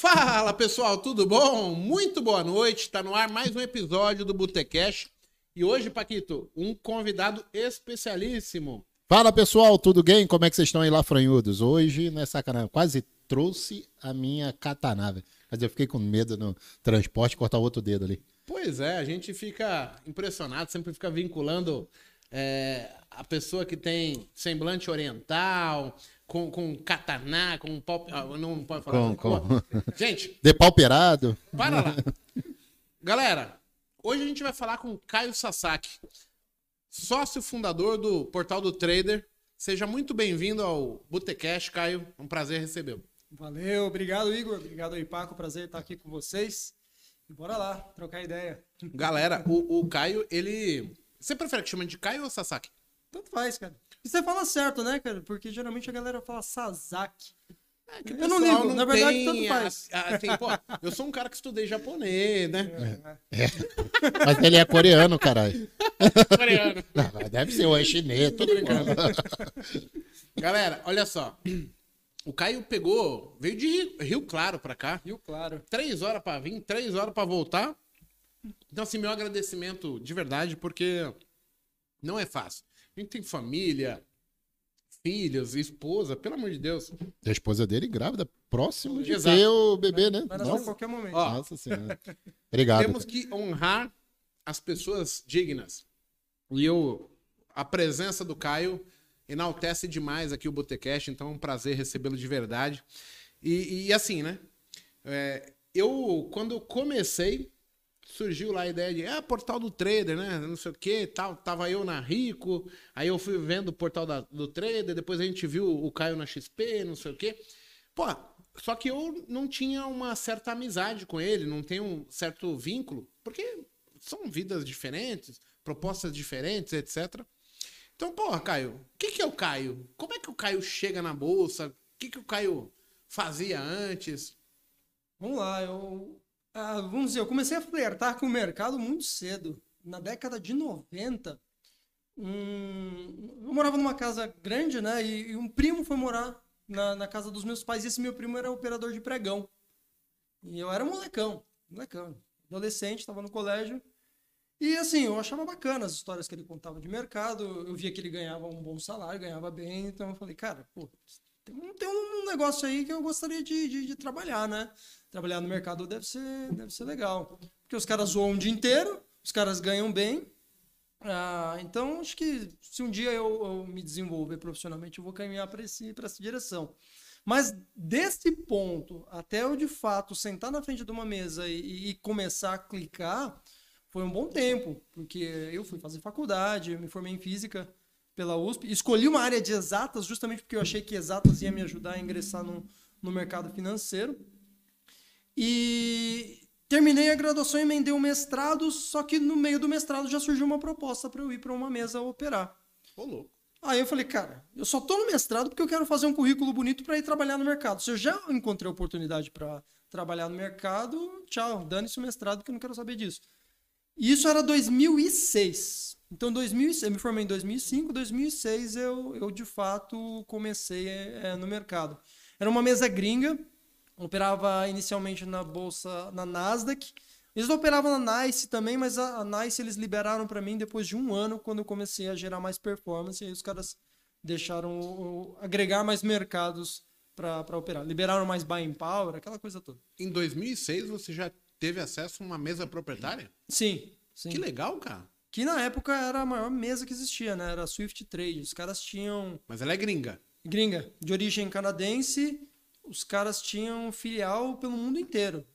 Fala pessoal, tudo bom? Muito boa noite. Está no ar mais um episódio do Botecash. E hoje, Paquito, um convidado especialíssimo. Fala pessoal, tudo bem? Como é que vocês estão aí lá, franhudos? Hoje, não é sacanagem, quase trouxe a minha katana. Mas eu fiquei com medo no transporte cortar outro dedo ali. Pois é, a gente fica impressionado, sempre fica vinculando é, a pessoa que tem semblante oriental, com, com katana, com pau. ah, Não pode falar. Com- com- Gente, Depauperado. para lá. Galera, hoje a gente vai falar com Caio Sasaki, sócio fundador do Portal do Trader. Seja muito bem-vindo ao Botecash, Caio. É um prazer recebê-lo. Valeu, obrigado, Igor. Obrigado aí, Paco. Prazer estar aqui com vocês. E bora lá, trocar ideia. Galera, o, o Caio, ele. Você prefere que chame de Caio ou Sasaki? Tanto faz, cara. E você fala certo, né, cara? Porque geralmente a galera fala Sasaki. É Eu não ligo, na verdade, tem tanto a- faz. a- assim, pô, eu sou um cara que estudei japonês, né? Mas ele é coreano, caralho. Coreano. Não, Deve ser, ou é chinês, tudo igual. Galera, olha só. O Caio pegou, veio de Rio, Rio Claro pra cá. Rio Claro. Três horas pra vir, três horas pra voltar. Então, assim, meu agradecimento de verdade, porque não é fácil. A gente tem família, filhos, esposa, pelo amor de Deus. A esposa dele grávida, próximo de Exato. ter o bebê, né? Vai nascer a qualquer momento. Ó, Nossa senhora. Obrigado. Temos que honrar as pessoas dignas. E eu, a presença do Caio enaltece demais aqui o Botecast, então é um prazer recebê-lo de verdade. E, e assim, né? É, eu, quando eu comecei, surgiu lá a ideia de, ah, portal do trader, né? Não sei o que, tal. Tava eu na Rico, aí eu fui vendo o portal da- do trader, depois a gente viu o Caio na XP, não sei o quê. Pô, só que eu não tinha uma certa amizade com ele, não tenho um certo vínculo, porque são vidas diferentes, propostas diferentes, etc. Então, porra, Caio, o que, que é o Caio? Como é que o Caio chega na bolsa? O que, que o Caio fazia antes? Vamos lá, eu. Ah, vamos dizer, eu comecei a flertar com o mercado muito cedo. Na década de 90, um, eu morava numa casa grande, né? E, e um primo foi morar na, na casa dos meus pais. E esse meu primo era operador de pregão. E eu era molecão, molecão, adolescente, estava no colégio. E assim, eu achava bacana as histórias que ele contava de mercado. Eu via que ele ganhava um bom salário, ganhava bem. Então eu falei, cara, pô, tem, um- negócio aí que eu gostaria de, de, de trabalhar, né? Trabalhar no mercado deve ser, deve ser legal. Porque os caras zoam o dia inteiro, os caras ganham bem. Ah, então, acho que se um dia eu, eu me desenvolver profissionalmente, eu vou caminhar para essa direção. Mas desse ponto até eu de fato sentar na frente de uma mesa e, e começar a clicar, foi um bom tempo, porque eu fui fazer faculdade, eu me formei em física pela USP, escolhi uma área de exatas justamente porque eu achei que exatas ia me ajudar a ingressar no, no mercado financeiro. E terminei a graduação e emendei o mestrado, só que no meio do mestrado já surgiu uma proposta para eu ir para uma mesa operar. Ô, louco. Aí eu falei, cara, eu só tô no mestrado porque eu quero fazer um currículo bonito para ir trabalhar no mercado. Se eu já encontrei oportunidade para trabalhar no mercado, tchau, dane-se o mestrado que eu não quero saber disso. E isso era 2006. Então, 2006, eu me formei em 2005, 2006 eu, eu de fato comecei é, no mercado. Era uma mesa gringa, operava inicialmente na bolsa, na Nasdaq. Eles operavam na Nice também, mas a, a Nice eles liberaram para mim depois de um ano, quando eu comecei a gerar mais performance. E aí os caras deixaram o- o- agregar mais mercados para operar. Liberaram mais buying power, aquela coisa toda. Em 2006 você já teve acesso a uma mesa proprietária? Sim, sim. Que legal, cara. Que na época era a maior mesa que existia, né? Era a Swift Trade. Os caras tinham. Mas ela é gringa. Gringa, de origem canadense, os caras tinham filial pelo mundo inteiro.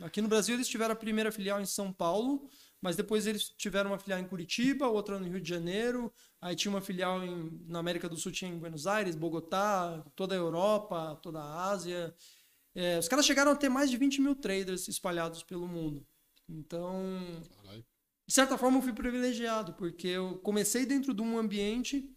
Aqui no Brasil eles tiveram a primeira filial em São Paulo, mas depois eles tiveram uma filial em Curitiba, outra no Rio de Janeiro, aí tinha uma filial em, na América do Sul, tinha em Buenos Aires, Bogotá, toda a Europa, toda a Ásia. É, os caras chegaram a ter mais de 20 mil traders espalhados pelo mundo. Então, de certa forma, eu fui privilegiado, porque eu comecei dentro de um ambiente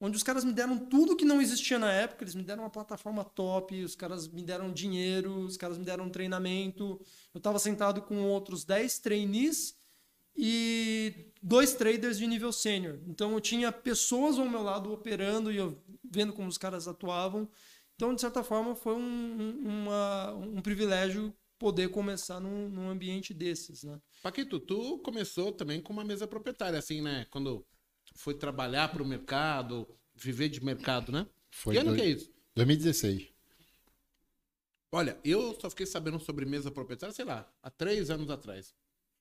onde os caras me deram tudo que não existia na época. Eles me deram uma plataforma top, os caras me deram dinheiro, os caras me deram treinamento. Eu estava sentado com outros 10 trainees e dois traders de nível sênior. Então eu tinha pessoas ao meu lado operando e eu vendo como os caras atuavam. Então, de certa forma, foi um, um- uma- um privilégio poder começar num, num ambiente desses, né? Paquito, tu começou também com uma mesa proprietária, assim, né? Quando foi trabalhar para o mercado, viver de mercado, né? Foi que ano dois- que é isso? 2016. Olha, eu só fiquei sabendo sobre mesa proprietária, sei lá, há três anos atrás.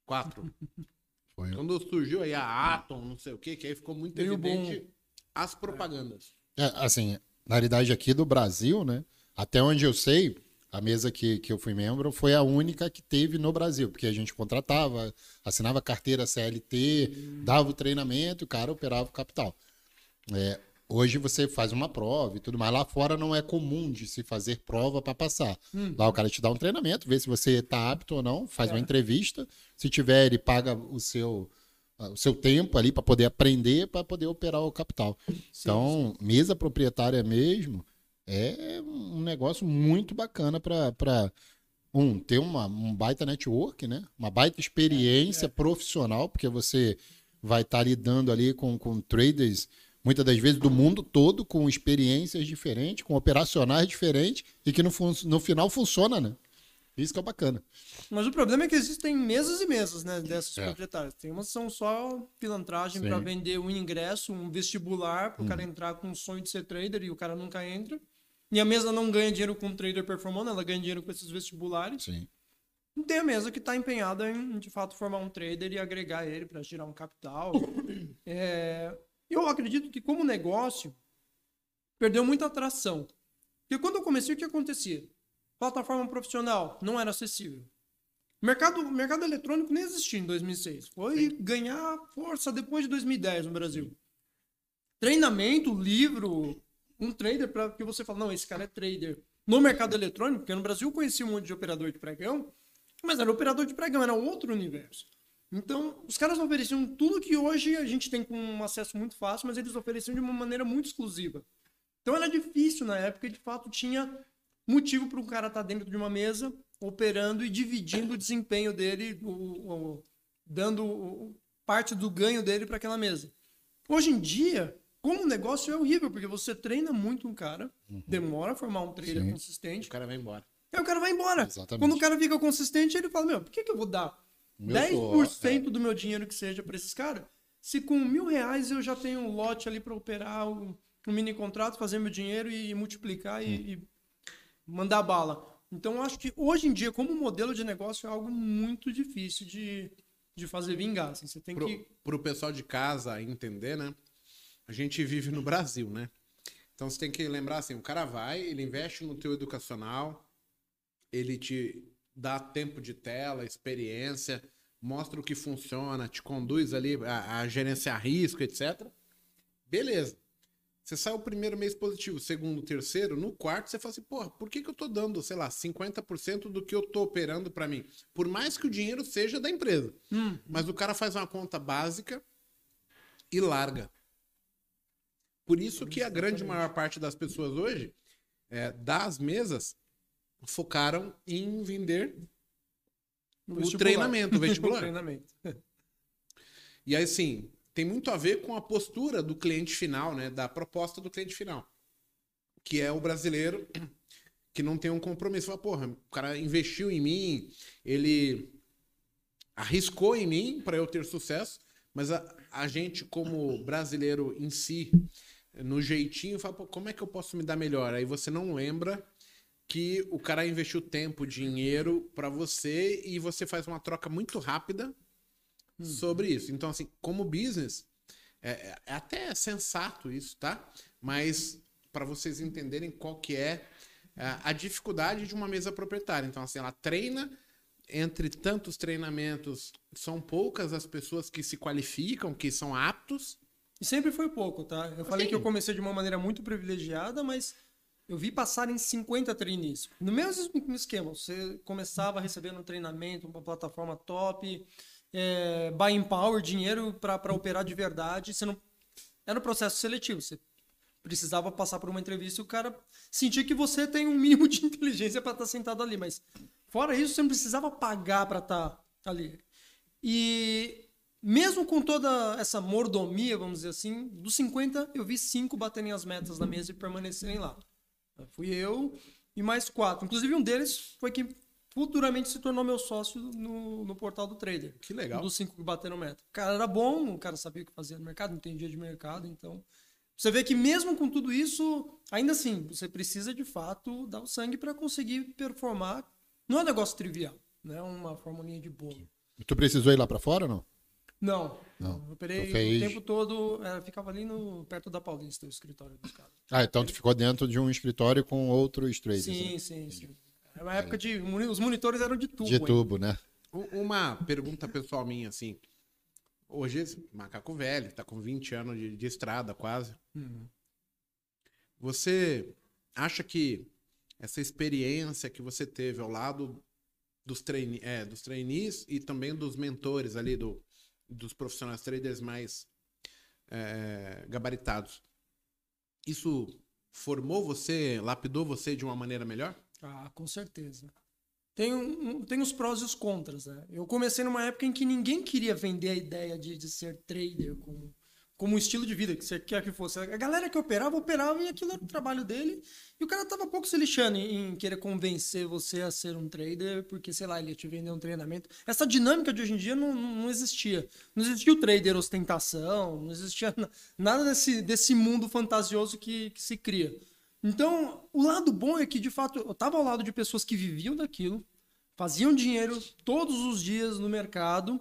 Quatro. Foi. Quando surgiu aí a Atom, não sei o quê, que aí ficou muito Meio evidente as propagandas. É, assim, na realidade aqui do Brasil, né? Até onde eu sei, a mesa que, que eu fui membro foi a única que teve no Brasil, porque a gente contratava, assinava carteira CLT, dava o treinamento o cara operava o capital. É, hoje você faz uma prova e tudo mais. Lá fora não é comum de se fazer prova para passar. Lá o cara te dá um treinamento, vê se você está apto ou não, faz uma É. entrevista. Se tiver, ele paga o seu, ah, o seu tempo ali para poder aprender, para poder operar o capital. Então, mesa proprietária mesmo é um negócio muito bacana para um ter uma, um baita network, né? Uma baita experiência profissional, porque você vai estar lidando ali com, com traders muitas das vezes do mundo todo, com experiências diferentes, com operacionais diferentes e que no, no final funciona, né? Isso que é bacana. Mas o problema é que existem mesas e mesas, né, dessas É. proprietárias. Tem umas que são só pilantragem para vender um ingresso, um vestibular, para o Uhum. cara entrar com o sonho de ser trader e o cara nunca entra. E a mesa não ganha dinheiro com o trader performando, ela ganha dinheiro com esses vestibulares. Sim. Não tem a mesa que está empenhada em, de fato, formar um trader e agregar ele para girar um capital. É, eu acredito que, como negócio, perdeu muita atração. Porque quando eu comecei, o que acontecia? Plataforma profissional não era acessível. Mercado, mercado eletrônico nem existia em 2006. Foi ganhar força depois de 2010 no Brasil. Treinamento, livro, um trader para que você fala, não, esse cara é trader. No mercado eletrônico, porque no Brasil eu conheci um monte de operador de pregão, mas era operador de pregão, era outro universo. Então, os caras ofereciam tudo que hoje a gente tem com um acesso muito fácil, mas eles ofereciam de uma maneira muito exclusiva. Então era difícil na época e de fato tinha motivo para um cara estar dentro de uma mesa, operando e dividindo o desempenho dele, o- o- dando parte do ganho dele para aquela mesa. Hoje em dia, como negócio é horrível, porque você treina muito um cara, demora a formar um trader Sim. consistente, O cara vai embora. Aí o cara vai embora. Exatamente. Quando o cara fica consistente, ele fala: Meu, por que, que eu vou dar Meu 10% do meu dinheiro que seja para esses caras? Se com mil reais eu já tenho um lote ali para operar um, um mini contrato, fazer meu dinheiro e multiplicar e, e mandar bala. Então eu acho que hoje em dia, como modelo de negócio, é algo muito difícil de, de fazer vingar. assim. Você tem Pro, que. pro pessoal de casa entender, né? A gente vive no Brasil, né? Então você tem que lembrar assim, o cara vai, ele investe no teu educacional, ele te dá tempo de tela, experiência, mostra o que funciona, te conduz ali a, a gerenciar risco, etc. Beleza. Você sai o primeiro mês positivo, segundo, terceiro, no quarto você fala assim, porra, por que, que eu tô dando, sei lá, 50% do que eu tô operando pra mim? Por mais que o dinheiro seja da empresa. Hum, Mas o cara faz uma conta básica e larga. Por isso que a grande maior parte das pessoas hoje, é, das mesas, focaram em vender o vestibular. treinamento, o vestibular. O treinamento. E aí, assim, tem muito a ver com a postura do cliente final, né? Da proposta do cliente final. Que é o brasileiro que não tem um compromisso. Fala, porra, o cara investiu em mim, ele arriscou em mim para eu ter sucesso, mas a, a gente, como brasileiro em si, no jeitinho, fala, pô, como é que eu posso me dar melhor? Aí você não lembra que o cara investiu tempo, dinheiro para você e você faz uma troca muito rápida sobre isso. Então, assim, como business, é, é até sensato isso, tá? Mas para vocês entenderem qual que é a, a dificuldade de uma mesa proprietária. Então, assim, ela treina entre tantos treinamentos, são poucas as pessoas que se qualificam, que são aptos. E sempre foi pouco, tá? Eu falei Sim. que eu comecei de uma maneira muito privilegiada, mas eu vi passarem 50 trainees. No mesmo esquema, você começava recebendo um treinamento, uma plataforma top, é, buying power, dinheiro para operar de verdade. Você não... Era um processo seletivo. Você precisava passar por uma entrevista e o cara sentir que você tem um mínimo de inteligência para estar sentado ali. Mas fora isso, você não precisava pagar para estar ali. E mesmo com toda essa mordomia, vamos dizer assim, dos 50, eu vi cinco baterem as metas na mesa e permanecerem lá. Fui eu e mais quatro. Inclusive, um deles foi quem futuramente se tornou meu sócio no, no portal do trader. Que legal. Um dos cinco que bateram meta. O cara era bom, o cara sabia o que fazia no mercado, entendia de mercado, então. Você vê que mesmo com tudo isso, ainda assim, você precisa de fato dar o sangue para conseguir performar. Não é um negócio trivial, não é uma formulinha de bolo. E tu precisou ir lá pra fora ou não? Não, Não. eu operei Tu fez- o tempo todo, é, ficava ali no, perto da Paulista, o escritório dos caras. Ah, então tu ficou dentro de um escritório com outros traders. né? Sim, sim, sim. Era uma época de. Os monitores eram de tubo. De hein? tubo, né? U- Uma pergunta pessoal minha, assim. Hoje, macaco velho, tá com 20 anos de, de estrada quase. Uhum. Você acha que essa experiência que você teve ao lado dos, traine, é, dos trainees e também dos mentores ali, do, dos profissionais traders mais é, gabaritados, isso formou você, lapidou você de uma maneira melhor? Ah, com certeza. Tem, tem os prós e os contras, né? Eu comecei numa época em que ninguém queria vender a ideia de, de ser trader como, como um estilo de vida que você quer que fosse. A galera que operava, operava e aquilo era o trabalho dele. E o cara tava pouco se lixando em, em querer convencer você a ser um trader, porque, sei lá, ele ia te vender um treinamento. Essa dinâmica de hoje em dia não, não existia. Não existia o trader ostentação, não existia na- nada desse, desse mundo fantasioso que, que se cria. Então, o lado bom é que, de fato, eu estava ao lado de pessoas que viviam daquilo, faziam dinheiro todos os dias no mercado.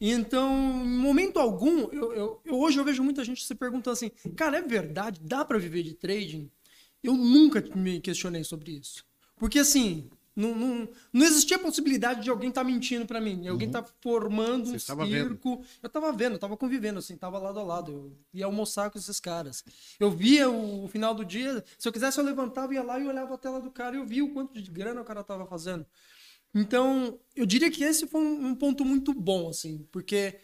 E então, em momento algum, eu, eu- eu- hoje eu vejo muita gente se perguntando assim: cara, é verdade? Dá para viver de trading? Eu nunca me questionei sobre isso. Porque, assim, não, não, não existia possibilidade de alguém estar mentindo para mim, de alguém estar formando Você um estava vendo. circo. Eu tava vendo, eu tava convivendo, assim, tava lado a lado. Eu ia almoçar com esses caras. Eu via o, o final do dia, se eu quisesse, eu levantava, ia lá e olhava a tela do cara e eu via o quanto de grana o cara tava fazendo. Então, eu diria que esse foi um, um ponto muito bom, assim, porque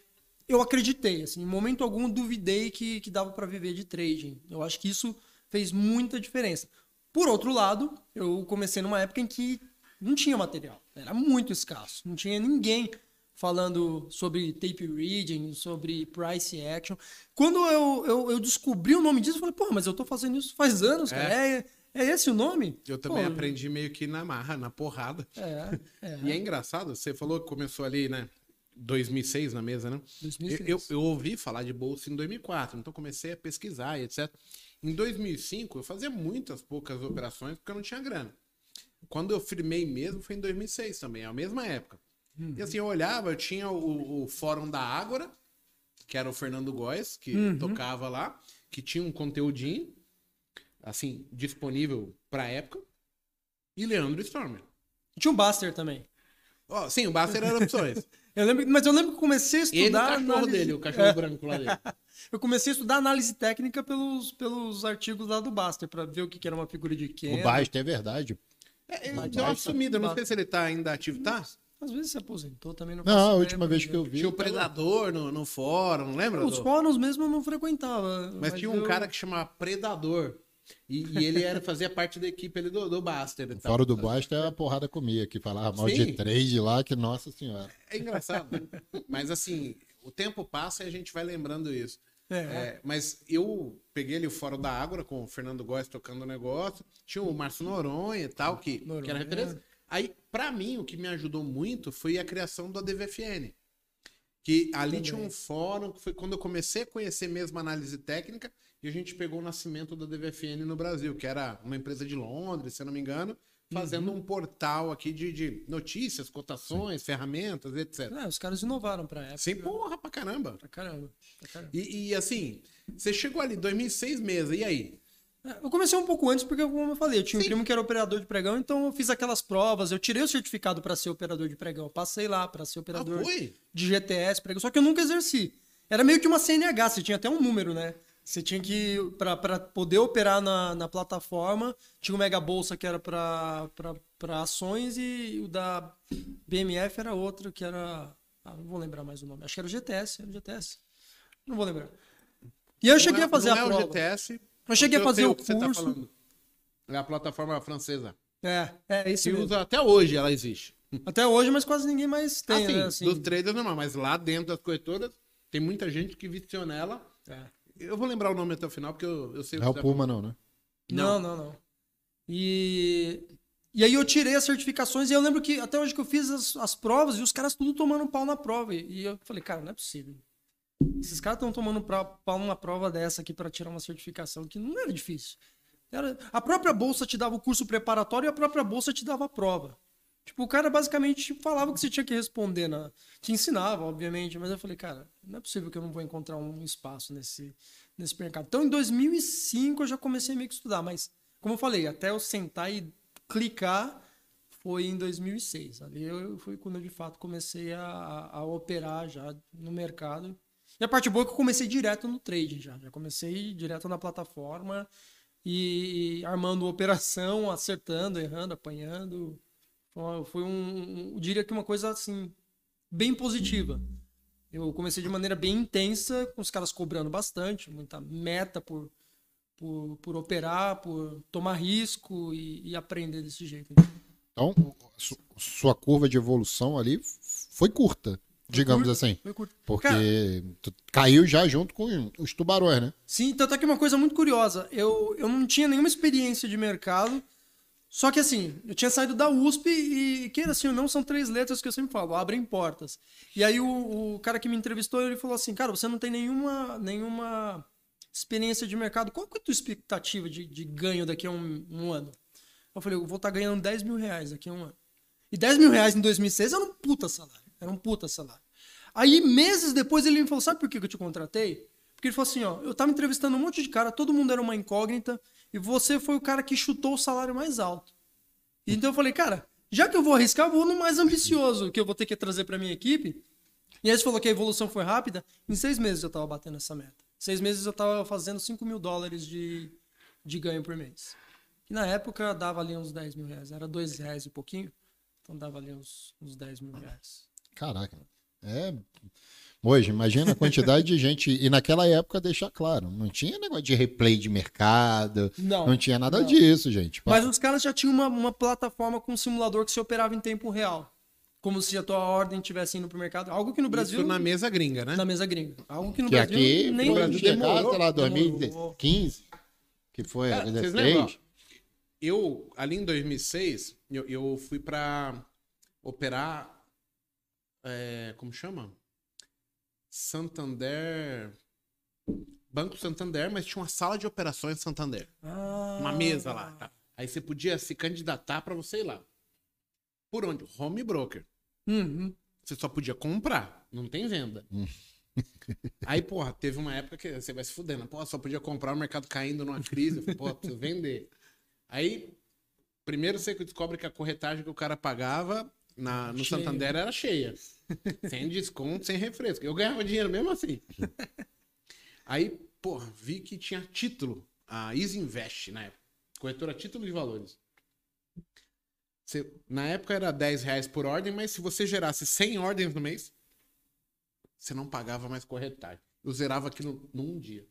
eu acreditei, assim, em momento algum eu duvidei que, que dava para viver de trading. Eu acho que isso fez muita diferença. Por outro lado, eu comecei numa época em que não tinha material, era muito escasso, não tinha ninguém falando sobre tape reading, sobre price action. Quando eu, eu, eu descobri o nome disso, eu falei, pô, mas eu tô fazendo isso faz anos, cara. É, é esse o nome? Eu também Pô, aprendi meio que na marra, na porrada. É, é. E é engraçado, você falou que começou ali, né? 2006 na mesa, né? 2006. Eu, eu, eu ouvi falar de bolsa em 2004, então comecei a pesquisar e etc. Em 2005, eu fazia muitas poucas operações porque eu não tinha grana. Quando eu firmei mesmo foi em 2006 também, é a mesma época. E assim, eu olhava, eu tinha o, o fórum da Ágora, que era o Fernando Góes, que tocava lá, que tinha um conteúdinho, assim, disponível pra época, e Leandro Stormer. Tinha um Buster também. Ó, sim, o Baster era opções. Eu lembro, mas eu lembro que comecei a Ele e o estudar. cachorro análise- dele, o cachorro branco lá dele. Eu comecei a estudar análise técnica pelos, pelos artigos lá do Buster, pra ver o que, que era uma figura de O Ken. Basta é verdade. É, ele Mas deu uma sumida, não sei se ele tá ainda ativo, tá? Às vezes se aposentou também. Não, Não, a última vez que eu vi. Tinha o Predador no, no fórum, não lembra? Os fóruns mesmo eu não frequentava. Mas tinha um eu- cara que chamava Predador. E, e ele era, fazia parte da equipe ali do, do Baster. e tal. Fora do Basta é a porrada comia, que falava mal Sim. de trade lá, que nossa senhora. É engraçado. né? Mas assim, o tempo passa e a gente vai lembrando isso. É, É, mas eu peguei ali o Fórum da Ágora com o Fernando Góes tocando o negócio. Tinha o Márcio Noronha e tal, que, que era referência. Aí, pra mim, o que me ajudou muito foi a criação do ADVFN. Que ali tinha um fórum, que foi quando eu comecei a conhecer mesmo a análise técnica, e a gente pegou o nascimento da DVFN no Brasil, que era uma empresa de Londres, se eu não me engano, fazendo um portal aqui de, de notícias, cotações, ferramentas, etc. É, os caras inovaram pra época. Sim, porra, pra caramba. Pra caramba. Pra caramba. E, e, assim, você chegou ali, 2006 mesa, e aí? É, Eu comecei um pouco antes, porque, como eu falei, eu tinha um Sim. primo que era operador de pregão, então eu fiz aquelas provas, eu tirei o certificado para ser operador de pregão, eu passei lá para ser Ah, operador foi? de GTS, pregão, só que eu nunca exerci. Era meio que uma CNH, você tinha até um número, né? Você tinha que, para poder operar na, na plataforma, tinha o Mega Bolsa que era para ações e o da BMF era outro que era. Ah, não vou lembrar mais o nome. Acho que era o GTS, era o GTS. Não vou lembrar. E eu cheguei Não é- a fazer não a é prova. o GTS. Eu cheguei a fazer o tá curso. falando. é a plataforma francesa. É, é isso Que mesmo. usa até hoje, ela existe. Até hoje, mas quase ninguém mais tem, assim, né? Assim, dos traders normal, mas lá dentro das corretoras tem muita gente que viciou nela. é. Eu vou lembrar o nome até o final, porque eu, eu sei Não é o que você tá Puma, não, né? Não, não, não. E E aí eu tirei as certificações e eu lembro que até hoje que eu fiz as, as provas e os caras tudo tomando pau na prova. E, e eu falei, cara, não é possível. Esses caras estão tomando pra- pau numa prova dessa aqui para tirar uma certificação, que não era difícil. Era, a própria bolsa te dava o curso preparatório e a própria bolsa te dava a prova. Tipo, o cara basicamente falava o que você tinha que responder, na... te ensinava, obviamente, mas eu falei, cara, não é possível que eu não vou encontrar um espaço nesse, nesse mercado. Então, em 2005 eu já comecei meio que estudar, mas, como eu falei, até eu sentar e clicar foi em 2006. Ali eu foi quando eu de fato comecei a, a- a operar já no mercado. E a parte boa é que eu comecei direto no trading já. Já comecei direto na plataforma e, e armando operação, acertando, errando, apanhando. Foi- Foi um, eu diria que uma coisa assim, bem positiva. Eu comecei de maneira bem intensa, com os caras cobrando bastante, muita meta por, por, por operar, por tomar risco e, e aprender desse jeito. Então, su- sua curva de evolução ali foi curta, digamos curta, assim. Foi curto. Porque Cara, caiu já junto com os tubarões, né? Sim, tanto é que uma coisa muito curiosa. Eu, eu não tinha nenhuma experiência de mercado. Só que assim, eu tinha saído da USP e, queira assim ou não, são três letras que eu sempre falo, abrem portas. E aí o, o cara que me entrevistou, ele falou assim, cara, você não tem nenhuma, nenhuma experiência de mercado. Qual que é a tua expectativa de, de ganho daqui a um, um ano? Eu falei, eu vou estar ganhando 10 mil reais daqui a um ano. E 10 mil reais em 2006 era um puta salário. Era um puta salário. Aí, meses depois, ele me falou: Sabe por que eu te contratei? Porque ele falou assim: Ó, eu tava entrevistando um monte de cara, todo mundo era uma incógnita, e você foi o cara que chutou o salário mais alto. Então eu falei: Cara, já que eu vou arriscar, eu vou no mais ambicioso, que eu vou ter que trazer pra minha equipe. E aí você falou que a evolução foi rápida. Em seis meses eu tava batendo essa meta. Em seis meses eu tava fazendo 5 mil dólares de, de ganho por mês. Que na época dava ali uns 10 mil reais. Era dois reais e pouquinho. Então dava ali uns, uns 10 mil reais. Caraca. É. Hoje, imagina a quantidade de gente. E naquela época, deixar claro, não tinha negócio de replay de mercado, Não. não tinha nada não. disso, gente. Mas os caras já tinham uma, uma plataforma com um simulador que se operava em tempo real. Como se a tua ordem estivesse indo pro mercado. Algo que no Brasil. Isso na mesa gringa, né? na mesa gringa. Algo que no que Brasil aqui, nem pro Brasil chegar, demorou, sei lá, demorou. 2015, que foi Cara, a vocês 16. lembram? Eu, ali em 2006, eu, eu fui pra operar. é, como chama? Santander. Banco Santander, mas tinha uma sala de operações Santander. Ah. Uma mesa lá. tá? Aí você podia se candidatar pra você ir lá. Por onde? Home broker. Uhum. Você só podia comprar, não tem venda. Aí, porra, teve uma época que você vai se fudendo. Pô, só podia comprar o mercado caindo numa crise. Eu falei, pô, preciso vender. Aí, primeiro você descobre que a corretagem que o cara pagava na, no Cheia. Santander era cheia. sem desconto, sem refresco. Eu ganhava dinheiro mesmo assim. Aí, porra, vi que tinha título. A Easy Invest, na época. Corretora título de valores. Você- na época era 10 reais por ordem, mas se você gerasse 100 ordens no mês, você não pagava mais corretagem. Eu zerava aquilo num dia.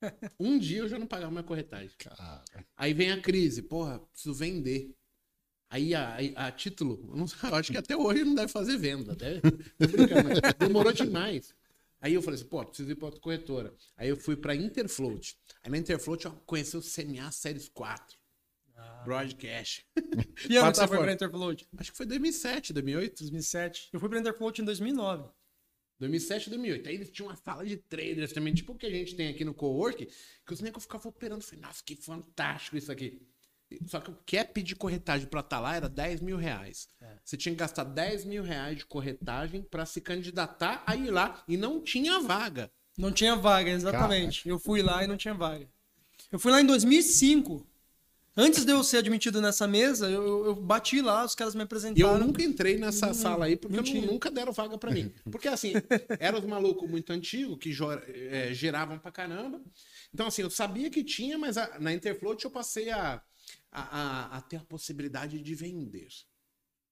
Um dia eu já não pagava mais corretagem. Cara, Aí vem a crise, porra, preciso vender. Aí a, a- a título, eu, eu acho que até hoje não deve fazer venda. Mas demorou demais. Aí eu falei assim, pô, preciso ir pra outra corretora. Aí eu fui pra Interfloat. Aí na Interfloat eu conheci o CMA Séries 4. Broadcast. Que ano que você foi pra Interfloat? Acho que foi 2007, 2008. 2007. Eu fui pra Interfloat em 2009. 2007, 2008. Aí eles tinham uma sala de traders também, tipo o que a gente tem aqui no Cowork, que os negros ficavam operando. Eu falei, nossa, que fantástico isso aqui. Só que o cap de corretagem pra estar lá era 10 mil reais. Você tinha que gastar 10 mil reais de corretagem pra se candidatar a ir lá. E não tinha vaga. Não tinha vaga, exatamente. Eu fui lá e não tinha vaga. Eu fui lá em 2005. Antes de eu ser admitido nessa mesa, eu, eu- bati lá, os caras me E eu apresentaram. nunca entrei nessa sala aí, porque não tinha. nunca deram vaga pra mim. Porque assim, eram os malucos muito antigos, que jo- eh, geravam pra caramba. Então assim, eu sabia que tinha, mas a- na Interfloat eu passei a, a, a- a ter a possibilidade de vender.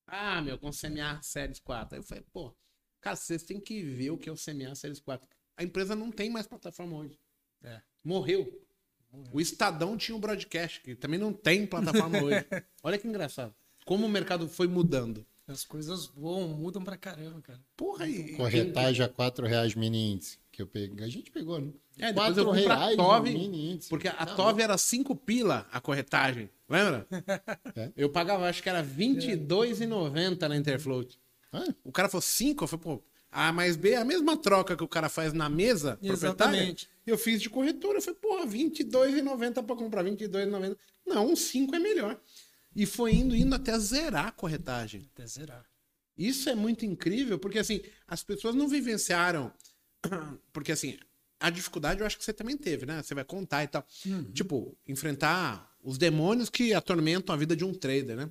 Ah, meu, com CMA Séries 4. Aí eu falei, pô, cara, vocês têm que ver o que é o CMA Séries 4. A empresa não tem mais plataforma hoje. É. Morreu. O Estadão tinha um broadcast, que também não tem plataforma hoje. Olha que engraçado. Como o mercado foi mudando. As coisas voam, mudam pra caramba, cara. Porra, e. corretagem a 4 reais mini índice. Que eu peguei. A gente pegou, né? É, depois eu fui pra reais Tove. Porque a Tá TOV era 5 pila a corretagem, lembra? É. Eu pagava, acho que era R$22,90 na Interfloat. Ah, O cara falou 5, eu falei, pô, A mais B é a mesma troca que o cara faz na mesa proprietária. Exatamente. Eu fiz de corretora, eu falei, porra, R$22,90 pra comprar R$22,90. Não, um 5 é melhor. E foi indo, indo até zerar a corretagem. Até zerar. Isso é muito incrível, porque assim, as pessoas não vivenciaram. Porque assim, a dificuldade eu acho que você também teve, né? Você vai contar e tal. Tipo, enfrentar os demônios que atormentam a vida de um trader, né?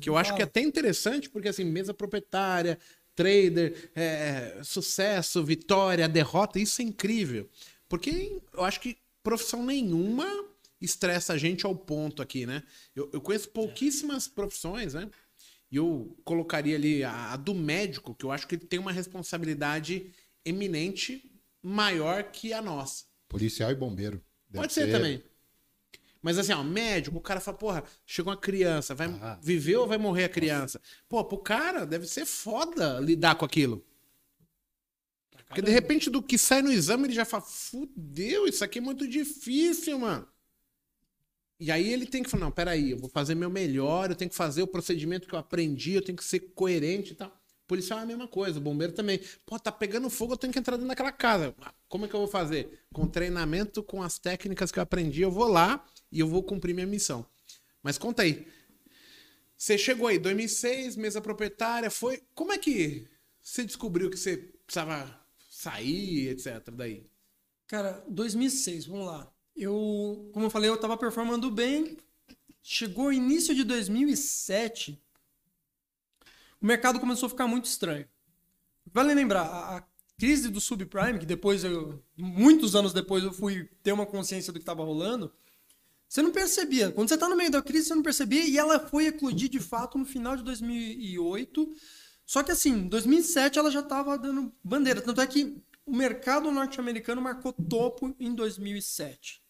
que eu acho que é até interessante, porque assim, mesa proprietária, trader, é, sucesso, vitória, derrota, isso é incrível. Porque eu acho que profissão nenhuma estressa a gente ao ponto aqui, né? Eu, eu conheço pouquíssimas profissões, né? E eu colocaria ali a, a do médico, que eu acho que ele tem uma responsabilidade eminente maior que a nossa. policial e bombeiro. Pode ser, também. Mas assim, ó, médico, o cara fala, porra, chegou uma criança, vai Ah. viver ou vai morrer a criança? Pô, pro cara deve ser foda lidar com aquilo. Porque de repente do que sai no exame ele já fala, fudeu, isso aqui é muito difícil, mano. E aí ele tem que falar, não, peraí, eu vou fazer meu melhor, eu tenho que fazer o procedimento que eu aprendi, eu tenho que ser coerente e tal. Policial é a mesma coisa, o bombeiro também. Pô, tá pegando fogo, eu tenho que entrar dentro daquela casa. Como é que eu vou fazer? Com treinamento, com as técnicas que eu aprendi, eu vou lá e eu vou cumprir minha missão. Mas conta aí. Você chegou aí, 2006, mesa proprietária, foi... Como é que você descobriu que você precisava sair, etc, daí? Cara, 2006, vamos lá. Eu, como eu falei, eu tava performando bem. Chegou o início de 2007, o mercado começou a ficar muito estranho. Vale lembrar, a, crise do subprime, que depois eu, muitos anos depois eu fui ter uma consciência do que estava rolando, você não percebia. Quando você tá no meio da crise, você não percebia e ela foi eclodir de fato no final de 2008. Só que assim, em 2007 ela já estava dando bandeira. Tanto é que o mercado norte-americano marcou topo em 2007.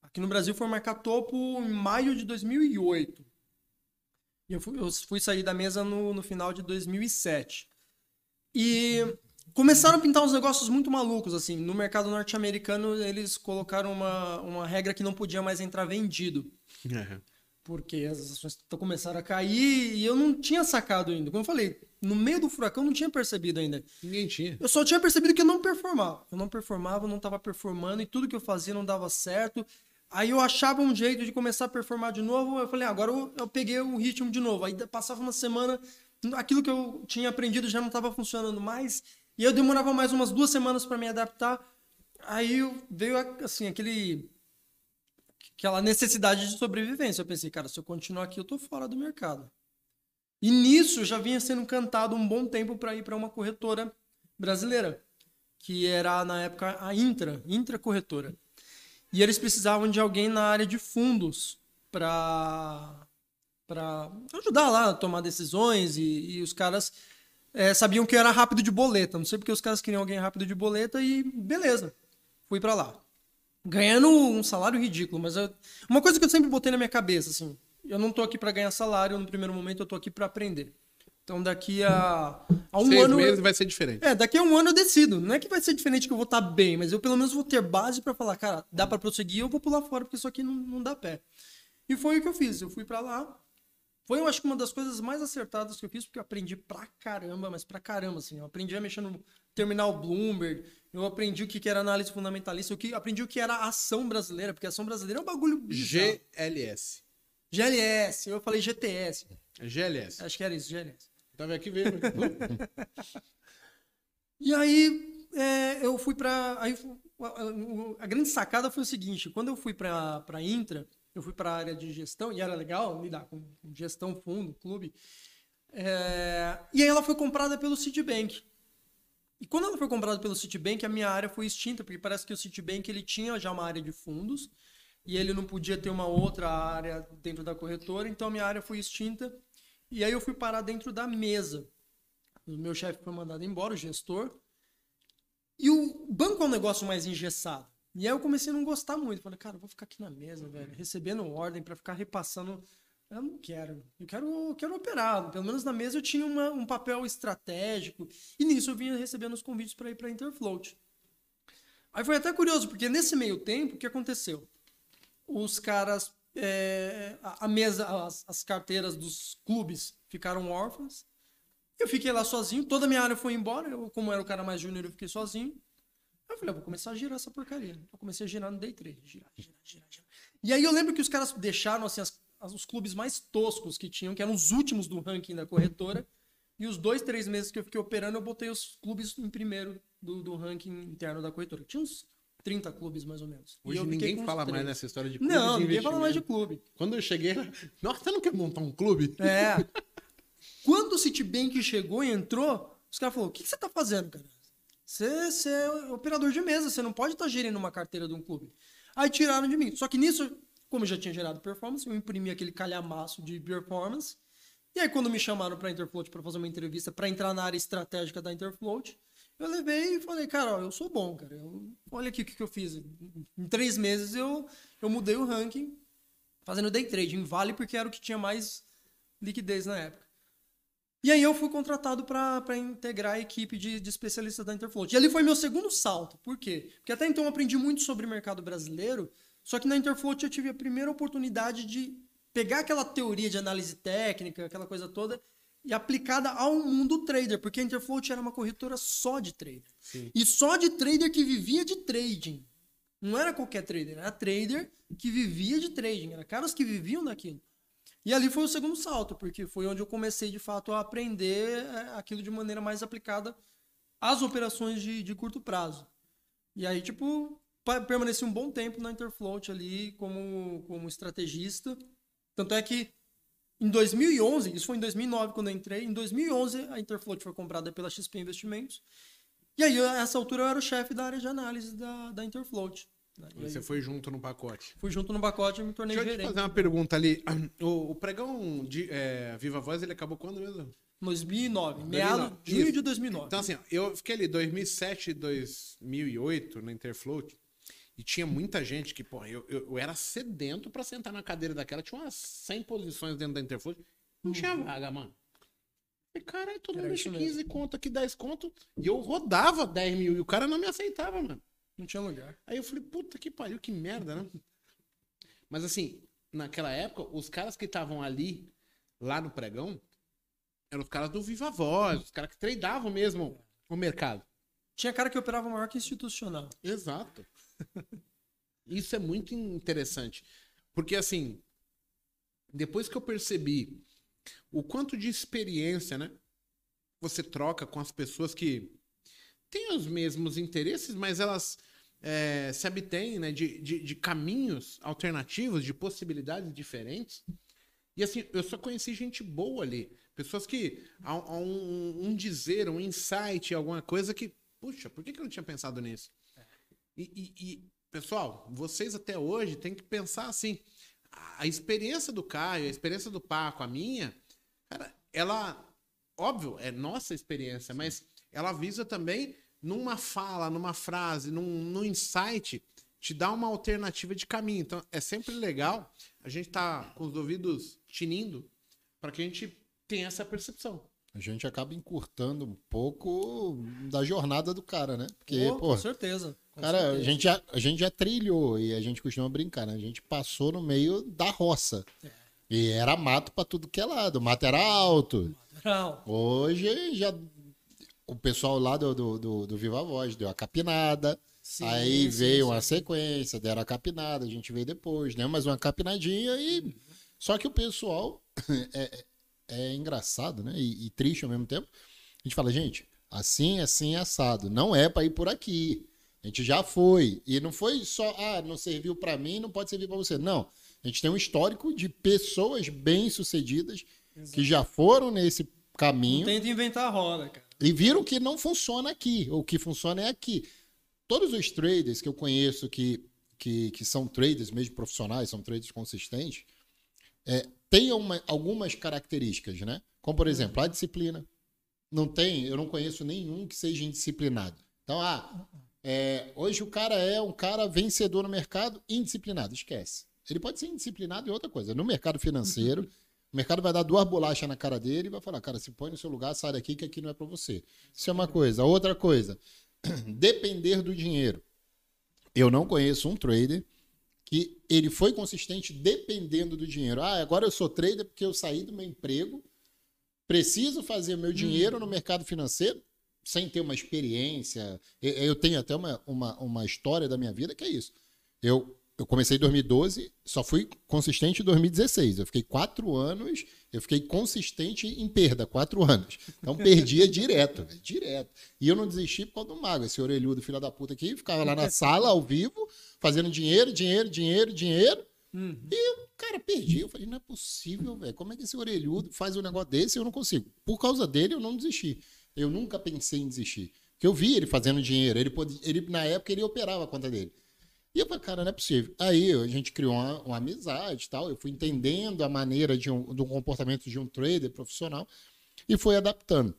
Aqui no Brasil foi marcar topo em maio de 2008. E eu fui, eu fui sair da mesa no, no final de 2007. E começaram a pintar uns negócios muito malucos, assim. No mercado norte-americano, eles colocaram uma, uma regra que não podia mais entrar vendido. Porque as ações começaram a cair e eu não tinha sacado ainda. Como eu falei, no meio do furacão eu não tinha percebido ainda. Ninguém tinha. Eu só tinha percebido que eu não performava. Eu não performava, eu não estava performando e tudo que eu fazia não dava certo. Aí eu achava um jeito de começar a performar de novo. Eu falei, ah, agora eu, eu peguei o ritmo de novo. Aí passava uma semana, aquilo que eu tinha aprendido já não estava funcionando mais. E eu demorava mais umas duas semanas para me adaptar. Aí veio assim aquele aquela necessidade de sobrevivência. Eu pensei, cara, se eu continuar aqui, eu tô fora do mercado. E nisso já vinha sendo cantado um bom tempo para ir para uma corretora brasileira, que era na época a Intra, Intra Corretora. E eles precisavam de alguém na área de fundos para para ajudar lá a tomar decisões e, e os caras é, sabiam que eu era rápido de boleta. Não sei porque os caras queriam alguém rápido de boleta e beleza, fui para lá. Ganhando um salário ridículo, mas eu- uma coisa que eu sempre botei na minha cabeça, assim, eu não tô aqui para ganhar salário no primeiro momento, eu tô aqui para aprender. Então daqui a, a um Seis ano meses vai ser diferente. é, daqui a um ano eu decido. Não é que vai ser diferente que eu vou estar bem, mas eu pelo menos vou ter base pra falar, cara, dá pra prosseguir, eu vou pular fora porque isso aqui não, não dá pé. E foi o que eu fiz. Eu fui pra lá. Foi, eu acho que uma das coisas mais acertadas que eu fiz, porque eu aprendi pra caramba, mas pra caramba, assim. Eu aprendi a mexer no terminal Bloomberg, eu aprendi o que era análise fundamentalista, eu aprendi o que era ação brasileira, porque ação brasileira é um bagulho bizarro. GLS. GLS, eu falei GTS. GLS. Acho que era isso, GLS. Tava aqui vendo. E aí é, eu fui pra. Aí, a, a- a grande sacada foi o seguinte: quando eu fui pra, pra Intra, eu fui pra área de gestão, e era legal lidar com gestão, fundo, clube. é, e aí ela foi comprada pelo Citibank. E quando ela foi comprada pelo Citibank, a minha área foi extinta, porque parece que o Citibank ele tinha já uma área de fundos e ele não podia ter uma outra área dentro da corretora, então a minha área foi extinta. E aí eu fui parar dentro da mesa. O meu chefe foi mandado embora, o gestor. E o banco é um negócio mais engessado. E aí eu comecei a não gostar muito. Falei, cara, vou ficar aqui na mesa, velho, recebendo ordem para ficar repassando. Eu não quero. Eu quero, eu quero operar. Pelo menos na mesa eu tinha uma- um papel estratégico. E nisso eu vinha recebendo os convites para ir para Interfloat. Aí foi até curioso, porque nesse meio tempo, o que aconteceu? Os caras, é, a, mesa, as, as carteiras dos clubes ficaram órfãs. Eu fiquei lá sozinho, toda a minha área foi embora. Eu, como era o cara mais júnior, eu fiquei sozinho. Eu falei, vou começar a girar essa porcaria. Eu comecei a girar no day trade, girar, girar, girar, girar. E aí eu lembro que os caras deixaram assim as, as- os clubes mais toscos que tinham, que eram os últimos do ranking da corretora. E os dois, três meses que eu fiquei operando, eu botei os clubes em primeiro do, do ranking interno da corretora. Tinha uns 30 clubes, mais ou menos. Hoje ninguém fala mais nessa história de clube Não, ninguém fala mais de clube. Quando eu cheguei, nossa, você não quer montar um clube? É. Quando o Citibank chegou e entrou, os caras falaram: o que, que você tá fazendo, cara? Você, você é operador de mesa, você não pode estar gerindo uma carteira de um clube. Aí tiraram de mim. Só que nisso, como eu já tinha gerado performance, eu imprimi aquele calhamaço de performance. E aí, quando me chamaram para Interfloat para fazer uma entrevista para entrar na área estratégica da Interfloat, eu levei e falei, cara, ó, eu sou bom, cara. Eu- olha aqui o que, que eu fiz. Em três meses eu, eu mudei o ranking fazendo day trade em Vale, porque era o que tinha mais liquidez na época. E aí eu fui contratado para integrar a equipe de, de especialistas da Interfloat. E ali foi meu segundo salto. Por quê? Porque até então eu aprendi muito sobre o mercado brasileiro, só que na Interfloat eu tive a primeira oportunidade de pegar aquela teoria de análise técnica, aquela coisa toda, e aplicada ao mundo trader, porque a Interfloat era uma corretora só de trader. Sim. E só de trader que vivia de trading. Não era qualquer trader, era trader que vivia de trading, era caras que viviam daquilo. E ali foi o segundo salto, porque foi onde eu comecei de fato a aprender é, aquilo de maneira mais aplicada às operações de, de curto prazo. E aí, tipo, permaneci um bom tempo na Interfloat ali como, como estrategista. Tanto é que em 2011, isso foi em 2009 quando eu entrei, em 2011 a Interfloat foi comprada pela XP Investimentos. E aí, a essa altura, eu era o chefe da área de análise da, da Interfloat. aí, Você foi junto no pacote. Fui junto no pacote e me tornei Deixa eu te gerente. fazer uma pergunta ali. O, o pregão de é, Viva Voz, ele acabou quando mesmo? 2009, meado, 2009, junho de 2009. Então, assim, eu fiquei ali 2007, 2008 na Interfloat e tinha muita gente que, pô, eu, eu, eu era sedento pra sentar na cadeira daquela. Tinha umas 100 posições dentro da Interfloat. Não tinha vaga, mano. Falei, caralho, todo Uhum. Mundo deixa 15 conto aqui, 10 conto. E eu rodava 10 mil e o cara não me aceitava, mano. Não tinha lugar. Aí eu falei, puta que pariu, que merda, né? Mas assim, naquela época, os caras que estavam ali, lá no pregão, eram os caras do Viva Voz, os caras que tradeavam mesmo o mercado. Tinha cara que operava maior que institucional. Exato. Isso é muito interessante. Porque assim, depois que eu percebi o quanto de experiência, né? Você troca com as pessoas que têm os mesmos interesses, mas elas é, se abstêm né, de, de, de caminhos alternativos, de possibilidades diferentes. E assim, eu só conheci gente boa ali. Pessoas que há, um, um dizer, um insight, alguma coisa que, puxa, por que, que eu não tinha pensado nisso? E, e- e, pessoal, vocês até hoje têm que pensar assim: a, experiência do Caio, a experiência do Paco, a minha, cara, ela, óbvio, é nossa experiência, mas ela visa também numa fala, numa frase, num, num insight, te dar uma alternativa de caminho. Então, é sempre legal a gente tá com os ouvidos tinindo para que a gente tenha essa percepção. A gente acaba encurtando um pouco da jornada do cara, né? Porque, Oh, pô, com certeza. com cara, a certeza. gente, já, a gente já trilhou e a gente costuma brincar, né? A gente passou no meio da roça. É. E era mato pra tudo que é lado. O mato era alto. Não, Hoje já. O pessoal lá do, do, do, do Viva Voz deu a capinada. sim, aí sim, veio sim. uma sequência, deram a capinada, a gente veio depois, né? Mais uma capinadinha e. Só que o pessoal é, é engraçado, né? E, e triste ao mesmo tempo. A gente fala, gente, assim, assim, assado. Não é pra ir por aqui. A gente já foi. E não foi só, ah, não serviu pra mim, não pode servir pra você. Não. A gente tem um histórico de pessoas bem-sucedidas que já foram nesse Não caminho tenta inventar a roda, cara. e viram que não funciona aqui. O que funciona é aqui. Todos os traders que eu conheço que, que, que são traders mesmo profissionais, são traders consistentes, é, têm uma- algumas características, né? Como, por exemplo, a disciplina. Não tem, eu não conheço nenhum que seja indisciplinado. Então, ah, é, hoje o cara é um cara vencedor no mercado, indisciplinado. Esquece. Ele pode ser indisciplinado em outra coisa. No mercado financeiro, o mercado vai dar duas bolachas na cara dele e vai falar, cara, se põe no seu lugar, sai daqui que aqui não é para você. Isso é uma coisa. Outra coisa, depender do dinheiro. Eu não conheço um trader que ele foi consistente dependendo do dinheiro. Ah, agora eu sou trader porque eu saí do meu emprego, preciso fazer meu dinheiro no mercado financeiro sem ter uma experiência. Eu- Eu tenho até uma, uma, uma história da minha vida que é isso. Eu, eu comecei em 2012, só fui consistente em 2016. Eu fiquei quatro anos, eu fiquei consistente em perda, quatro anos. Então perdia direto, velho, direto. E eu não desisti por causa do mago, esse orelhudo filho da puta aqui, ficava lá na sala, ao vivo, fazendo dinheiro, dinheiro, dinheiro, dinheiro. Uhum. E o cara perdi. Eu falei, não é possível, velho. Como é que esse orelhudo faz um negócio desse e eu não consigo? Por causa dele, eu não desisti. Eu nunca pensei em desistir. Porque eu vi ele fazendo dinheiro. Ele, podia, ele Na época, ele operava a conta dele. E eu falei, cara, não é possível. Aí a gente criou uma, uma amizade e tal. Eu fui entendendo a maneira de um, do comportamento de um trader profissional e foi adaptando.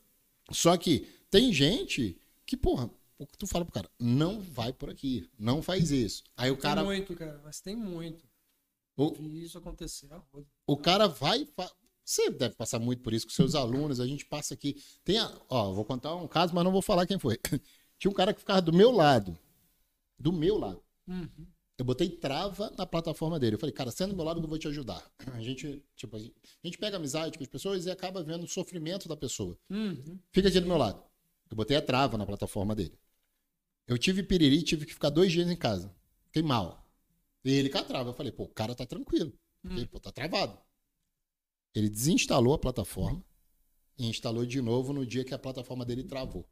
Só que tem gente que, porra, o que tu fala pro cara, não vai por aqui, não faz isso. Aí o cara, Tem muito, cara, mas tem muito. o, Vi isso acontecer. o cara vai. fa- Você deve passar muito por isso com seus alunos. A gente passa aqui. Tem a, ó, vou contar um caso, mas não vou falar quem foi. Tinha um cara que ficava do meu lado. Do meu lado. Uhum. Eu botei trava na plataforma dele. Eu falei, cara, sendo do meu lado, eu vou te ajudar. A gente, tipo, a gente pega amizade com as pessoas e acaba vendo o sofrimento da pessoa. Uhum. Fica aqui do meu lado. Eu botei a trava na plataforma dele. Eu tive piriri, tive que ficar dois dias em casa. Fiquei mal. E ele com a trava. Eu falei, pô, o cara tá tranquilo. Ele, pô, tá travado. Ele desinstalou a plataforma e instalou de novo no dia que a plataforma dele travou.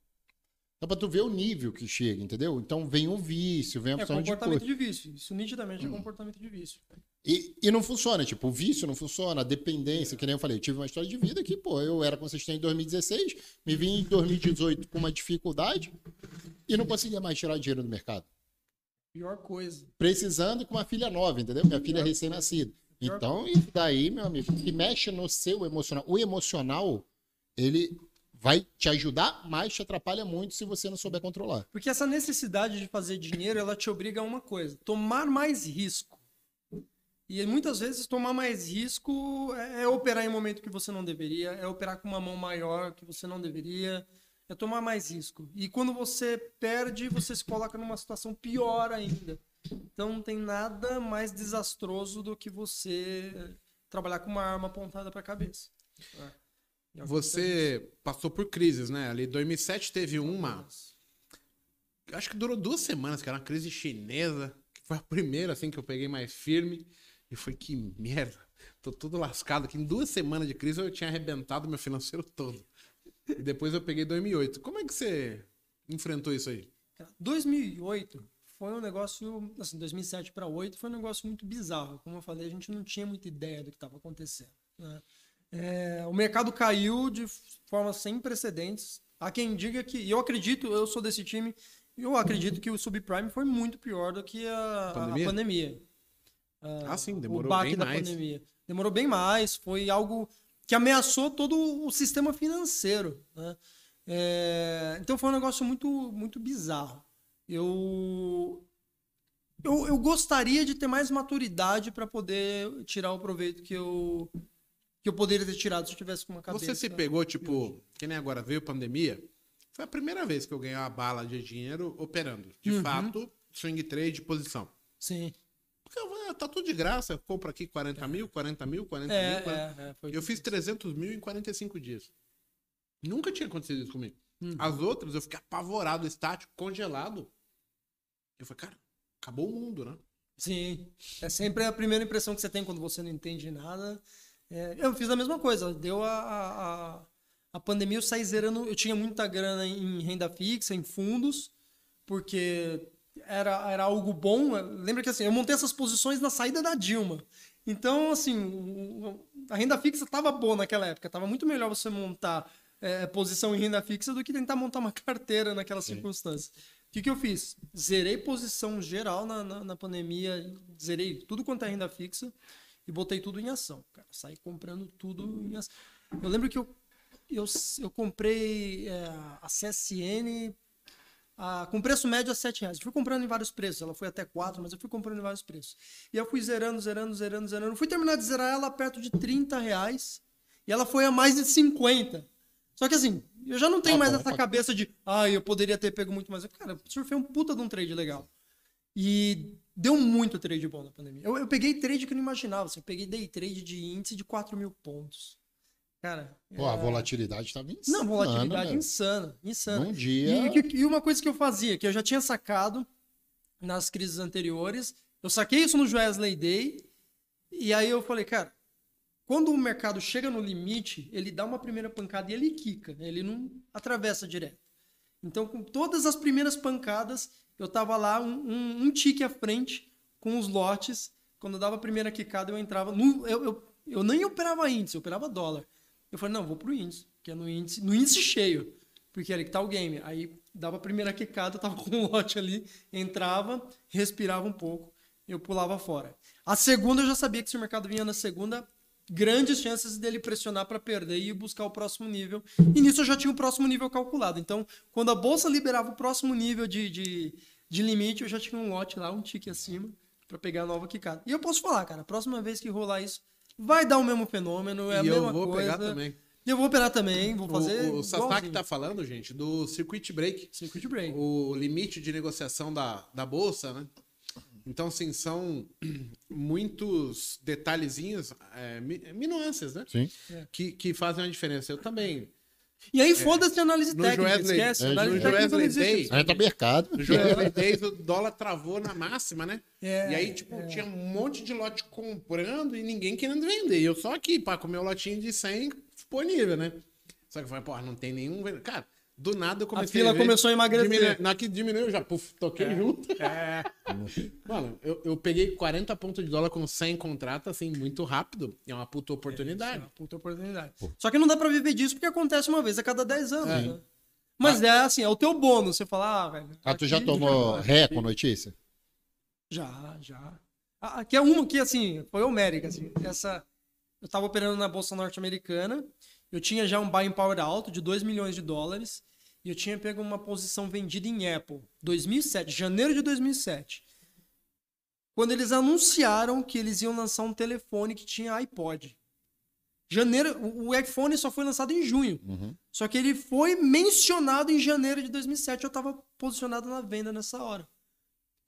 Então, pra tu ver o nível que chega, entendeu? Então, vem um vício, vem a É opção de comportamento coisa. de vício. Isso nitidamente Hum. é comportamento de vício. E, e não funciona, tipo, o vício não funciona, a dependência, que nem eu falei, eu tive uma história de vida que, pô, eu era consistente em 2016, me vim em 2018 com uma dificuldade e não conseguia mais tirar dinheiro do mercado. Pior coisa. Precisando e com uma filha nova, entendeu? Minha filha é recém-nascida. Então, isso daí, meu amigo, que mexe no seu emocional. O emocional, ele vai te ajudar, mas te atrapalha muito se você não souber controlar. Porque essa necessidade de fazer dinheiro, ela te obriga a uma coisa: tomar mais risco. E muitas vezes tomar mais risco é é operar em um momento que você não deveria, é operar com uma mão maior que você não deveria, é tomar mais risco. E quando você perde, você se coloca numa situação pior ainda. Então não tem nada mais desastroso do que você trabalhar com uma arma apontada para a cabeça. É. É que Você passou por crises, né? Ali 2007 teve uma, acho que durou duas semanas, que era uma crise chinesa, que foi a primeira assim que eu peguei mais firme e foi que merda. Tô todo lascado aqui. Em duas semanas de crise eu tinha arrebentado meu financeiro todo. E depois eu peguei 2008. Como é que você enfrentou isso aí? Cara, 2008 foi um negócio, assim, 2007 para 2008 foi um negócio muito bizarro. Como eu falei, a gente não tinha muita ideia do que estava acontecendo. né? É, o mercado caiu de forma sem precedentes. Há quem diga que, e eu acredito, eu sou desse time, eu acredito que o subprime foi muito pior do que a a Pandemia? pandemia. Ah, sim, demorou bem da mais. pandemia. Demorou bem mais, foi algo que ameaçou todo o sistema financeiro. né? É, então foi um negócio muito, muito bizarro. Eu, eu, eu gostaria de ter mais maturidade para poder tirar o proveito que eu, que eu poderia ter tirado se eu tivesse com uma cabeça. Você se pegou, tipo, que nem agora veio pandemia. Foi a primeira vez que eu ganhei uma bala de dinheiro operando. De Uhum. fato, swing trade, posição. Sim. Porque eu, ah, tá tudo de graça. Eu compro aqui 40 mil, 40 mil, 40 É, mil. 40... é, é, Eu fiz 300 mil em 45 dias. Nunca tinha acontecido isso comigo. Uhum. As outras, eu fiquei apavorado, estático, congelado. Eu falei, cara, acabou o mundo, né? Sim. É sempre a primeira impressão que você tem quando você não entende nada. É, eu fiz a mesma coisa. Deu a, a, a- pandemia, eu saí zerando. Eu tinha muita grana em renda fixa, em fundos, porque era, era algo bom. Lembra que assim, eu montei essas posições na saída da Dilma. Então, assim, a renda fixa estava boa naquela época. Estava muito melhor você montar é, posição em renda fixa do que tentar montar uma carteira naquela circunstância. O que, que eu fiz? Zerei posição geral na, na, na pandemia, zerei tudo quanto é renda fixa e botei tudo em ação. Cara, saí comprando tudo em ação. Eu lembro que eu, eu, eu comprei é, a CSN a- com preço médio a 7 reais. Eu fui comprando em vários preços. Ela foi até 4, mas eu fui comprando em vários preços. E eu fui zerando, zerando, zerando, zerando. Fui terminar de zerar ela perto de 30 reais. E ela foi a mais de 50. Só que assim, eu já não tenho Tá mais bom, essa tá- cabeça de, ah, eu poderia ter pego muito mais. Cara, eu surfei um puta de um trade legal. E deu muito trade bom na pandemia. Eu, eu peguei trade que eu não imaginava. Assim, eu peguei day trade de índice de 4 mil pontos. Cara. Pô, a é- volatilidade estava insana. Não, volatilidade velho. insana. Insana. Num dia. E, e uma coisa que eu fazia, que eu já tinha sacado nas crises anteriores, eu saquei isso no Wesley Day, e aí eu falei, cara, quando o mercado chega no limite, ele dá uma primeira pancada e ele quica, né? ele não atravessa direto. Então, com todas as primeiras pancadas, eu tava lá um, um, um tique à frente com os lotes. Quando eu dava a primeira quicada, eu entrava. No, eu, eu, eu nem operava índice, eu operava dólar. Eu falei, não, vou pro índice, que é no índice, no índice cheio, porque era que tá o game. Aí dava a primeira quicada, eu tava com um lote ali, entrava, respirava um pouco, eu pulava fora. A segunda eu já sabia que se o mercado vinha na segunda, grandes chances dele pressionar para perder e buscar o próximo nível. E nisso eu já tinha o próximo nível calculado. Então, quando a bolsa liberava o próximo nível de, de, de limite, eu já tinha um lote lá, um tique acima, para pegar a nova quicada. E eu posso falar, cara, a próxima vez que rolar isso, vai dar o mesmo fenômeno, é a e mesma eu vou coisa. pegar também. Eu vou operar também, vou fazer. o o Sasaki tá falando, gente, do circuit break. Circuit break. o limite de negociação da, da bolsa, né? Então, assim, são muitos detalhezinhos, é, minuances, né? Sim. Que, que fazem a diferença. Eu também. E aí foda-se a análise É. No técnica, Joesley- esquece. é, análise no técnica Joesley. Day- Aí tá mercado. No Joelho 10, o dólar travou na máxima, né? É, e aí, tipo, tinha um monte de lote comprando e ninguém querendo vender. E eu só aqui, pra comer o lotinho de 100 disponível, né? Só que eu falei, porra, não tem nenhum. Cara, do nada eu comecei fila ver- começou a emagrecer. Diminui, na que diminuiu, eu já puf, toquei junto. Mano, eu, eu peguei 40 pontos de dólar com 100 contratos, assim, muito rápido. É uma puta É oportunidade. uma puta oportunidade. Só que não dá pra viver disso porque acontece uma vez a cada 10 anos. É. né? Mas é assim, é o teu bônus. Você fala, ah, velho. Ah, tu já tomou ré com notícia? Já, já. Ah, Aqui é uma que, assim, foi homérica, assim. Essa. Eu tava operando na Bolsa Norte-Americana. Eu tinha já um buying power alto de 2 milhões de dólares. E eu tinha pego uma posição vendida em Apple. 2007, janeiro de 2007. Quando eles anunciaram que eles iam lançar um telefone que tinha iPod. Janeiro, o iPhone só foi lançado em junho. Uhum. Só que ele foi mencionado em janeiro de 2007. Eu tava posicionado na venda nessa hora.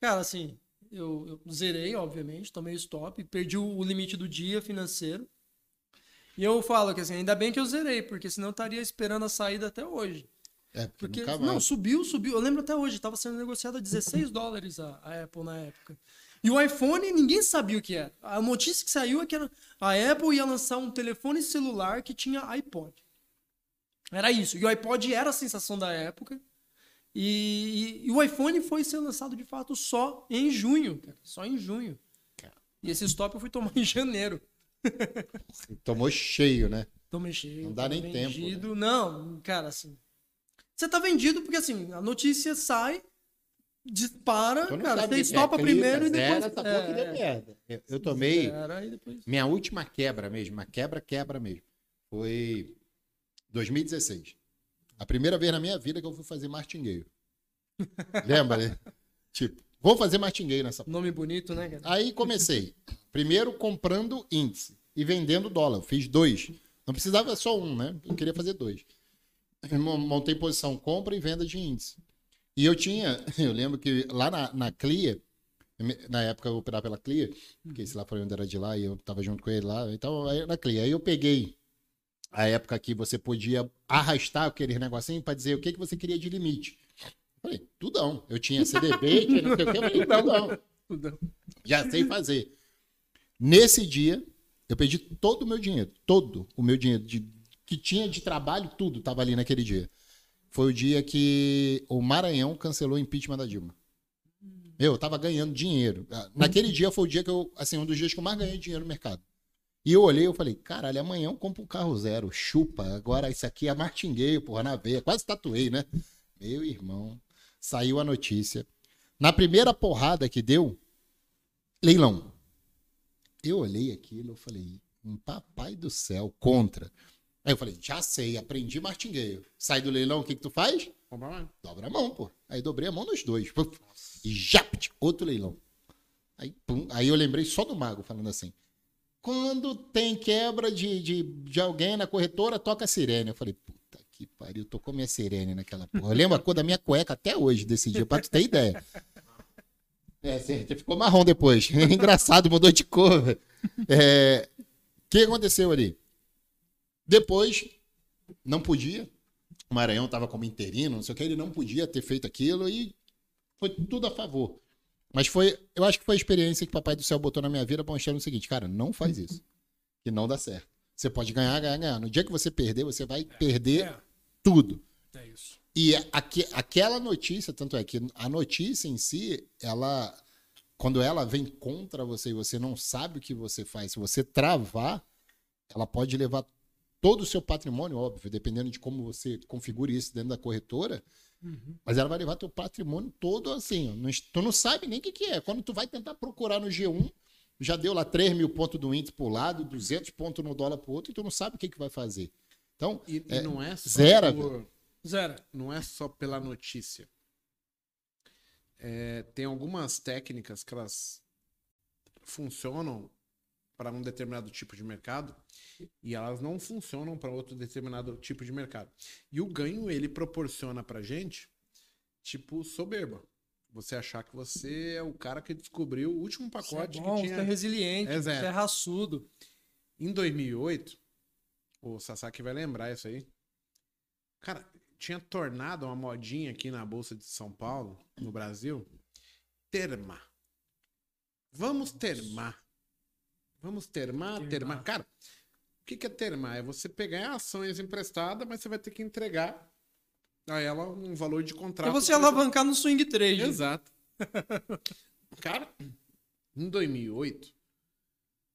Cara, assim, eu, eu zerei, obviamente, tomei o stop, perdi o, o limite do dia financeiro. E eu falo que assim, ainda bem que eu zerei, porque senão eu estaria esperando a saída até hoje. É, porque, Porque, não, subiu, subiu. Eu lembro até hoje, estava sendo negociado a 16 dólares a, a Apple na época. E o iPhone, ninguém sabia o que era. A notícia que saiu é que era, a Apple ia lançar um telefone celular que tinha iPod. Era isso. E o iPod era a sensação da época. E, e- e o iPhone foi ser lançado de fato só em junho, cara. Só em junho. E esse stop eu fui tomar em janeiro. Tomou cheio, né? Tomei cheio. Não dá nem tempo, né? vendido. Não, cara, assim. Você tá vendido porque assim, a notícia sai, dispara, não cara, você é, estopa clica, primeiro e depois. Essa porra que deu é, merda. Eu, eu tomei. depois. Minha última quebra mesmo, uma quebra, quebra mesmo. Foi 2016. A primeira vez na minha vida que eu fui fazer martingueiro. Lembra, né? Tipo, vou fazer martingueiro nessa. Nome bonito, né, cara? Aí comecei. Primeiro comprando índice e vendendo dólar. Eu Fiz dois. Não precisava só um, né? Eu queria fazer dois. Eu mon- Montei posição compra e venda de índice. E eu tinha, eu lembro que lá na, na Clear, na época eu operava pela Clear, porque esse lá foi onde era de lá e eu tava junto com ele lá, então aí na Clear. Aí eu peguei a época que você podia arrastar aquele negocinho para dizer o que, que você queria de limite. Falei, tudão. Eu tinha CDB, tinha não sei o que, eu falei, tudão. Tudo. Já sei fazer. Nesse dia, eu perdi todo o meu dinheiro. Todo o meu dinheiro de- que tinha de trabalho, tudo estava ali naquele dia. Foi o dia que o Maranhão cancelou o impeachment da Dilma. Eu tava ganhando dinheiro. Ah, Naquele dia foi o dia que eu, assim, um dos dias que eu mais ganhei dinheiro no mercado. E eu olhei e falei, caralho, amanhã eu compro um carro zero, chupa. Agora isso aqui é martingueio, porra, na veia. Quase tatuei, né? Meu irmão, saiu a notícia. Na primeira porrada que deu, leilão. Eu olhei aquilo, eu falei, um papai do céu, contra. Aí eu falei, já sei, aprendi martingueio. Sai do leilão, o que que tu faz? Compra mais. Dobra a mão, pô. Aí dobrei a mão nos dois. E já, outro leilão. Aí, pum. Aí eu lembrei só do mago falando assim. Quando tem quebra de, de, de alguém na corretora, toca a sirene. Eu falei, puta que pariu, tocou minha sirene naquela porra. Eu lembro a cor da minha cueca até hoje desse dia, pra tu ter ideia. É, você ficou marrom depois. Engraçado, mudou de cor. É, O que aconteceu ali? Depois, não podia. O Maranhão estava como interino, não sei o que, ele não podia ter feito aquilo e foi tudo a favor. Mas foi, eu acho que foi a experiência que o Papai do Céu botou na minha vida para mostrar o seguinte, cara, não faz isso. Que não dá certo. Você pode ganhar, ganhar, ganhar. No dia que você perder, você vai perder É, tudo. é isso. E aque- aquela notícia, tanto é que a notícia em si, ela. Quando ela vem contra você e você não sabe o que você faz, se você travar, ela pode levar todo o seu patrimônio, óbvio, dependendo de como você configure isso dentro da corretora, mas ela vai levar teu patrimônio todo assim. não- tu não sabe nem o que, que é. Quando tu vai tentar procurar no G1, já deu lá 3 mil pontos do índice pro lado, 200 pontos no dólar pro outro, e tu não sabe o que, que vai fazer. Então, E, e É, não é só zero, por- Zero. não é só pela notícia. É, tem algumas técnicas que elas funcionam para um determinado tipo de mercado e elas não funcionam para outro determinado tipo de mercado. E o ganho ele proporciona para gente tipo soberba. Você achar que você é o cara que descobriu o último Você é pacote bom, que você tinha é resiliente, É você é raçudo. Em 2008, o Sasaki vai lembrar isso aí. Cara, tinha tornado uma modinha aqui na Bolsa de São Paulo, no Brasil. Terma. Vamos termar. Vamos termar, Termar. termar. Cara, o que é termar? É você pegar ações emprestadas, mas você vai ter que entregar a ela um valor de contrato. E você alavancar no swing trade. Exato. Cara, em 2008,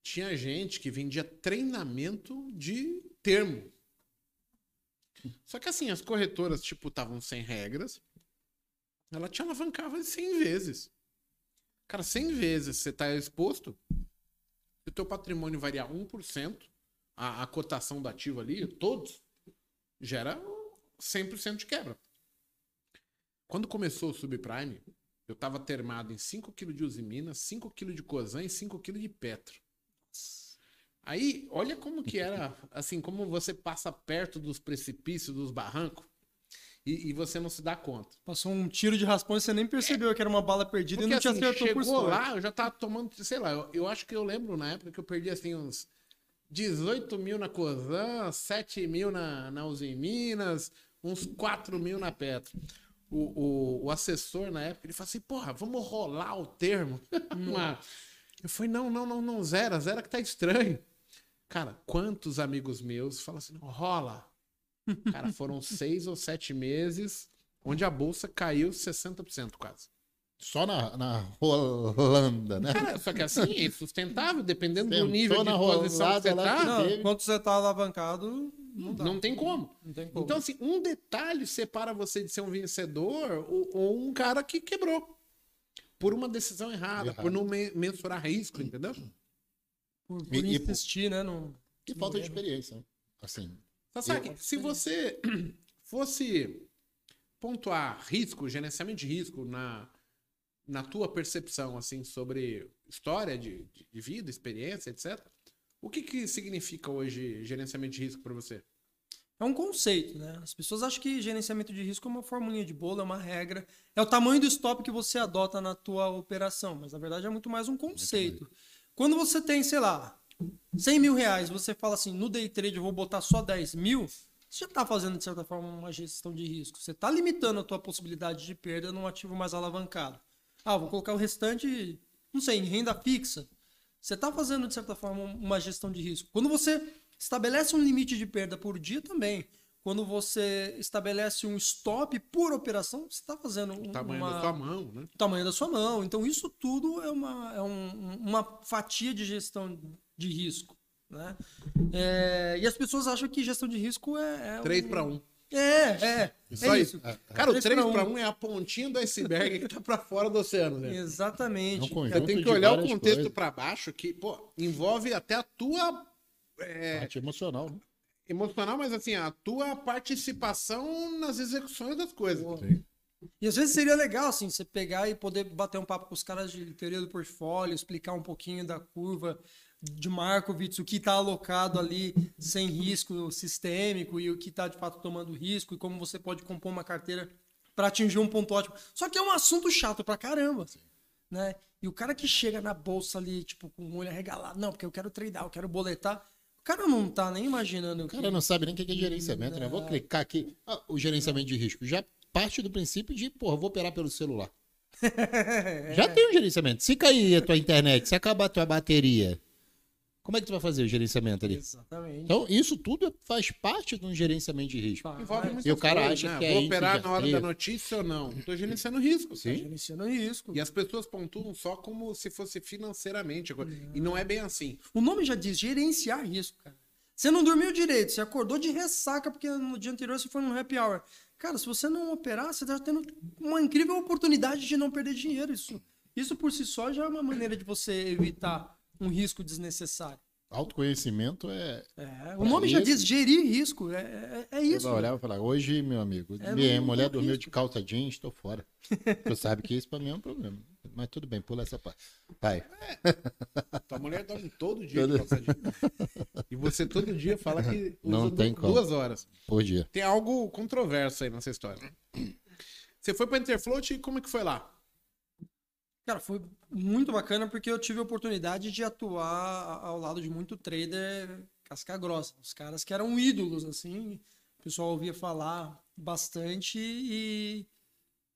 tinha gente que vendia treinamento de termo. Só que assim, as corretoras, tipo, estavam sem regras. Ela te alavancava 100 vezes. Cara, 100 vezes você tá exposto. Se o teu patrimônio variar 1%, a, a cotação do ativo ali, todos, gera 100% de quebra. Quando começou o subprime, eu tava termado em 5 kg de Usimina, 5 kg de Cosan e 5 kg de Petro. Aí, olha como que era, assim, como você passa perto dos precipícios, dos barrancos, e, e você não se dá conta. Passou um tiro de raspão e você nem percebeu que era uma bala perdida Porque e não te assim, acertou por chegou sorte. lá, eu já tava tomando, sei lá, eu, eu acho que eu lembro na época que eu perdi assim uns 18 mil na Cosan, 7 mil na, na Uzi Minas, uns 4 mil na Petro. O, o, o assessor na época, ele falou assim, porra, vamos rolar o termo. Eu falei, não, não, não, não, zera, zera que tá estranho. Cara, quantos amigos meus falam assim, rola. Cara, foram seis ou sete meses onde a bolsa caiu 60% quase. Só na, na Holanda, né? Cara, só que assim, é insustentável, dependendo do Sentou nível de posição que você tá, que Não, teve. quando você tá alavancado, não dá. não tem como. Não tem como. Então, assim, um detalhe separa você de ser um vencedor ou, ou um cara que quebrou. Por uma decisão errada, Errado. por não me- mensurar risco, entendeu? Por, por E- e- insistir, né? No... E falta de experiência. né? Assim, Sasaki, Eu- se você fosse pontuar risco, gerenciamento de risco na, na tua percepção, assim, sobre história de, de- de vida, experiência, etc., o que que significa hoje gerenciamento de risco para você? É um conceito, né? As pessoas acham que gerenciamento de risco é uma formulinha de bolo, é uma regra. É o tamanho do stop que você adota na tua operação, mas na verdade é muito mais um conceito. Quando você tem, sei lá, 100 mil reais, você fala assim, no day trade eu vou botar só 10 mil, você já está fazendo, de certa forma, uma gestão de risco. Você está limitando a tua possibilidade de perda num ativo mais alavancado. Ah, vou colocar o restante, não sei, em renda fixa. Você está fazendo, de certa forma, uma gestão de risco. Quando você estabelece um limite de perda por dia também, quando você estabelece um stop por operação, você está fazendo um, O tamanho uma, da sua mão, né? o tamanho da sua mão. Então, isso tudo é uma, é um- uma fatia de gestão de risco. Né? É, e as pessoas acham que gestão de risco é. é 3 um- para 1. É, é. Isso é aí. isso. Cara, o 3 3 pra para um. 1 é a pontinha do iceberg que tá para fora do oceano, né? Exatamente. É um tem que olhar o contexto para baixo que, pô, envolve até a tua é, Parte emocional, né? Emocional, mas assim, a tua participação nas execuções das coisas. E às vezes seria legal, assim, você pegar e poder bater um papo com os caras de teoria do portfólio, explicar um pouquinho da curva de Markowitz, o que está alocado ali sem risco sistêmico e o que está de fato tomando risco e como você pode compor uma carteira para atingir um ponto ótimo. Só que é um assunto chato pra caramba. né? E o cara que chega na bolsa ali, tipo, com o olho arregalado, não, porque eu quero treinar, eu quero boletar. O cara não tá nem imaginando O cara não sabe nem o que é gerenciamento, né? Vou clicar aqui. Ah, o gerenciamento de risco. Já parte do princípio de, porra, vou operar pelo celular. Já tem um gerenciamento. Se cair a tua internet, se acabar a tua bateria, como é que tu vai fazer o gerenciamento ali? Exatamente. Então, isso tudo faz parte de um gerenciamento de risco. Envolve muitas E o cara coisas, acha né? que é Vou isso operar na hora da notícia ou não? Tô gerenciando risco. Sim. Gerenciando risco. E as pessoas pontuam só como se fosse financeiramente. E não é bem assim. O nome já diz gerenciar risco, cara. Você não dormiu direito, você acordou de ressaca porque no dia anterior você foi num happy hour. Cara, se você não operar, você tá tendo uma incrível oportunidade de não perder dinheiro. Isso, isso por si só já é uma maneira de você evitar um risco desnecessário. Autoconhecimento é. É, o nome já isso- diz gerir risco. É, é, é isso. vai olhar e falar, hoje, meu amigo, É, minha não- mulher não dormiu risco. de calça jeans, tô fora. Tu sabe que isso pra mim é um problema. Mas tudo bem, pula essa parte. Vai. Tua mulher dorme todo dia de Todo- calça jeans. E você todo dia fala que Não tem du- como. duas horas. Por dia. Tem algo controverso aí nessa história. Você foi pra Interfloat e como é que foi lá? Cara, foi muito bacana porque eu tive a oportunidade de atuar ao lado de muito trader casca grossa. Os caras que eram ídolos, assim. O pessoal ouvia falar bastante e,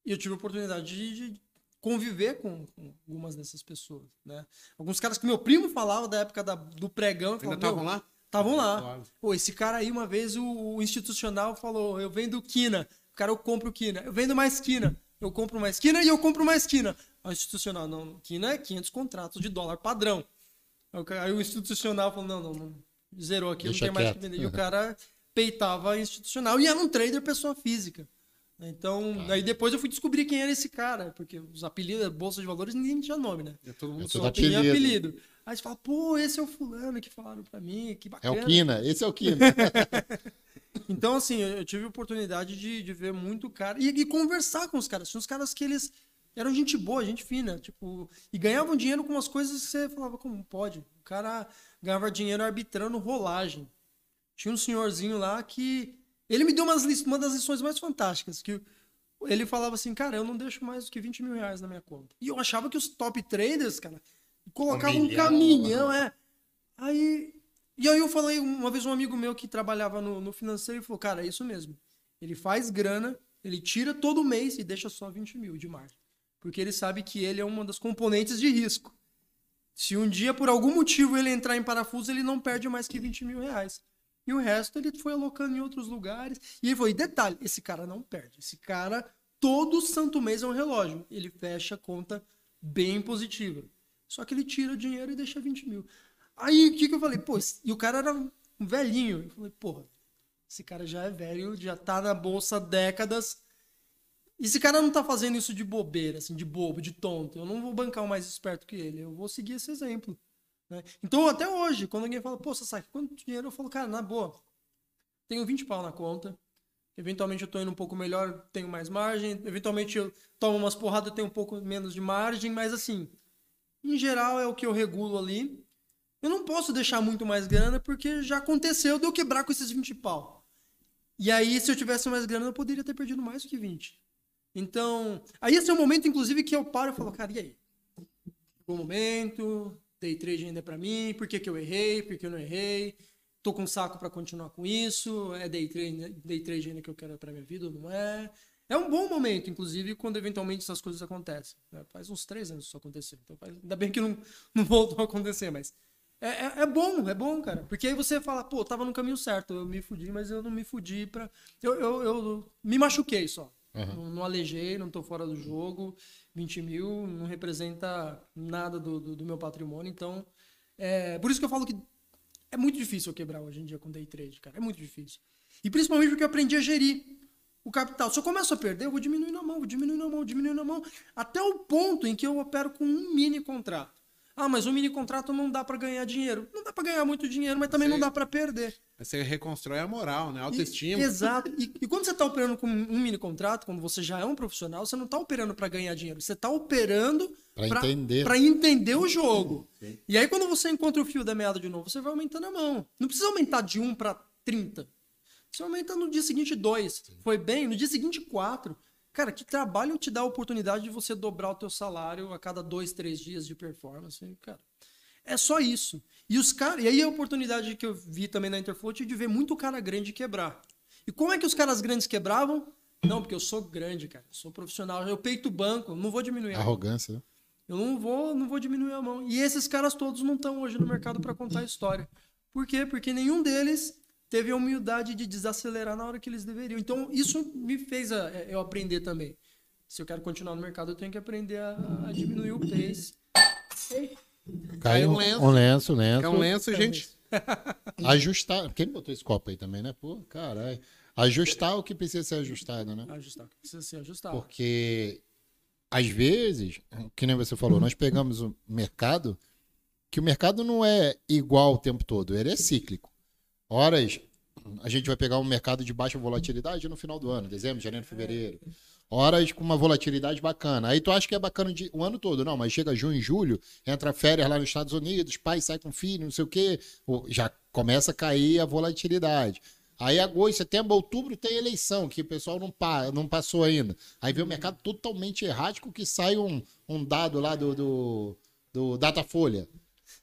e eu tive a oportunidade de, de conviver com, com algumas dessas pessoas, né? Alguns caras que meu primo falava da época da- do pregão. Ainda estavam "Meu, lá? Estavam lá. Claro. Pô, esse cara aí, uma vez, o, o institucional falou: eu vendo quina. O cara, eu compro quina. Eu vendo mais quina. Eu compro mais quina e eu compro mais quina. Institucional, não, quina é 500 contratos de dólar padrão. Aí o, institucional falou: não, não, não. Zerou aqui, Deixa não tem mais o que vender. E o cara peitava a institucional e era um trader pessoa física. Então, aí depois eu fui descobrir quem era esse cara, porque os apelidos, Bolsa de Valores, ninguém tinha nome, né? É todo mundo É só. Tinha apelido. apelido. Aí você fala, pô, esse é o fulano que falaram pra mim, que É bacana. o Kina, esse é o Kina. Então, assim, eu eu tive a oportunidade de, de ver muito cara e, e conversar com os caras. Tinha uns caras que eles eram gente boa, gente fina, tipo, e ganhavam dinheiro com umas coisas que você falava, como pode? O cara ganhava dinheiro arbitrando rolagem. Tinha um senhorzinho lá que. Ele me deu umas, li- uma das lições mais fantásticas, que ele falava assim, cara, eu não deixo mais do que 20 mil reais na minha conta. E eu achava que os top traders, cara, colocavam um, milhão. caminhão, é. Aí. E aí eu falei, uma vez um amigo meu que trabalhava no, no financeiro, ele falou, cara, é isso mesmo. Ele faz grana, ele tira todo mês e deixa só 20 mil de margem. Porque ele sabe que ele é uma das componentes de risco. Se um dia, por algum motivo, ele entrar em parafuso, ele não perde mais que 20 mil reais. E o resto ele foi alocando em outros lugares. E e detalhe, esse cara não perde.Esse cara, todo santo mês é um relógio. Ele fecha a conta bem positiva. Só que ele tira o dinheiro e deixa 20 mil. Aí o que, que eu falei? Pô, esse- e o cara era um velhinho. Eu falei, porra, esse cara já é velho, já tá na bolsa há décadas. Esse cara não tá fazendo isso de bobeira, assim, de bobo, de tonto. Eu não vou bancar o mais esperto que ele. Eu vou seguir esse exemplo. né? Então, até hoje, quando alguém fala, pô, Sasaki, quanto dinheiro? Eu falo, cara, na boa, tenho 20 pau na conta. Eventualmente eu tô indo um pouco melhor, tenho mais margem. Eventualmente eu tomo umas porradas, tenho um pouco menos de margem. Mas, assim, em geral é o que eu regulo ali. Eu não posso deixar muito mais grana porque já aconteceu de eu quebrar com esses 20 pau. E aí, se eu tivesse mais grana, eu poderia ter perdido mais do que 20. Então, aí esse é o momento, inclusive, que eu paro e falo, cara, e aí? O momento, day trade ainda é pra mim, por que, que eu errei, por que eu não errei? Tô com saco pra continuar com isso, é day trade, day trade ainda que eu quero pra minha vida ou não é? É um bom momento, inclusive, quando eventualmente essas coisas acontecem. né? Faz uns três anos que isso aconteceu. Então, faz- ainda bem que não, não voltou a acontecer, mas é, é, é bom, é bom, cara. Porque aí você fala, pô, tava no caminho certo, eu me fudi, mas eu não me fudi pra. Eu, eu, eu me machuquei só. Não, não alejei, não tô fora do jogo. 20 mil não representa nada do, do, do meu patrimônio. Então, é por isso que eu falo que é muito difícil eu quebrar hoje em dia com day trade, cara. É muito difícil. E principalmente porque eu aprendi a gerir o capital. Se eu começo a perder, eu vou diminuindo a mão, vou diminuindo a mão, diminuindo a mão, até o ponto em que eu opero com um mini contrato. Ah, mas um mini contrato não dá para ganhar dinheiro. Não dá para ganhar muito dinheiro, mas também Sim. não dá para perder. Você reconstrói a moral, né? A autoestima. E- exato. E, e quando você está operando com um mini contrato, quando você já é um profissional, você não está operando para ganhar dinheiro. Você está operando pra- entender. pra entender o jogo. E aí, quando você encontra o fio da meada de novo, você vai aumentando a mão. Não precisa aumentar de 1 para 30. Você aumenta no dia seguinte 2. Foi bem, no dia seguinte 4. Cara, que trabalho te dá a oportunidade de você dobrar o teu salário a cada dois, três dias de performance? Cara, é só isso. E os caras. E aí a oportunidade que eu vi também na Interfloat de ver muito cara grande quebrar. E como é que os caras grandes quebravam? Não, porque eu sou grande, cara. Eu sou profissional. Eu peito o banco, não vou diminuir. a mão. Arrogância, né? Eu não vou, não vou diminuir a mão. E esses caras todos não estão hoje no mercado para contar a história. Por quê? Porque nenhum deles teve a humildade de desacelerar na hora que eles deveriam. Então, isso me fez a- eu aprender também. Se eu quero continuar no mercado, eu tenho que aprender a, a diminuir o pace. Caiu um lenço. um lenço. lenço. É um lenço, gente. Ajustar. Quem botou esse copo aí também, né? Pô, caralho. Ajustar o que precisa ser ajustado, né? Ajustar. Precisa se ajustar. Porque, às vezes, que nem você falou, nós pegamos o mercado, que o mercado não é igual o tempo todo, ele é cíclico. Horas, a gente vai pegar um mercado de baixa volatilidade no final do ano, dezembro, janeiro, fevereiro. Horas com uma volatilidade bacana. Aí tu acha que é bacana de- o ano todo. Não, mas chega junho, julho, entra férias lá nos Estados Unidos, pai sai com filho, não sei o quê. Já começa a cair a volatilidade. Aí agosto, setembro, outubro tem eleição, que o pessoal não, pa, não passou ainda. Aí vem o mercado totalmente errático que sai um, um dado lá do, do, do Datafolha.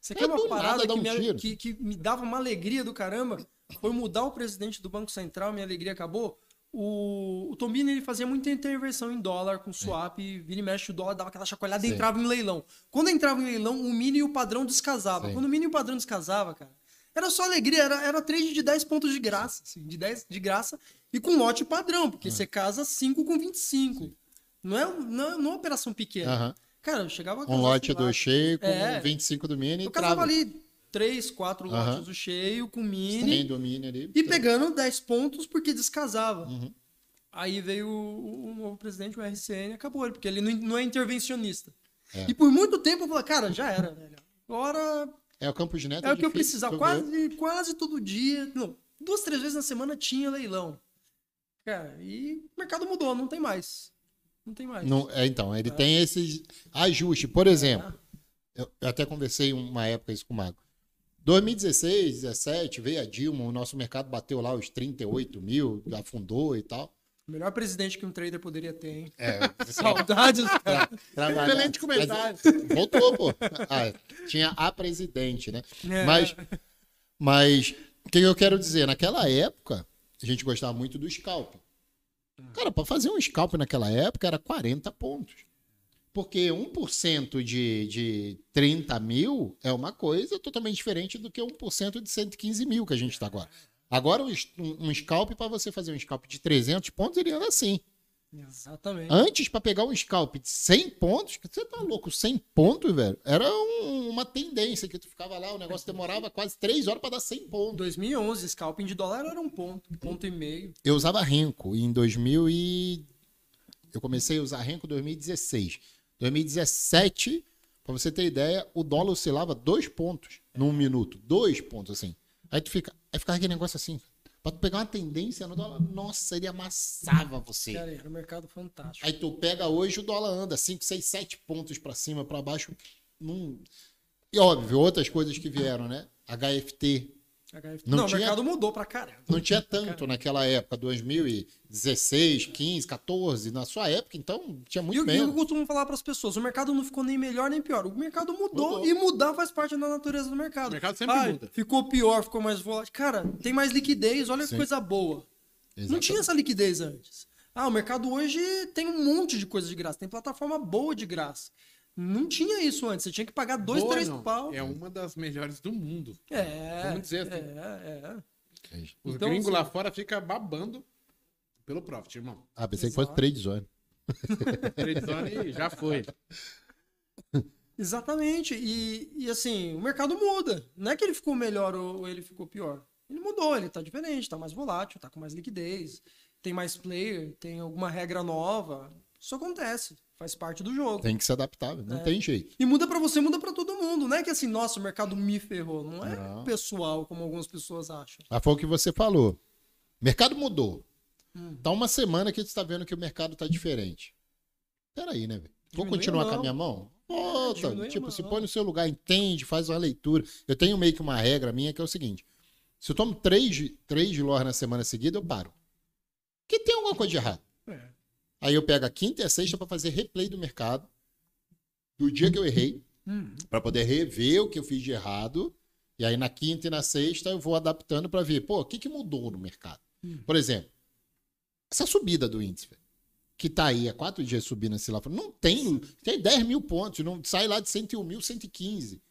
Você É quer uma nada parada que, um me, que, que me dava uma alegria do caramba? Foi mudar o presidente do Banco Central, minha alegria acabou. O, o Tombini ele fazia muita intervenção em dólar com swap, vira e mexe o dólar, dava aquela chacoalhada e Sim. entrava em leilão. Quando entrava em leilão, o mini e o padrão descasava. Sim. Quando o mini e o padrão descasava, cara, era só alegria, era, era trade de 10 pontos de graça, assim, de 10 de graça, e com lote padrão, porque você casa 5 com 25. Não é, não é, não é uma operação pequena. Cara, eu chegava a Um lote do cheio com É. 25 do mini e eu casava ali três, quatro lotes do cheio com mini Tem do mini ali. e pegando 10 pontos porque descasava. Uhum. Aí veio o, o novo presidente, o RCN, e acabou ele, porque ele não, não é intervencionista. É. E por muito tempo eu falei, cara, já era, velho. Agora É o Campos Neto. é o que eu precisava. Quase, quase todo dia. Não, duas, três vezes na semana tinha leilão. Cara, e o mercado mudou, não tem mais. Não tem mais. Não, é, então, ele tem esses ajustes. Por exemplo, eu, eu até conversei uma época isso com o Mago. 2016, 17, veio a Dilma, o nosso mercado bateu lá os 38 mil, afundou e tal. O melhor presidente que um trader poderia ter, hein? É, Saudades, cara. trabalhar- Excelente comentário. Mas- voltou, pô. Ah, tinha a presidente, né? É. Mas, mas o que eu quero dizer? Naquela época, a gente gostava muito do scalp. Cara, para fazer um scalp naquela época era 40 pontos. Porque 1% de, de 30 mil é uma coisa totalmente diferente do que 1% de 115 mil que a gente está agora. Agora, um, um scalp, para você fazer um scalp de 300 pontos, ele anda assim. Exatamente. Antes, para pegar um scalp de 100 pontos, que você tá louco, 100 pontos, velho, era um- uma tendência que tu ficava lá, o negócio demorava quase 3 horas para dar 100 Em pontos. 2011, scalping de dólar era um ponto, um ponto e meio. Eu usava Renko em 2000 e... Eu comecei a usar Renko em 2016. 2017, para você ter ideia, o dólar oscilava 2 pontos num minuto. 2 pontos, assim. Aí tu fica... Aí ficava aquele negócio assim. Pra tu pegar uma tendência no dólar, nossa, ele amassava você. Cara, era um mercado fantástico. Aí tu pega hoje, o dólar anda 5, 6, 7 pontos pra cima, pra baixo. Num... E óbvio, outras coisas que vieram, né? HFT. Não Não, tinha- o mercado mudou pra caramba. Não tinha tanto naquela época, 2016, 15, 14. Na sua época, então, tinha E muito o que eu menos. costumo falar pras pessoas, o mercado não ficou nem melhor nem pior. O mercado mudou, Mudou. e mudar faz parte da natureza do mercado. O mercado sempre Ah, muda. Ficou pior, ficou mais volátil. Cara, tem mais liquidez, olha que Sim. coisa boa. Não Exatamente. tinha essa liquidez antes. Ah, o mercado hoje tem um monte de coisa de graça, tem plataforma boa de graça. Não tinha isso antes, você tinha que pagar dois, Boa, três não. pau. É uma das melhores do mundo. É, Vamos dizer assim. É, é. Os Então, gringos assim- lá fora ficam babando pelo profit, irmão. Ah, pensei que fosse Exato. trade zone. Trade zone já foi. Exatamente. E, e assim, o mercado muda. Não é que ele ficou melhor ou ou ele ficou pior. Ele mudou, ele tá diferente, tá mais volátil, tá com mais liquidez, tem mais player, tem alguma regra nova. Isso acontece, faz parte do jogo. Tem que se adaptar, não É. tem jeito. E muda pra você, muda pra todo mundo. Não é que assim, nossa, o mercado me ferrou. Não é Não. pessoal, como algumas pessoas acham. Mas foi o que você falou. O mercado mudou. Hum. Tá uma semana que tu está vendo que o mercado tá diferente. Peraí, né, velho? Vou continuar a com a minha mão? Volta. a tipo, se mão. põe no seu lugar, entende, faz uma leitura. Eu tenho meio que uma regra minha que é o seguinte: se eu tomo três, três de lor na semana seguida, eu paro. Porque tem alguma coisa de errado. Aí eu pego a quinta e a sexta para fazer replay do mercado do dia que eu errei, Uhum. para poder rever o que eu fiz de errado. E aí na quinta e na sexta eu vou adaptando para ver, pô, o que, que mudou no mercado? Por exemplo, essa subida do índice, que tá aí há quatro dias subindo assim lá, fora, não tem, tem 10 mil pontos, não sai lá de 101 mil, 115.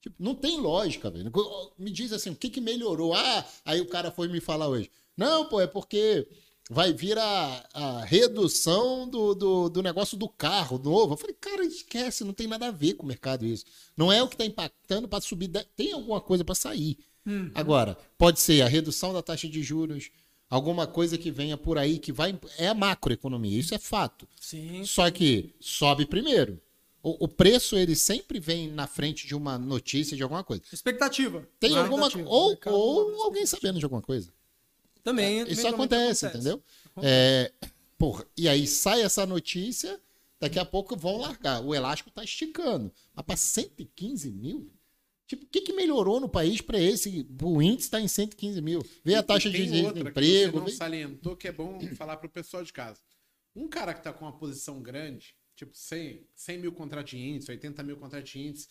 Tipo, não tem lógica, velho. Me diz assim, o que, que melhorou? Ah, aí o cara foi me falar hoje. Não, pô, é porque vai vir a, a redução do, do, do negócio do carro novo. Eu falei, cara, esquece, não tem nada a ver com o mercado isso. Não é o que está impactando para subir. Tem alguma coisa para sair. Agora, pode ser a redução da taxa de juros, alguma coisa que venha por aí que vai. É a macroeconomia, isso é fato. Sim. Só que sobe primeiro. O, o preço, ele sempre vem na frente de uma notícia, de alguma coisa. Expectativa. Tem alguma Expectativa. Ou, ou alguém sabendo de alguma coisa. Também. Isso também acontece, entendeu? É, porra, e aí sai essa notícia, daqui a pouco vão largar. O elástico tá esticando. Mas para 115 mil? Tipo, o que, que melhorou no país para esse? O índice está em 115 mil. Vê a taxa de Tem outra que desemprego. Você não vê- salientou que é bom falar pro pessoal de casa. Um cara que tá com uma posição grande, tipo 100, 100 mil contratos de índice, 80 mil contratos de índice,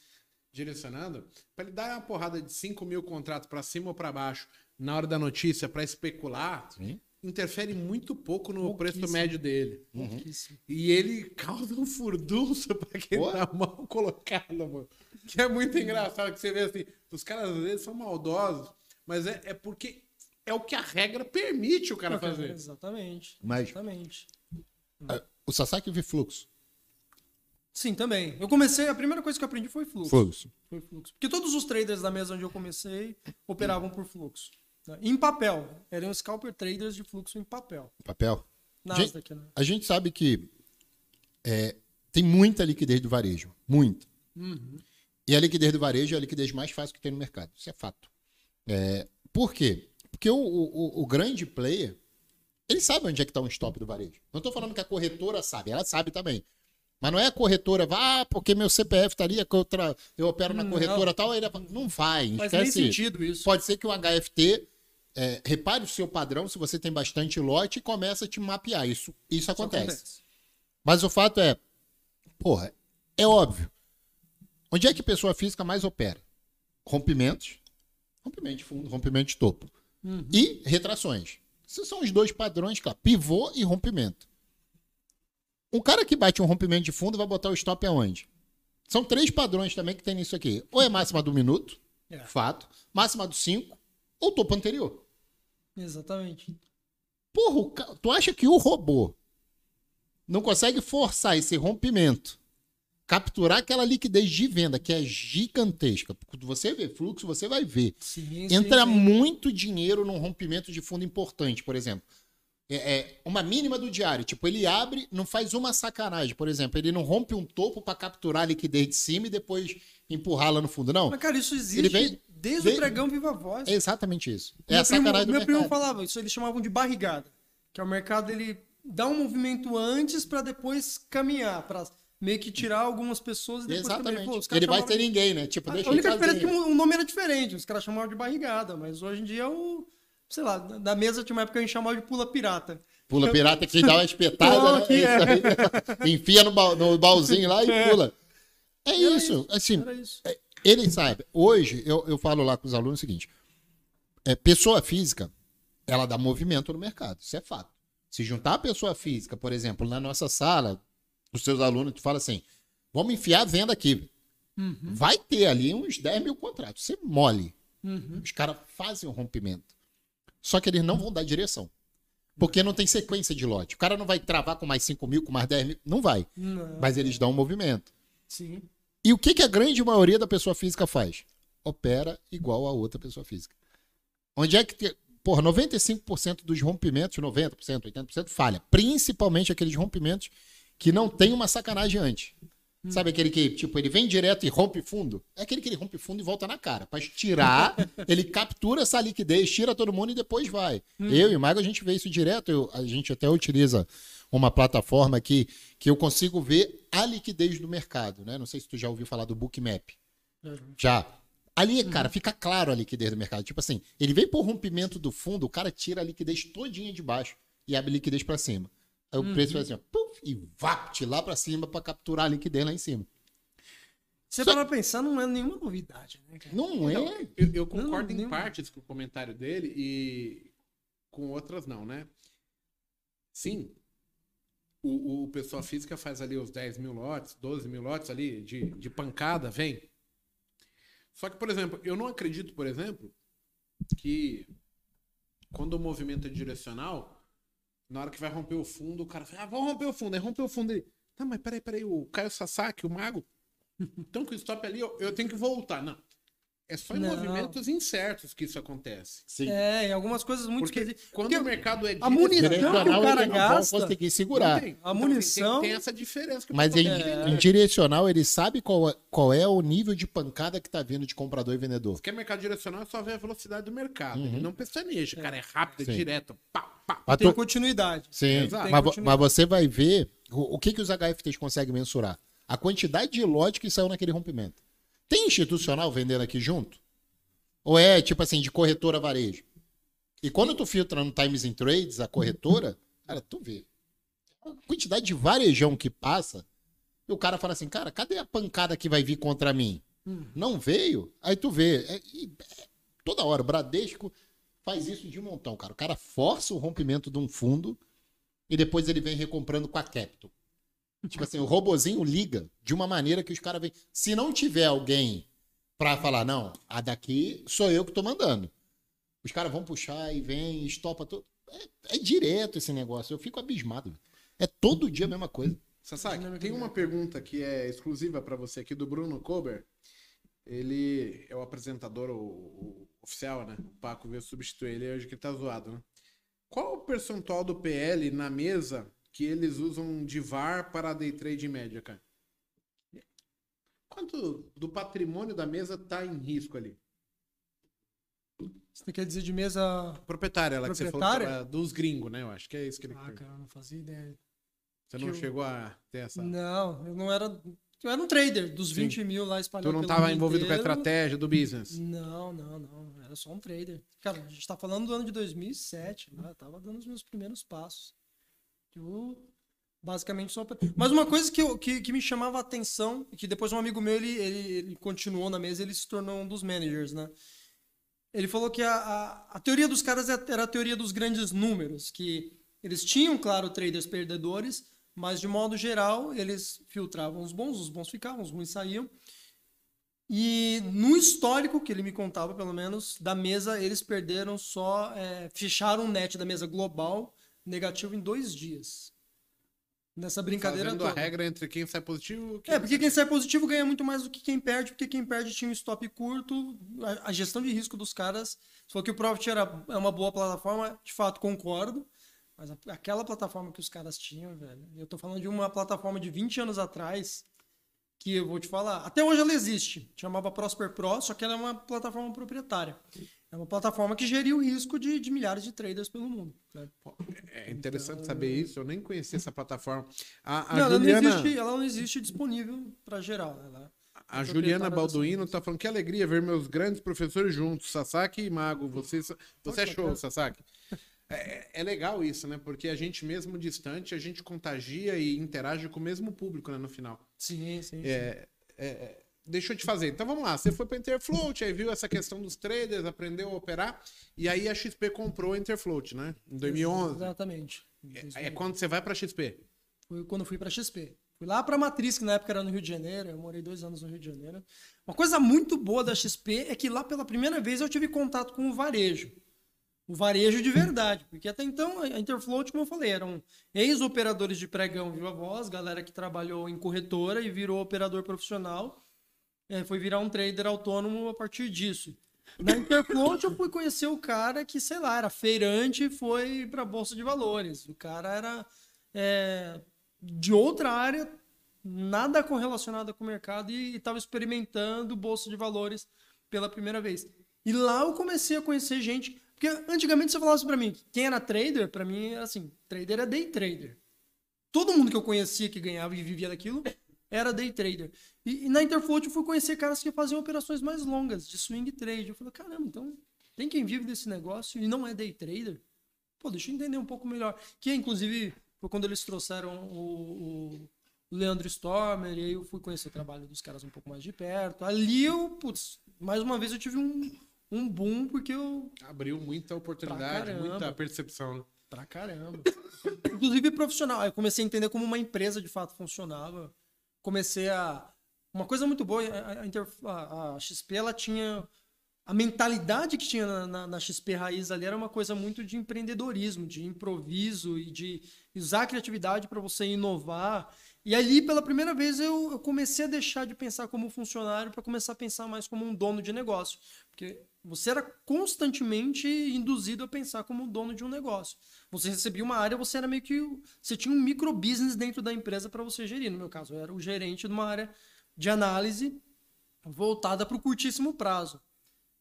direcionando, para ele dar uma porrada de 5 mil contratos para cima ou para baixo na hora da notícia para especular, Sim. interfere muito pouco no preço médio dele. Pouquíssimo. E ele causa um furdunço pra quem Pô. tá mal colocado, mano. Que é muito engraçado que você vê assim, os caras às vezes são maldosos, mas é, é porque é o que a regra permite o cara fazer. Exatamente. Mas- Exatamente. O Sasaki vê fluxo. Sim, também. Eu comecei, a primeira coisa que eu aprendi foi fluxo. Fluxo. Foi fluxo. Porque todos os traders da mesa onde eu comecei operavam por fluxo. Em papel. Eram scalper traders de fluxo em papel. Papel. Nasdaq, né? A gente sabe que é, tem muita liquidez do varejo. Muita. E a liquidez do varejo é a liquidez mais fácil que tem no mercado. Isso é fato. É, por quê? Porque o, o- o grande player, ele sabe onde é que está um stop do varejo. Não estou falando que a corretora sabe, ela sabe também. Mas não é a corretora, vá, ah, porque meu CPF estaria, tá que eu, tra- eu opero na Não. corretora tal, aí ele não vai, Faz nem esquece sentido isso. Pode ser que o HFT é, repare o seu padrão, se você tem bastante lote, e começa a te mapear. Isso, isso Isso acontece. Mas o fato é, porra, é óbvio. Onde é que pessoa física mais opera? Rompimentos, rompimento de fundo, rompimento de topo. E retrações. Esses são os dois padrões, cara, pivô e rompimento. Um cara que bate um rompimento de fundo vai botar o stop aonde? São três padrões também que tem nisso aqui. Ou é máxima do minuto, É. fato, máxima do 5, ou topo anterior. Exatamente. Porra, tu acha que o robô não consegue forçar esse rompimento, capturar aquela liquidez de venda que é gigantesca? Você vê fluxo, você vai ver. Sim, Entra sim, sim. muito dinheiro num rompimento de fundo importante, por exemplo. É, é uma mínima do diário. Tipo, ele abre, não faz uma sacanagem. Por exemplo, ele não rompe um topo para capturar a liquidez de cima e depois empurrá-la no fundo. Não. Mas, cara, isso existe Ele vem- desde o pregão Viva Voz. É exatamente isso. É meu a sacanagem primo, do meu primo mercado. falava, isso eles chamavam de barrigada. Que é o mercado, ele dá um movimento antes pra depois caminhar, pra meio que tirar algumas pessoas e depois também, Exatamente. pô, os caras ele vai ser de- ninguém, né? Tipo, A deixa única ele diferença é que o nome era diferente, os caras chamavam de barrigada, mas hoje em dia é o, sei lá, da mesa tinha uma época que a gente chamava de pula pirata. Pula pirata que dá uma espetada, Pula né? Isso é. Enfia no, ba- no baúzinho lá e É. pula. É Era isso. Assim, isso. é, ele sabe. Hoje, eu, eu falo lá com os alunos o seguinte: é, pessoa física, ela dá movimento no mercado. Isso é fato. Se juntar a pessoa física, por exemplo, na nossa sala, os seus alunos, tu fala assim: vamos enfiar a venda aqui. Uhum. Vai ter ali uns 10 mil contratos. Você mole. Uhum. Os caras fazem o rompimento. Só que eles não vão dar direção. Porque não tem sequência de lote. O cara não vai travar com mais 5 mil, com mais 10 mil. Não vai. Não, Mas eles dão um movimento. sim. E o que, que a grande maioria da pessoa física faz? Opera igual a outra pessoa física. Onde é que. Te... Porra, 95% dos rompimentos, 90%, 80% falha. Principalmente aqueles rompimentos que não tem uma sacanagem antes. Sabe aquele que, tipo, ele vem direto e rompe fundo? É aquele que ele rompe fundo e volta na cara. Pra tirar, ele captura essa liquidez, tira todo mundo e depois vai. Eu e o Mago, a gente vê isso direto. Eu- a gente até utiliza uma plataforma aqui que eu consigo ver a liquidez do mercado, né? Não sei se tu já ouviu falar do Bookmap. Já. Ali, cara, fica claro a liquidez do mercado. Tipo assim, ele vem por rompimento do fundo, o cara tira a liquidez todinha de baixo e abre liquidez pra cima. Aí o preço vai assim, ó, puf, e vapt lá pra cima pra capturar a liquidez lá em cima. Você Só- para pensar, não é nenhuma novidade, né, cara? Não é. Não, eu, eu concordo Não, em partes com o comentário dele e com outras não, né? Sim, o, o pessoa física faz ali os 10 mil lotes, 12 mil lotes ali de, de pancada, vem. Só que, por exemplo, eu não acredito, por exemplo, que quando o movimento é direcional, na hora que vai romper o fundo, o cara fala, ah, vamos romper o fundo, aí romper o fundo ele. Tá, mas peraí, peraí, o Caio Sasaki, o mago, então com o stop ali, eu, eu tenho que voltar. Não. É só em Não. movimentos incertos que isso acontece. Sim. É, em algumas coisas muito Porque esquisitas. quando Porque o mercado é a munição que o cara ele não vai gasta- conseguir segurar. tem. A Então, munição- Tem, tem essa diferença. Que o Mas em, tem que entender. em direcional, ele sabe qual é, qual é o nível de pancada que tá vindo de comprador e vendedor. Se quer mercado direcional, é só ver a velocidade do mercado. Ele não pestaneja. Cara, é rápido, é direto. Pá, pá. Mas tem tu- continuidade. Sim, Exato. mas, Tem mas você vai ver o, o que, que os HFTs conseguem mensurar. A quantidade de lote que saiu naquele rompimento. Tem institucional vendendo aqui junto? Ou é tipo assim, de corretora varejo? E quando tu filtra no Times in Trades, a corretora, cara, tu vê. A quantidade de varejão que passa, e o cara fala assim, cara, cadê a pancada que vai vir contra mim? Não veio? Aí tu vê. É- é- toda hora, o Bradesco faz isso de montão, cara. O cara força o rompimento de um fundo e depois ele vem recomprando com a Capital. Tipo assim, o robozinho liga de uma maneira que os caras veem. Se não tiver alguém pra falar, não, a daqui sou eu que tô mandando. Os caras vão puxar e vem, estopa tudo. É, é direto esse negócio. Eu fico abismado. É todo dia a mesma coisa. Sasaki, Dinâmica tem uma pergunta que é exclusiva para você aqui do Bruno Kober. Ele é o apresentador o, o oficial, né? O Paco veio substituir ele hoje que tá zoado, né? Qual o percentual do PL na mesa que eles usam de VAR para day trade média, cara? Quanto do patrimônio da mesa tá em risco ali? Você quer dizer de mesa. Proprietária, ela que você falou Proprietária? dos gringos, né? Eu acho que é isso que ele Ah, cara, eu não fazia ideia. Você não que eu- chegou a ter essa. Não, eu não era. Eu era um trader dos Sim. 20 mil lá Tu espalhados não pelo estava envolvido com a inteiro. estratégia do business. Não, não, não. Era só um trader. Cara, a gente tá falando do ano de 2007. Né? Eu tava dando os meus primeiros passos. Eu basicamente só. Mas uma coisa que, eu- que, que me chamava a atenção, e que depois um amigo meu ele, ele, ele continuou na mesa, ele se tornou um dos managers, né? Ele falou que a, a, a teoria dos caras é- era a teoria dos grandes números, que eles tinham, claro, traders perdedores, mas de modo geral eles filtravam os bons, os bons ficavam, os ruins saíam. E no histórico que ele me contava, pelo menos, da mesa, eles perderam só. é, fecharam o net da mesa global negativo em dois dias. Nessa brincadeira Fazendo a toda. regra entre quem sai positivo. É, porque quem sai positivo ganha muito mais do que quem perde, porque quem perde tinha um stop curto. A, a gestão de risco dos caras. Você falou que o Profit era, é uma boa plataforma, de fato concordo. Mas a- aquela plataforma que os caras tinham, velho. Eu tô falando de uma plataforma de 20 anos atrás, que eu vou te falar. Até hoje ela existe. Chamava Prosper Pro, só que ela é uma plataforma proprietária. É uma plataforma que geria o risco de, de milhares de traders pelo mundo. né? É interessante saber isso. Eu nem conhecia essa plataforma. A, a Não, ela, não Juliana, existe, ela não existe disponível para geral. Ela, a é Juliana proprietária da Balduino Santos. tá falando que alegria ver meus grandes professores juntos, Sasaki e Mago. Você, você é show, Sasaki. É, é legal isso, né? Porque a gente mesmo distante, a gente contagia e interage com o mesmo público, né? No final. Sim, sim. sim. É, é, é, deixa eu te fazer. Então vamos lá. Você foi para Interfloat, aí viu essa questão dos traders, aprendeu a operar, e aí a XP comprou a Interfloat, né? Em 2011. Exatamente. É, é quando você vai para XP. Foi quando eu fui para XP. Fui lá para Matriz, que na época era no Rio de Janeiro. Eu morei dois anos no Rio de Janeiro. Uma coisa muito boa da XP é que lá pela primeira vez eu tive contato com o varejo. O varejo de verdade. Porque até então a Interfloat, como eu falei, eram ex-operadores de pregão viva voz, galera que trabalhou em corretora e virou operador profissional. É, foi virar um trader autônomo a partir disso. Na Interfloat eu fui conhecer o cara que, sei lá, era feirante e foi para bolsa de valores. O cara era é, de outra área, nada correlacionada com o mercado e estava experimentando bolsa de valores pela primeira vez. E lá eu comecei a conhecer gente, porque antigamente você falava assim para mim, quem era trader, para mim era assim, trader é day trader. Todo mundo que eu conhecia que ganhava e vivia daquilo era day trader. E, e na Interfloat eu fui conhecer caras que faziam operações mais longas, de swing trade. Eu falei, caramba, então tem quem vive desse negócio e não é day trader? Pô, deixa eu entender um pouco melhor. Que inclusive, Foi quando eles trouxeram o, o Leandro Stormer, e aí eu fui conhecer o trabalho dos caras um pouco mais de perto. Ali eu, putz, mais uma vez eu tive um, um boom, porque eu. Abriu muita oportunidade, caramba. muita percepção. né? Pra caramba. Inclusive profissional. Aí eu comecei a entender como uma empresa de fato funcionava. Comecei a. Uma coisa muito boa, a, a a- XP ela tinha. A mentalidade que tinha na, na- na XP Raiz ali era uma coisa muito de empreendedorismo, de improviso e de usar a criatividade para você inovar. E ali, pela primeira vez, eu, eu comecei a deixar de pensar como funcionário para começar a pensar mais como um dono de negócio. Porque você era constantemente induzido a pensar como dono de um negócio. Você recebia uma área, você era meio que. Você tinha um micro business dentro da empresa para você gerir. No meu caso, eu era o gerente de uma área de análise voltada para o curtíssimo prazo.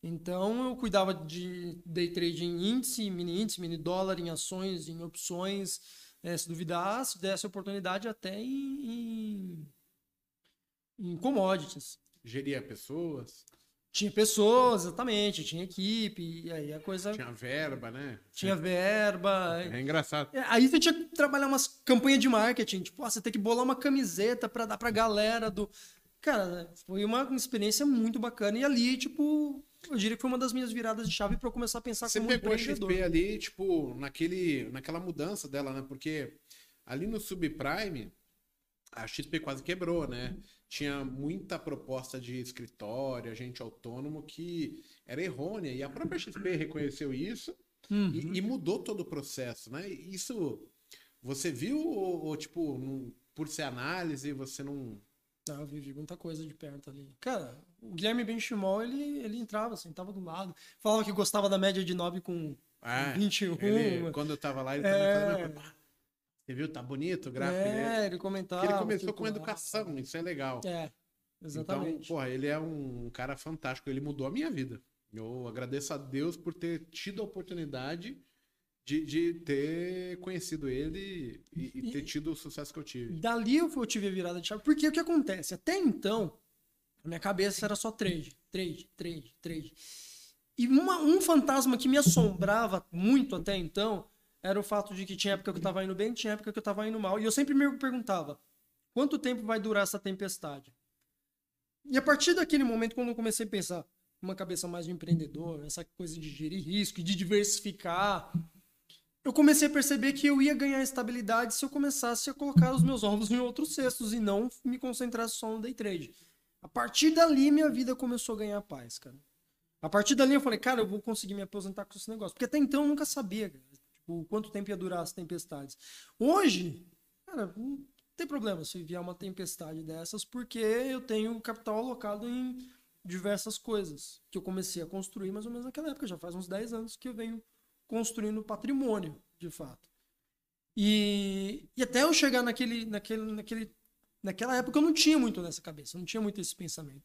Então, eu cuidava de day trade em índice, mini índice, mini dólar, em ações, em opções. eh, se duvidar, se desse oportunidade, até em, em, em commodities. Geria pessoas, Tinha pessoas, exatamente, tinha equipe, e aí a coisa tinha verba, né? tinha verba. É engraçado. É, Aí você tinha que trabalhar umas campanhas de marketing, tipo, ah, você tem que bolar uma camiseta pra dar pra galera do. Cara, foi uma experiência muito bacana. E ali, tipo, eu diria que foi uma das minhas viradas de chave pra eu começar a pensar Você como um pegou a. XP ali, tipo, naquele, naquela mudança dela, né? Porque ali no subprime, a XP quase quebrou, né? Tinha muita proposta de escritório, agente autônomo que era errônea. E a própria XP reconheceu isso Uhum. e, e mudou todo o processo, né? Isso você viu ou, ou, tipo, não- por ser análise, você não. Ah, eu vivi muita coisa de perto ali. Cara, o Guilherme Benchimol, ele, ele entrava, sentava do lado. Falava que gostava da média de 9 com Ah, 21. ele- quando eu tava lá, ele também É. falou, "Não, pá, Você viu? Tá bonito o gráfico. É, ele comentava. Porque ele começou com circulava. educação, isso é legal. É, exatamente. Então, porra, ele é um cara fantástico, ele mudou a minha vida. Eu agradeço a Deus por ter tido a oportunidade de, de ter conhecido ele e, e ter tido o sucesso que eu tive. Dali eu eu tive a virada de chave. Porque o que acontece? Até então, a minha cabeça era só trade, trade, trade, trade. E uma- um fantasma que me assombrava muito até então era o fato de que tinha época que eu tava indo bem, tinha época que eu tava indo mal. E eu sempre me perguntava, quanto tempo vai durar essa tempestade? E a partir daquele momento, quando eu comecei a pensar uma cabeça mais de empreendedor, essa coisa de gerir risco e de diversificar, eu comecei a perceber que eu ia ganhar estabilidade se eu começasse a colocar os meus ovos em outros cestos e não me concentrasse só no day trade. A partir dali, minha vida começou a ganhar paz, cara. A partir dali, eu falei, cara, eu vou conseguir me aposentar com esse negócio. Porque até então eu nunca sabia, tipo, quanto tempo ia durar as tempestades. Hoje, cara, não tem problema se vier uma tempestade dessas, porque eu tenho capital alocado em diversas coisas que eu comecei a construir mais ou menos naquela época. Já faz uns 10 anos que eu venho construindo patrimônio, de fato. E, e até eu chegar naquele, naquele, naquele, naquela época eu não tinha muito nessa cabeça, eu não tinha muito esse pensamento.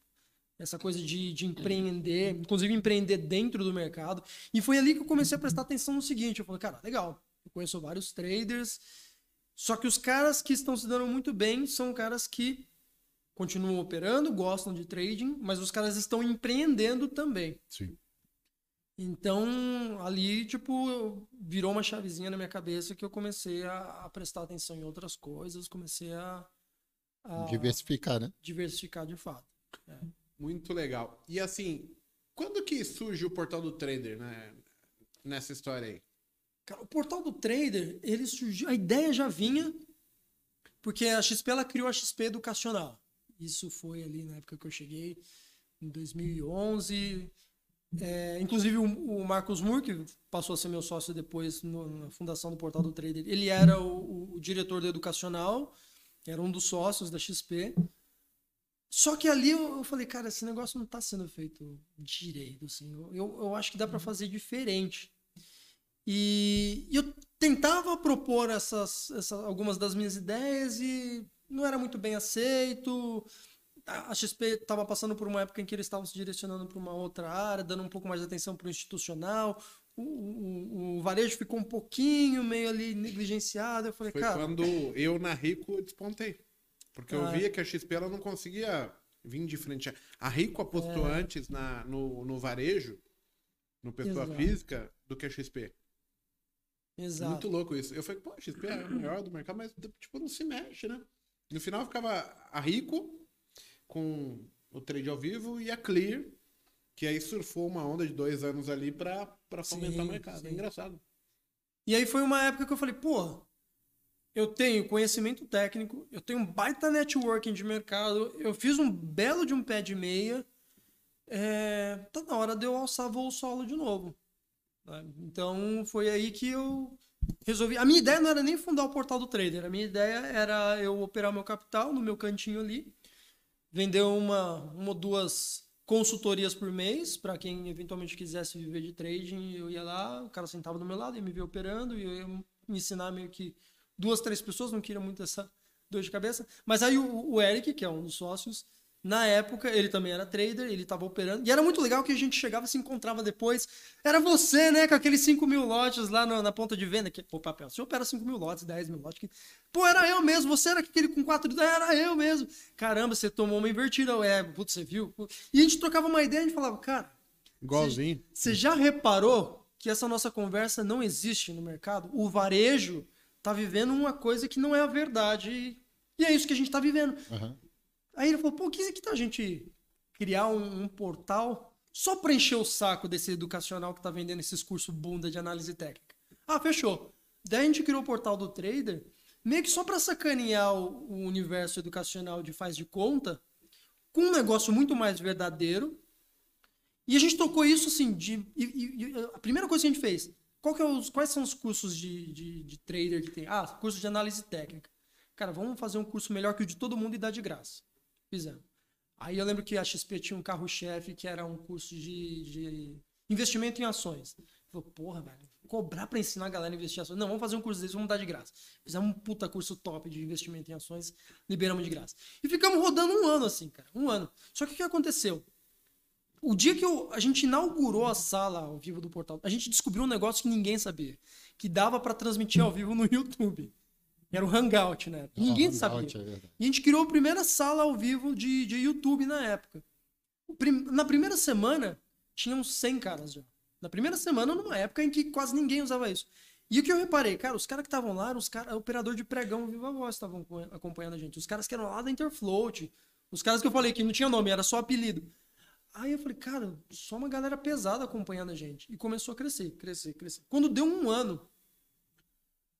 Essa coisa de, de empreender, inclusive empreender dentro do mercado. E foi ali que eu comecei a prestar atenção no seguinte: eu falei, cara, legal, eu conheço vários traders, só que os caras que estão se dando muito bem são caras que continuam operando, gostam de trading, mas os caras estão empreendendo também. Sim. Então, ali, tipo, virou uma chavezinha na minha cabeça que eu comecei a, a prestar atenção em outras coisas, comecei a, a Diversificar, né? diversificar de fato. Muito legal. E assim, quando que surge o portal do trader, né? Nessa história aí? Cara, o portal do trader, ele surgiu, a ideia já vinha, porque a XP ela criou a XP Educacional. Isso foi ali na época que eu cheguei, em 2011. É, inclusive o, o Marcos Moore, que passou a ser meu sócio depois no- na fundação do portal do trader, ele era o, o- diretor do Educacional, era um dos sócios da XP. Só que ali eu, eu falei, cara, esse negócio não está sendo feito direito, assim. Eu, eu, acho que dá para fazer diferente. E eu tentava propor essas, essas, algumas das minhas ideias e não era muito bem aceito. A XP estava passando por uma época em que eles estavam se direcionando para uma outra área, dando um pouco mais de atenção para o institucional. O, o, o varejo ficou um pouquinho meio ali negligenciado. Eu falei, Foi cara, quando eu na Rico despontei. Porque eu Ah. via que a XP ela não conseguia vir de frente. A Rico apostou antes na, no, no varejo, no pessoa Exato. física, do que a XP. Exato. Muito louco isso. Eu falei, pô, a XP é a maior do mercado, mas tipo, não se mexe, né? No final ficava a Rico com o trade ao vivo e a Clear, que aí surfou uma onda de dois anos ali pra fomentar o mercado. É sim. engraçado. E aí foi uma época que eu falei, pô, eu tenho conhecimento técnico, eu tenho um baita networking de mercado, eu fiz um belo de um pé de meia, é, tá na hora de eu alçar voo solo de novo. né? Então foi aí que eu resolvi. A minha ideia não era nem fundar o portal do trader, a minha ideia era eu operar meu capital no meu cantinho ali, vender uma, uma ou duas consultorias por mês para quem eventualmente quisesse viver de trading. Eu ia lá, o cara sentava do meu lado, ia me ver operando e eu ia me ensinar meio que duas, três pessoas, não queria muito essa dor de cabeça. Mas aí o, o Eric, que é um dos sócios, na época ele também era trader, ele estava operando. E era muito legal que a gente chegava e se encontrava depois. Era você, né, com aqueles 5 mil lotes lá na, na ponta de venda. Que, pô, papel, você opera 5 mil lotes, 10 mil lotes. Que... Pô, era eu mesmo. Você era aquele com 4 Era eu mesmo. Caramba, você tomou uma invertida. É, putz, você viu? E a gente trocava uma ideia e a gente falava, cara, Igualzinho. você já reparou que essa nossa conversa não existe no mercado? O varejo tá vivendo uma coisa que não é a verdade. E é isso que a gente tá vivendo. Aham. Aí ele falou, pô, que que tá a gente criar um, um portal só para encher o saco desse educacional que tá vendendo esses cursos bunda de análise técnica? Ah, fechou. Daí a gente criou o portal do trader, meio que só para sacanear o, o universo educacional de faz de conta, com um negócio muito mais verdadeiro. E a gente tocou isso assim, de, e- e a primeira coisa que a gente fez, qual que é os, quais são os cursos de, de, de trader que tem? Ah, curso de análise técnica. Cara, vamos fazer um curso melhor que o de todo mundo e dar de graça. Fizemos. Aí eu lembro que a XP tinha um carro-chefe que era um curso de, de investimento em ações. Falei, porra, velho, cobrar pra ensinar a galera a investir em ações. Não, vamos fazer um curso desse, vamos dar de graça. Fizemos um puta curso top de investimento em ações, liberamos de graça. E ficamos rodando um ano assim, cara, um ano. Só que o que aconteceu? O dia que eu- a gente inaugurou a sala ao vivo do portal, a gente descobriu um negócio que ninguém sabia. Que dava pra transmitir ao vivo no YouTube. Era o Hangout, né? Ninguém Ah, sabia. Hangout, é. E a gente criou a primeira sala ao vivo de, de YouTube na época. Prim- Na primeira semana, tinham 100 caras já. Na primeira semana, numa época em que quase ninguém usava isso. E o que eu reparei, cara, os caras que estavam lá, os caras, operador de pregão Viva Voz estavam acompanha- acompanhando a gente. Os caras que eram lá da Interfloat. Os caras que eu falei que não tinha nome, era só apelido. Aí eu falei, cara, só uma galera pesada acompanhando a gente. E começou a crescer, crescer, crescer. Quando deu um ano,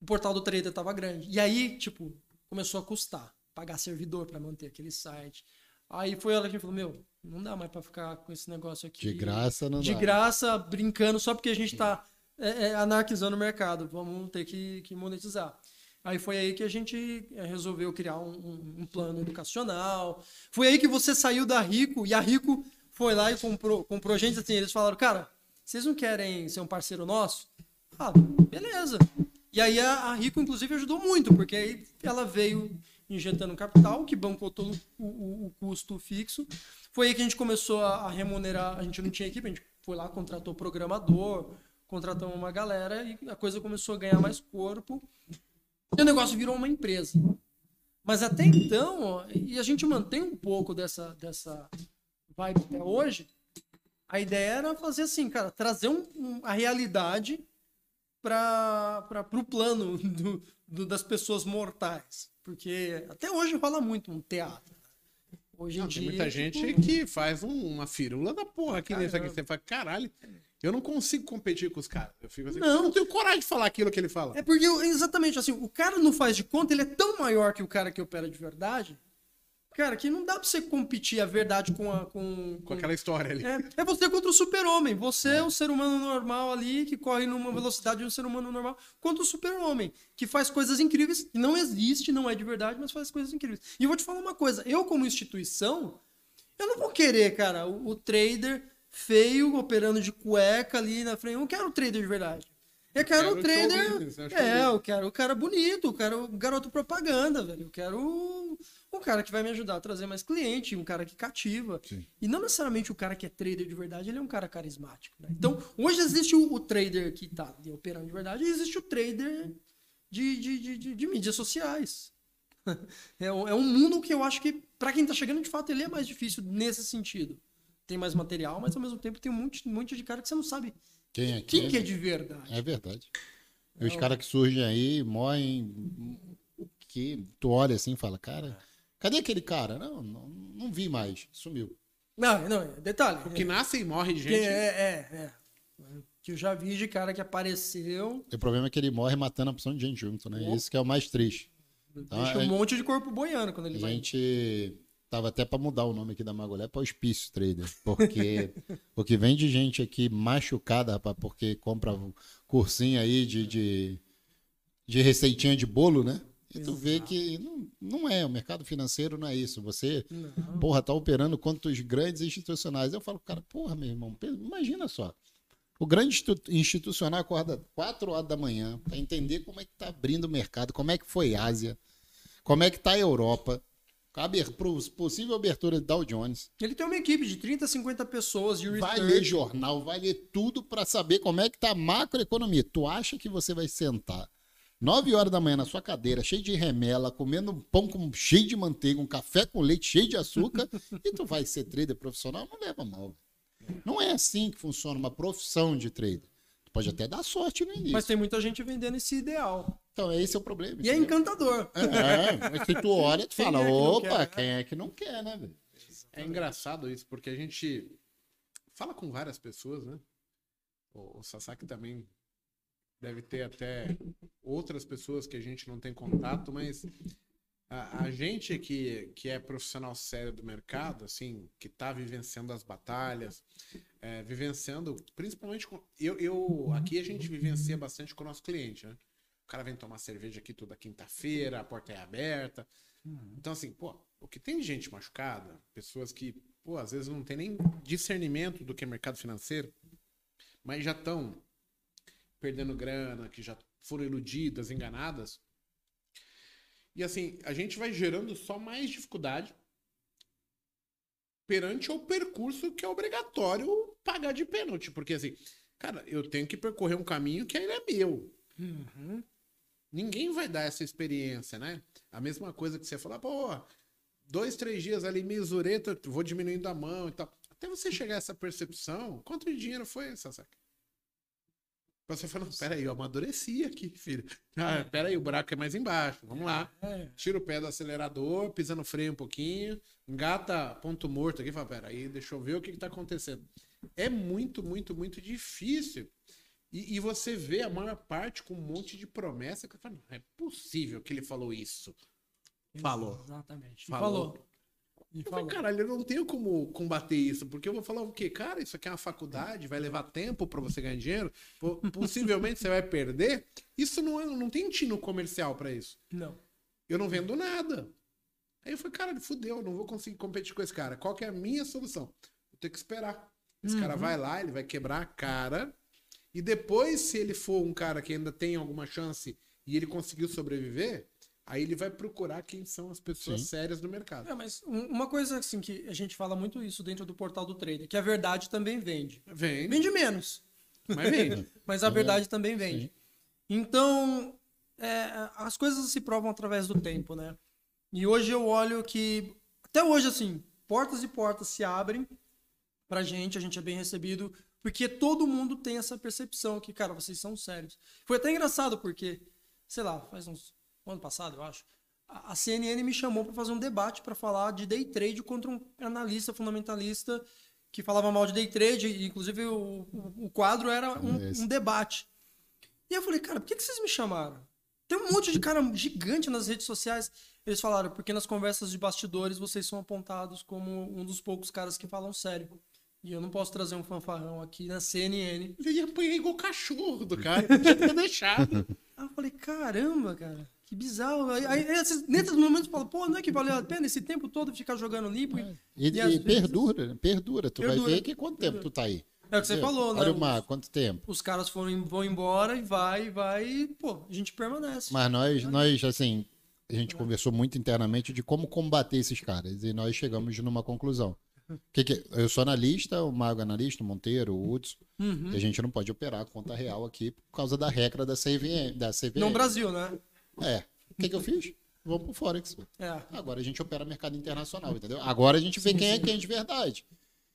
o portal do trader tava grande. E aí, tipo, começou a custar. Pagar servidor pra manter aquele site. Aí foi ela que falou, meu, não dá mais pra ficar com esse negócio aqui. De graça não De dá. graça, brincando, só porque a gente tá é, é, anarquizando o mercado. Vamos ter que, que monetizar. Aí foi aí que a gente é, resolveu criar um, um- um plano educacional. Foi aí que você saiu da Rico e a Rico foi lá e comprou, comprou gente assim. Eles falaram, cara, vocês não querem ser um parceiro nosso? Ah, beleza. E aí a, a Rico, inclusive, ajudou muito, porque aí ela veio injetando capital, que bancou todo o, o- o custo fixo. Foi aí que a gente começou a, a remunerar. A gente não tinha equipe, a gente foi lá, contratou programador, contratou uma galera e a coisa começou a ganhar mais corpo. E o negócio virou uma empresa. Mas até então, e a gente mantém um pouco dessa, dessa vibe até hoje, a ideia era fazer assim, cara, trazer um- um- a realidade para o plano do- do- das pessoas mortais. Porque até hoje rola muito um teatro. Hoje em Não, tem dia. muita tipo, gente que faz um- uma firula da porra aqui aqui. Caramba. Você fala, caralho, eu não consigo competir com os caras. Eu fico assim, Não. eu não tenho coragem de falar aquilo que ele fala. É porque, exatamente assim, o cara não faz de conta, ele é tão maior que o cara que opera de verdade, cara, que não dá pra você competir a verdade com a. Com, Com aquela história ali. É, é você contra o super-homem. Você é o ser humano normal ali, que corre numa velocidade de um ser humano normal, contra o super-homem, que faz coisas incríveis, que não existe, não é de verdade, mas faz coisas incríveis. E eu vou te falar uma coisa, eu como instituição, eu não vou querer, cara, o, o trader feio, operando de cueca ali na frente. Eu não quero o trader de verdade. Eu quero, Quero trader. show business, é É, eu quero o cara bonito, eu quero o garoto propaganda, velho. Eu quero o- um cara que vai me ajudar a trazer mais cliente, um cara que cativa. Sim. E não necessariamente o cara que é trader de verdade, ele é um cara carismático. né? Então, hoje existe o, o trader que tá ali operando de verdade e existe o trader de, de, de, de- de mídias sociais. É, um- é um mundo que eu acho que, pra quem tá chegando, de fato, ele é mais difícil nesse sentido. Tem mais material, mas ao mesmo tempo tem um monte, um monte de cara que você não sabe Quem é quem que é de verdade. É verdade. E os caras que surgem aí morrem. Que tu olha assim e fala, cara, cadê aquele cara? Não, não, não vi mais, sumiu. Não, não, detalhe. O que nasce e morre de gente. é, é, é. Que eu já vi de cara que apareceu, O problema é que ele morre matando a opção de gente junto, né? Isso que é o mais triste. Então, deixa a- um monte de corpo boiando quando ele A vai. gente tava até para mudar o nome aqui da Magolé para Hospício Trader, porque o que vem de gente aqui machucada, rapaz, porque compra um cursinho aí de, de, de receitinha de bolo, né? E tu vê que não, não é, o mercado financeiro não é isso. Você, Não. porra, tá operando contra os grandes institucionais. Eu falo, cara, porra, meu irmão, imagina só. O grande institu- institucional acorda 4 horas da manhã para entender como é que tá abrindo o mercado, como é que foi a Ásia, como é que tá a Europa, a aber- pro- possível abertura de Dow Jones. Ele tem uma equipe de 30, 50 pessoas de Vai ler jornal, vai ler tudo para saber como é que tá a macroeconomia. Tu acha que você vai sentar 9 horas da manhã na sua cadeira, cheio de remela, comendo um pão com, cheio de manteiga, um café com leite cheio de açúcar, e tu vai ser trader profissional? Não leva mal. Não é assim que funciona uma profissão de trader. Tu pode até dar sorte no início. Mas tem muita gente vendendo esse ideal. Então, esse é o problema. E é entendeu? encantador. É, mas se tu olha, tu Quem fala, é que opa, quer, né?" quem é que não quer, né, velho? É engraçado isso, porque a gente fala com várias pessoas, né? O, o Sasaki também deve ter até outras pessoas que a gente não tem contato, mas a, a gente que, que é profissional sério do mercado, assim, que tá vivenciando as batalhas, é, vivenciando, principalmente com. Eu, eu, aqui a gente vivencia bastante com o nosso cliente, né? O cara vem tomar cerveja aqui toda quinta-feira, a porta é aberta. Então, assim, pô, o que tem de gente machucada, pessoas que, pô, às vezes não tem nem discernimento do que é mercado financeiro, mas já estão perdendo grana, que já foram iludidas, enganadas. E assim, a gente vai gerando só mais dificuldade perante o percurso que é obrigatório pagar de pênalti. Porque assim, cara, eu tenho que percorrer um caminho que ainda é meu. Ninguém vai dar essa experiência, né? A mesma coisa que você falar, pô, dois, três dias ali, meio zureta, vou diminuindo a mão e tal. Até você chegar a essa percepção, quanto de dinheiro foi, Sasaki? Você falando, peraí, eu amadureci aqui, filho. Ah, peraí, o buraco é mais embaixo. Vamos lá. É. Tira o pé do acelerador, pisa no freio um pouquinho, engata ponto morto aqui, fala, peraí, deixa eu ver o que, que tá acontecendo. É muito, muito, muito difícil. E, e você vê a maior parte com um monte de promessa que fala, não é possível que ele falou isso. Falou. Exatamente. Falou. falou. E Eu falei, caralho, eu não tenho como combater isso, porque eu vou falar o quê? Cara, isso aqui é uma faculdade, vai levar tempo pra você ganhar dinheiro, po- possivelmente você vai perder. Isso não, é, não tem tino comercial pra isso. Não. Eu não vendo nada. Aí eu falei, cara, fudeu, eu não vou conseguir competir com esse cara. Qual que é a minha solução? Vou ter que esperar. Esse cara vai lá, ele vai quebrar a cara. E depois, se ele for um cara que ainda tem alguma chance e ele conseguiu sobreviver, aí ele vai procurar quem são as pessoas Sim. sérias do mercado. É, mas um- uma coisa assim que a gente fala muito isso dentro do portal do trader, que a verdade também vende. Vende, Vende menos, mas vende. mas a verdade também vende. Então, é, as coisas se provam através do tempo, né? E hoje eu olho que, até hoje, assim, portas e portas se abrem pra gente, a gente é bem recebido, porque todo mundo tem essa percepção que, cara, vocês são sérios. Foi até engraçado, porque, sei lá, faz uns. um ano passado, eu acho. A a CNN me chamou para fazer um debate para falar de day trade contra um analista fundamentalista que falava mal de day trade, e inclusive o, o, o quadro era um, um debate. E eu falei, cara, por que, que vocês me chamaram? Tem um monte de cara gigante nas redes sociais. Eles falaram, porque nas conversas de bastidores vocês são apontados como um dos poucos caras que falam sério. E eu não posso trazer um fanfarrão aqui na CNN. Ele ia apanhar igual cachorro do cara, podia ter deixado. Aí eu falei, caramba, cara, que bizarro. Aí, aí esses- nesses momentos eu falo, pô, não é que valeu a pena esse tempo todo ficar jogando limpo? E, E, e e vezes- perdura, perdura. Tu vai Perdura. ver que quanto tempo tu tá aí. É o que você Entendeu? falou, né? Olha o mar, quanto tempo. Os caras foram, vão embora e vai, vai, e, pô, a gente permanece. Mas nós, nós, assim, a gente conversou muito internamente de como combater esses caras. E nós chegamos numa conclusão. Que que, eu sou analista, o Mago é analista, o Monteiro, o Hudson. Uhum. E a gente não pode operar conta real aqui por causa da regra da CVM. Da CVM. No Brasil, né? É. O que, que eu fiz? Vamos pro Forex. É. Agora a gente opera mercado internacional, entendeu? Agora a gente vê quem é quem de verdade.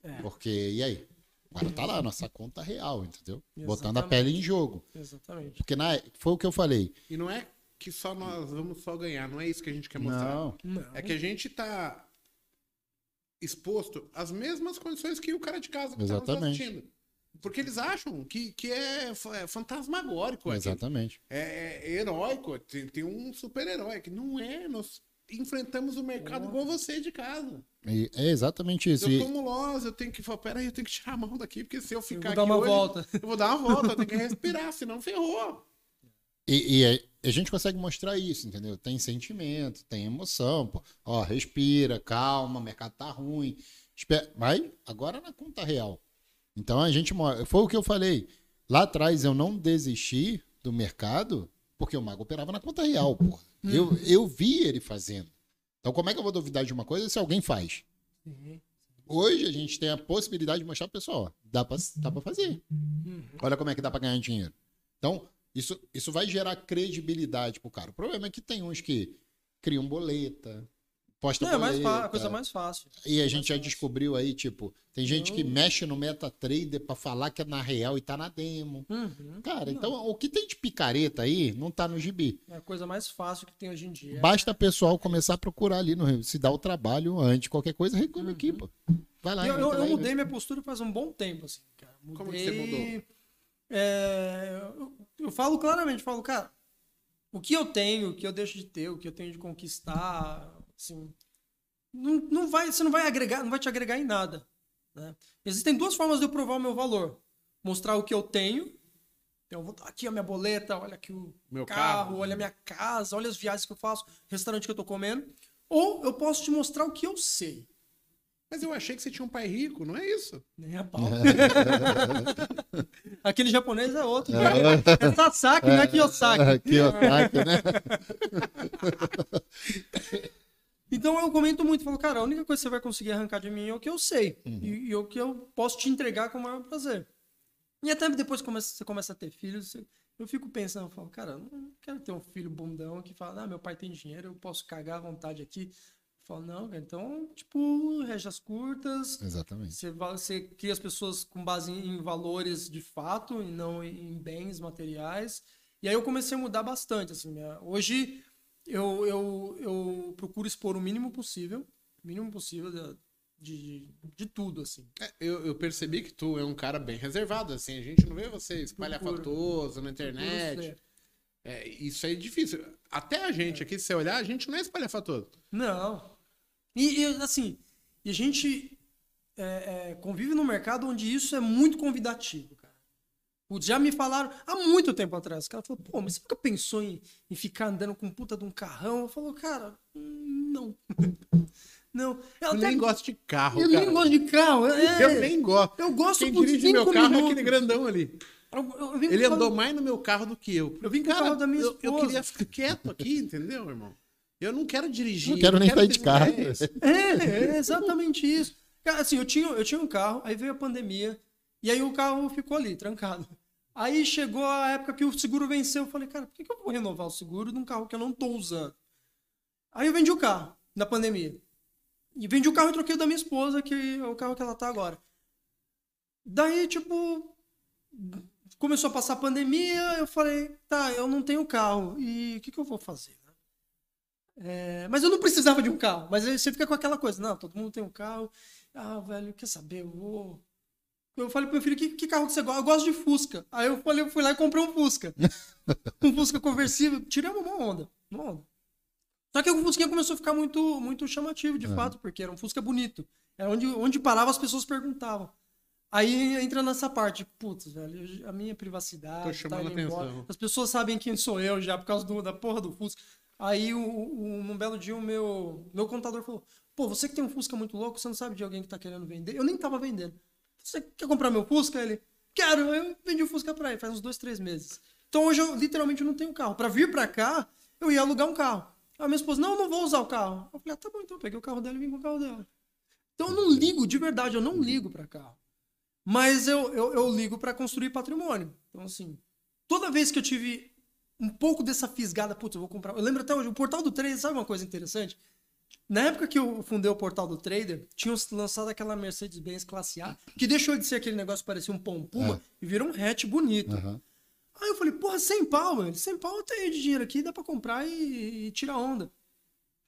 É. Porque, e aí? Agora tá lá, nossa conta real, entendeu? Botando a Exatamente. pele em jogo. Exatamente. Porque na, foi o que eu falei. E não é que só nós vamos só ganhar, não é isso que a gente quer mostrar. Não. Não. É que a gente tá exposto às mesmas condições que o cara de casa que tá nos Exatamente. assistindo. Porque eles acham que, que é, é fantasmagórico, Exatamente. é, é heróico, tem, tem um super-herói, que não é, nós enfrentamos o mercado igual você de casa. E é exatamente isso. Eu tomo loja, eu tenho que falar, peraí, eu tenho que tirar a mão daqui, porque se eu Eu ficar vou dar uma hoje, volta. eu vou dar uma volta, eu tenho que respirar, senão ferrou. E, e é- a gente consegue mostrar isso, entendeu? Tem sentimento, tem emoção. Pô. Ó, respira, calma, o mercado tá ruim. Espera, mas agora na conta real. Então a gente. Foi o que eu falei. Lá atrás eu não desisti do mercado porque o Mago operava na conta real, porra. Eu, eu vi ele fazendo. Então como é que eu vou duvidar de uma coisa se alguém faz? Hoje a gente tem a possibilidade de mostrar pro pessoal, ó, dá pra, dá pra fazer. Olha como é que dá pra ganhar dinheiro. Então, isso, isso vai gerar credibilidade pro cara. O problema é que tem uns que criam boleta, postam É, mais boleta. a coisa mais fácil. E a gente já descobriu aí, tipo, tem gente que mexe no MetaTrader pra falar que é na real e tá na demo. Uhum. Cara, então o que tem de picareta aí não tá no gibi. É a coisa mais fácil que tem hoje em dia. Basta o pessoal começar a procurar ali, no, se dá o trabalho antes de qualquer coisa, reclama aqui, pô. Vai lá. E eu, eu- eu mudei minha postura faz um bom tempo, assim, cara. Mudei, Como que você mudou? É, eu, eu falo claramente, falo, cara, o que eu tenho, o que eu deixo de ter, o que eu tenho de conquistar, assim, não, não vai, você não vai agregar, não vai te agregar em nada. né? Existem duas formas de eu provar o meu valor. Mostrar o que eu tenho. Então, eu vou aqui a minha boleta, olha aqui o Meu carro, carro. olha a minha casa, olha as viagens que eu faço, restaurante que eu tô comendo. Ou eu posso te mostrar o que eu sei. Mas eu achei que você tinha um pai rico, não é isso? Nem a pau. Aquele japonês é outro. É, Sasaki, não é Kiyosaki. Tá aqui, né? Então eu comento muito, falo, cara, a única coisa que você vai conseguir arrancar de mim é o que eu sei. Uhum. E, e o que eu posso te entregar com o maior prazer. E até depois que você começa a ter filhos, eu fico pensando, eu falo, cara, eu não quero ter um filho bundão que fala, ah, meu pai tem dinheiro, eu posso cagar à vontade aqui. Eu falo, não, então, tipo, rege as curtas, Exatamente. Você, você cria as pessoas com base em, valores de fato e não em bens materiais. E aí eu comecei a mudar bastante. Assim, minha- hoje eu, eu, eu procuro expor o mínimo possível, o mínimo possível de, de, de tudo, assim. É, eu, eu percebi que tu é um cara bem reservado, assim, a gente não vê você espalhafatoso na internet. É, isso aí é difícil. Até a gente aqui, se você olhar, a gente não é espalhafatoso. Não. E, e, assim, e a gente é, é, convive num mercado onde isso é muito convidativo, cara. Já me falaram há muito tempo atrás. O cara falou, pô, mas você nunca pensou em, em ficar andando com puta de um carrão? Eu falo, cara, não. não. Eu, Eu até- nem gosto de carro, eu cara. nem gosto de carro. é- Eu nem gosto. Eu gosto Quem dirige meu carro é minutos. aquele grandão ali. Eu- eu Ele o carro- andou mais no meu carro do que eu. Eu vim com o carro da minha eu, eu esposa. queria ficar quieto aqui, entendeu, irmão? Eu não quero dirigir. Não quero nem sair de ideias. É, é exatamente isso. Cara, assim, eu tinha, eu tinha um carro, aí veio a pandemia, e aí o carro ficou ali, trancado. Aí chegou a época que o seguro venceu, eu falei, cara, por que, que eu vou renovar o seguro de um carro que eu não tô usando? Aí eu vendi o carro, na pandemia. E vendi o carro e troquei o da minha esposa, que é o carro que ela tá agora. Daí, tipo, começou a passar a pandemia, eu falei, tá, eu não tenho carro, e o que, que eu vou fazer? É, mas eu não precisava de um carro. Mas aí você fica com aquela coisa, não, todo mundo tem um carro. Ah, velho, quer saber? Eu vou. Eu falei pro meu filho, que, que carro que você gosta? Eu gosto de Fusca. Aí eu falei, eu fui lá e comprei um Fusca. um Fusca conversível. Tiramos uma onda. Uma onda. Só que o Fusquinha começou a ficar muito, muito chamativo, de fato, porque era um Fusca bonito. Era onde, onde parava, as pessoas perguntavam. Aí entra nessa parte, putz, velho, a minha privacidade. Tô chamando embora. atenção. As pessoas sabem quem sou eu já por causa do- da porra do Fusca. Aí, o- num belo dia, o meu, meu contador falou: Pô, você que tem um Fusca muito louco, você não sabe de alguém que tá querendo vender? Eu nem tava vendendo. Você quer comprar meu Fusca? Ele: Quero. Eu vendi o Fusca pra ele faz uns dois, três meses. Então hoje eu literalmente não tenho carro. Pra vir pra cá, eu ia alugar um carro. A minha esposa: Não, não vou usar o carro. Eu falei: ah, Tá bom, então. Eu peguei o carro dela e vim com o carro dela. Então eu não ligo, de verdade, eu não ligo pra carro. Mas eu, eu, eu ligo pra construir patrimônio. Então, assim, toda vez que eu tive um pouco dessa fisgada, putz, eu vou comprar. Eu lembro até hoje, o portal do 3, sabe uma coisa interessante? Na época que eu fundei o portal do Trader, tinham lançado aquela Mercedes-Benz Classe A, que deixou de ser aquele negócio que parecia um pão puma e virou um hatch bonito. Aham. Aí eu falei, porra, 100 pau, mano. 100 pau eu tenho de dinheiro aqui, dá pra comprar e, e tirar onda.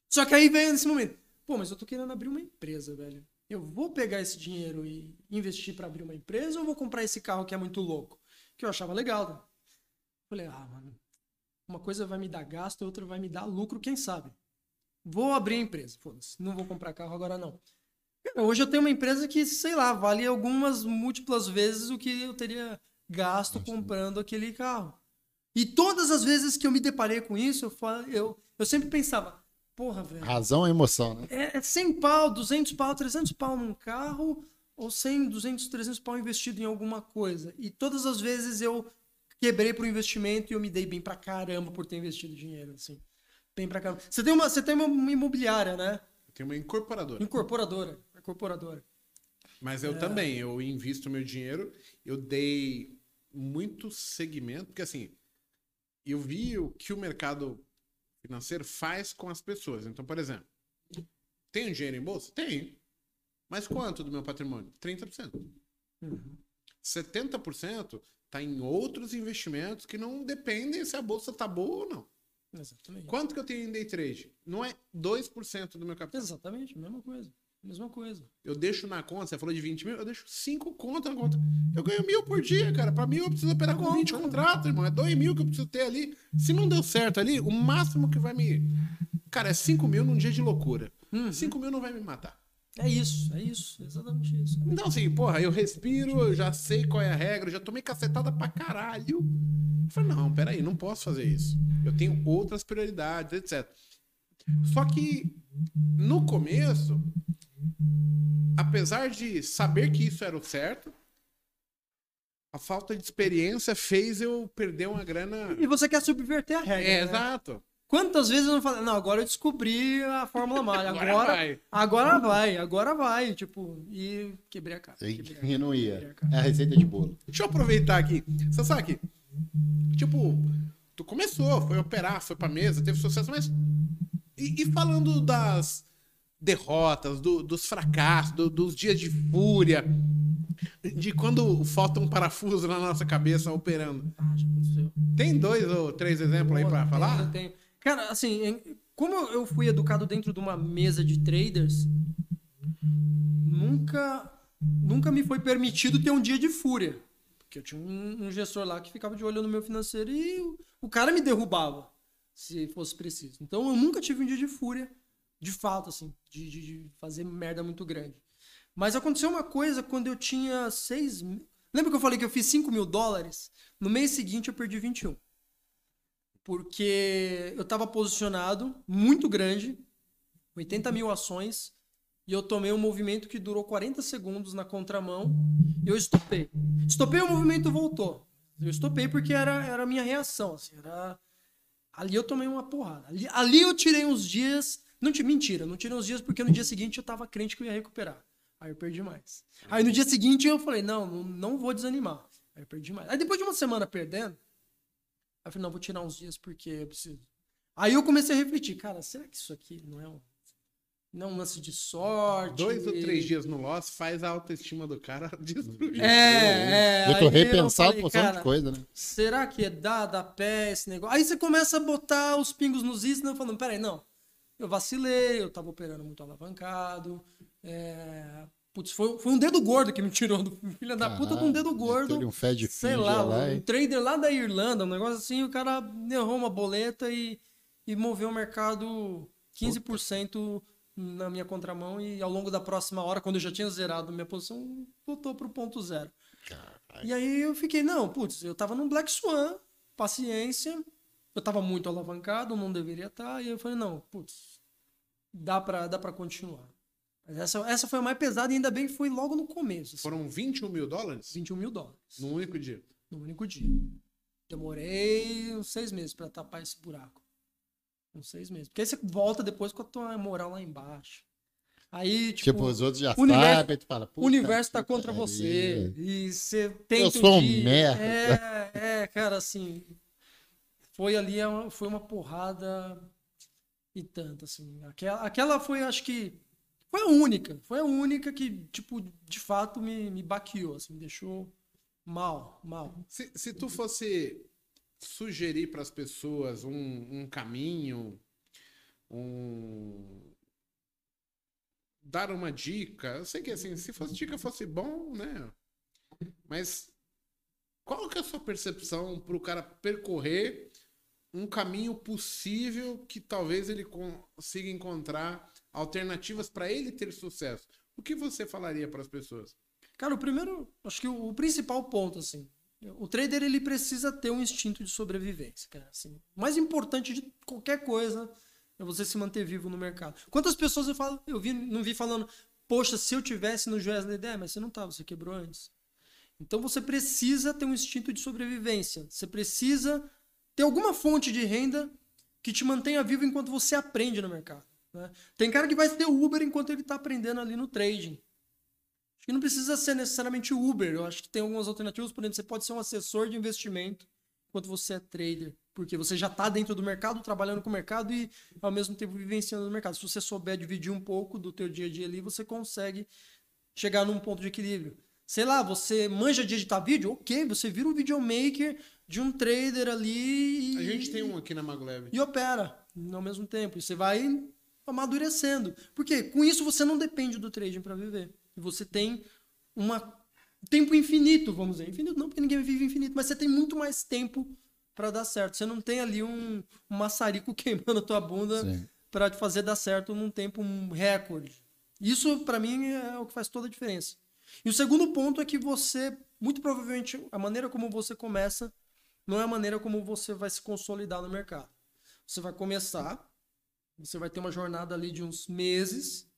Só que aí veio nesse momento. Pô, mas eu tô querendo abrir uma empresa, velho. Eu vou pegar esse dinheiro e investir pra abrir uma empresa ou vou comprar esse carro que é muito louco? Que eu achava legal. Né? Falei, ah, mano, uma coisa vai me dar gasto, outra vai me dar lucro, quem sabe? Vou abrir a empresa, foda-se. Não vou comprar carro agora, não. Cara, hoje eu tenho uma empresa que, sei lá, vale algumas múltiplas vezes o que eu teria gasto comprando aquele carro. E todas as vezes que eu me deparei com isso, eu, fa- eu, eu sempre pensava, porra, velho, Razão é emoção, né? é, é 100 pau, 200 pau, 300 pau num carro ou 100, 200, 300 pau investido em alguma coisa. E todas as vezes eu quebrei pro investimento e eu me dei bem pra caramba por ter investido dinheiro, assim. Bem pra caramba. Você tem uma, você tem uma imobiliária, né? Tem uma incorporadora. Incorporadora. Incorporadora. Mas É. eu também, eu invisto meu dinheiro, eu dei muito segmento, porque assim, eu vi o que o mercado financeiro faz com as pessoas. Então, por exemplo, tenho dinheiro em bolsa? Tenho. Mas quanto do meu patrimônio? 30%. Uhum. 70% está em outros investimentos que não dependem se a bolsa tá boa ou não. Exatamente. Quanto que eu tenho em day trade? Não é 2% do meu capital. Exatamente, mesma coisa. Mesma coisa. Eu deixo na conta, você falou de 20 mil, eu deixo 5 contas na conta. Eu ganho mil por dia, cara. Pra mim, eu preciso operar com 20 contratos, irmão. É 2 mil que eu preciso ter ali. Se não deu certo ali, o máximo que vai me. Cara, é 5 mil num dia de loucura. Uhum. 5 mil não vai me matar. É isso, é isso. Exatamente isso. Então, assim, porra, eu respiro, eu já sei qual é a regra, eu já tomei cacetada pra caralho. Eu falei, não, peraí, não posso fazer isso. Eu tenho outras prioridades, etc. Só que no começo, apesar de saber que isso era o certo, a falta de experiência fez eu perder uma grana. E você quer subverter a regra. É, né? exato. Quantas vezes eu não falei, não, agora eu descobri a Fórmula Mágica. Agora Agora, vai. agora vai, agora vai. Tipo, e quebrei a cara. E, quebrei não ia. É a receita de bolo. Deixa eu aproveitar aqui. Sasaki, tipo, tu começou, foi operar, foi pra mesa, teve sucesso, mas. E, e falando das derrotas, do- dos fracassos, do- dos dias de fúria, de quando falta um parafuso na nossa cabeça operando. Ah, já aconteceu. Tem dois ou três exemplos aí pra Tenho, falar? tenho. Cara, assim, como eu fui educado dentro de uma mesa de traders, nunca, nunca me foi permitido ter um dia de fúria. Porque eu tinha um, um gestor lá que ficava de olho no meu financeiro e o, o cara me derrubava, se fosse preciso. Então eu nunca tive um dia de fúria, de fato, assim, de, de- de fazer merda muito grande. Mas aconteceu uma coisa quando eu tinha seis. Lembra que eu falei que eu fiz 5 mil dólares? No mês seguinte eu perdi 21 porque eu estava posicionado muito grande, 80 mil ações, e eu tomei um movimento que durou 40 segundos na contramão, e eu estopei. Estopei, o movimento voltou. Eu estopei porque era, era a minha reação, assim, era... Ali eu tomei uma porrada. Ali, ali eu tirei uns dias... Não, ti- mentira, não tirei uns dias porque no dia seguinte eu tava crente que eu ia recuperar. Aí eu perdi mais. Aí no dia seguinte eu falei, não, não vou desanimar. Aí eu perdi mais. Aí depois de uma semana perdendo, Aí eu falei, não, vou tirar uns dias porque eu preciso. Aí eu comecei a refletir, cara, será que isso aqui não é um, não é um lance de sorte? Dois ou três dias no loss faz a autoestima do cara destruir. É, é. Eu tô uma porção cara, de coisa, né? Será que é dar, dar pé esse negócio? Aí você começa a botar os pingos nos is, não falando, peraí, não. Eu vacilei, eu tava operando muito alavancado. É... Putz, foi, foi um dedo gordo que me tirou do filho da puta com um dedo gordo. Um Fed sei lá, lá um trader lá da Irlanda, um negócio assim, o cara errou uma boleta e, e moveu o mercado 15% na minha contramão e ao longo da próxima hora, quando eu já tinha zerado minha posição, voltou pro ponto zero. E aí eu fiquei, não, putz, eu tava num Black Swan, paciência, eu tava muito alavancado, não deveria estar, e eu falei, não, putz, dá pra, dá pra continuar. Mas essa, essa foi a mais pesada e ainda bem que foi logo no começo, assim, Foram 21 mil dólares 21 mil dólares num único dia. no único dia. Demorei uns seis meses pra tapar esse buraco. Uns seis meses. Porque aí você volta depois com a tua moral lá embaixo. Aí, tipo, Tipo, os outros já universo- sabem, tu fala, o "Puta universo tá contra pariu". você. E você tem Eu sou um merda. É, é, cara, assim. Foi ali, foi uma porrada. e tanto, assim. Aquela, aquela foi, acho que, foi a única. Foi a única que, tipo, de fato me, me baqueou, assim, me deixou mal, mal. Se, se tu fosse sugerir para as pessoas um, um caminho, um dar uma dica, eu sei que assim, se fosse dica fosse bom, né? Mas qual que é a sua percepção para o cara percorrer um caminho possível que talvez ele consiga encontrar alternativas para ele ter sucesso? O que você falaria para as pessoas? Cara, o primeiro, acho que o, o, principal ponto, assim, o trader ele precisa ter um instinto de sobrevivência, cara. Assim, o mais importante de qualquer coisa é você se manter vivo no mercado. Quantas pessoas eu falo, eu vi, não vi falando, poxa, se eu tivesse no Joesley, é, mas você não estava, você quebrou antes. Então você precisa ter um instinto de sobrevivência. Você precisa ter alguma fonte de renda que te mantenha vivo enquanto você aprende no mercado. Né? Tem cara que vai ter Uber enquanto ele está aprendendo ali no trading. Acho que não precisa ser necessariamente Uber. Eu acho que tem algumas alternativas. Por exemplo, você pode ser um assessor de investimento enquanto você é trader. Porque você já está dentro do mercado, trabalhando com o mercado e ao mesmo tempo vivenciando no mercado. Se você souber dividir um pouco do teu dia a dia ali, você consegue chegar num ponto de equilíbrio. Sei lá, você manja de editar vídeo? Ok, você vira um videomaker de um trader ali. E, a gente tem um aqui na Maglev. E opera ao mesmo tempo. E você vai amadurecendo. Porque com isso você não depende do trading para viver. E você tem um tempo infinito, vamos dizer. Infinito não, porque ninguém vive infinito, mas você tem muito mais tempo para dar certo. Você não tem ali um, um maçarico queimando a tua bunda para te fazer dar certo num tempo um recorde. Isso, para mim, é o que faz toda a diferença. E o segundo ponto é que você, muito provavelmente, a maneira como você começa não é a maneira como você vai se consolidar no mercado. Você vai começar, você vai ter uma jornada ali de uns meses,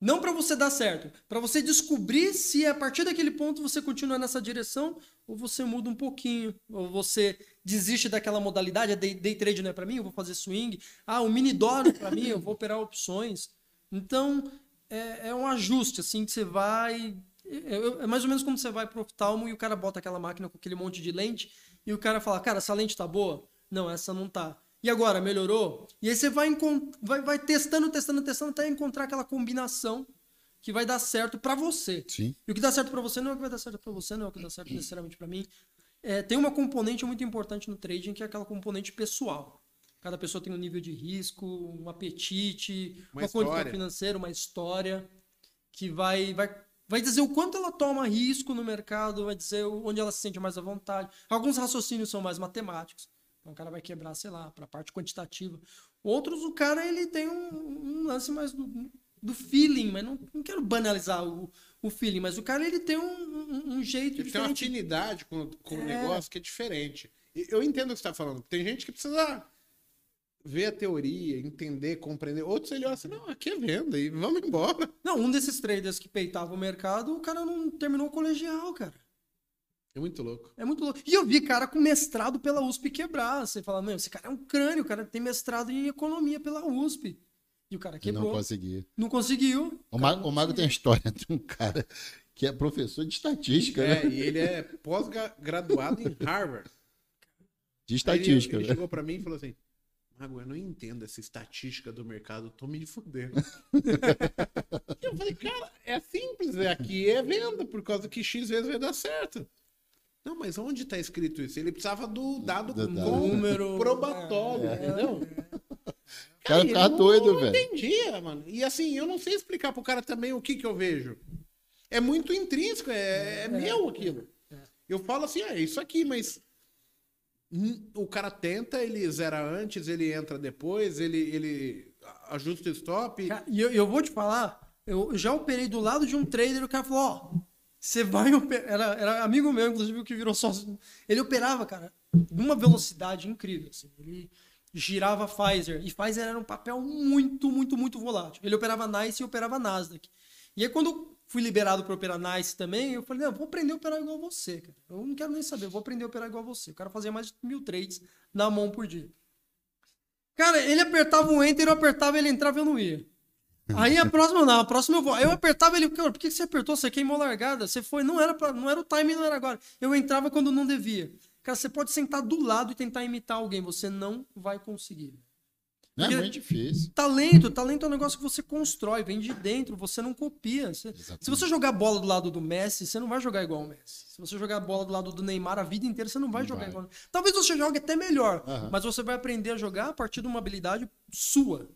não para você dar certo, para você descobrir se a partir daquele ponto você continua nessa direção ou você muda um pouquinho, ou você desiste daquela modalidade, é day, day trade não é para mim, eu vou fazer swing, ah, o mini dólar para mim, eu vou operar opções. Então, é, é, um ajuste assim que você vai é, é mais ou menos como você vai pro oftalmo e o cara bota aquela máquina com aquele monte de lente e o cara fala, cara, essa lente tá boa? Não, essa não tá. E agora, melhorou? E aí você vai, vai, vai testando, testando, testando até encontrar aquela combinação que vai dar certo para você. Sim. E o que dá certo para você não é o que vai dar certo para você, não é o que dá certo necessariamente para mim. É, tem uma componente muito importante no trading que é aquela componente pessoal. Cada pessoa tem um nível de risco, um apetite, uma, uma condição financeira, uma história que vai, vai Vai dizer o quanto ela toma risco no mercado, vai dizer onde ela se sente mais à vontade. Alguns raciocínios são mais matemáticos. Então o cara vai quebrar, sei lá, para a parte quantitativa. Outros, o cara ele tem um, um lance mais do, do, feeling, mas não, não quero banalizar o, o feeling, mas o cara ele tem um, um, um jeito ele diferente. Tem uma afinidade com, com é... o negócio que é diferente. Eu entendo o que você está falando. Tem gente que precisa ver a teoria, entender, compreender. Outros ele olha assim, não, aqui é venda e vamos embora. Não, um desses traders que peitava o mercado, o cara não terminou o colegial, cara. É muito louco. É muito louco. E eu vi cara com mestrado pela USP quebrar. Você fala, meu, esse cara é um crânio, o cara tem mestrado em economia pela USP. E o cara quebrou. Não conseguiu. Não conseguiu. O, Mago, o Mago tem a história de um cara que é professor de estatística, é, né? e ele é pós-graduado em Harvard. De estatística. Aí ele, ele né? chegou para mim e falou assim: Mago, eu não entendo essa estatística do mercado, tô me fudendo. eu falei, cara, é simples, é aqui é venda, por causa que X vezes vai dar certo. Não, mas onde está escrito isso? Ele precisava do dado com número probatório, é, entendeu? O cara ficava doido, velho. Eu não entendia, mano. E assim, eu não sei explicar pro cara também o que que eu vejo. É muito intrínseco, é, é, é meu aquilo. É. Eu falo assim, ah, é isso aqui, mas o cara tenta, ele zera antes, ele entra depois, ele, ele ajusta o stop. E eu, eu vou te falar, eu já operei do lado de um trader, o cara falou, ó, você vai operar. Era, era amigo meu, inclusive, que virou sócio. Ele operava, cara, numa velocidade incrível. Assim. Ele girava Pfizer. E Pfizer era um papel muito, muito, muito volátil. Ele operava Nice e operava Nasdaq. E aí, quando fui liberado para operar Nice também, eu falei, não, vou aprender a operar igual você, cara. Eu não quero nem saber, vou aprender a operar igual você. O cara fazia mais de mil trades na mão por dia. Cara, ele apertava o Enter, eu apertava, ele entrava e eu não ia. Aí a próxima, não, a próxima eu vou. Aí eu apertava ele, por que você apertou? Você queimou largada, você foi, não era, pra, não era o time, não era agora. Eu entrava quando não devia. Cara, você pode sentar do lado e tentar imitar alguém, você não vai conseguir. É Porque- muito difícil. Talento, talento é um negócio que você constrói, vem de dentro, você não copia. Você- se você jogar bola do lado do Messi, você não vai jogar igual o Messi. Se você jogar bola do lado do Neymar a vida inteira, você não vai Não jogar vai. igual. Talvez você jogue até melhor, Aham. mas você vai aprender a jogar a partir de uma habilidade sua.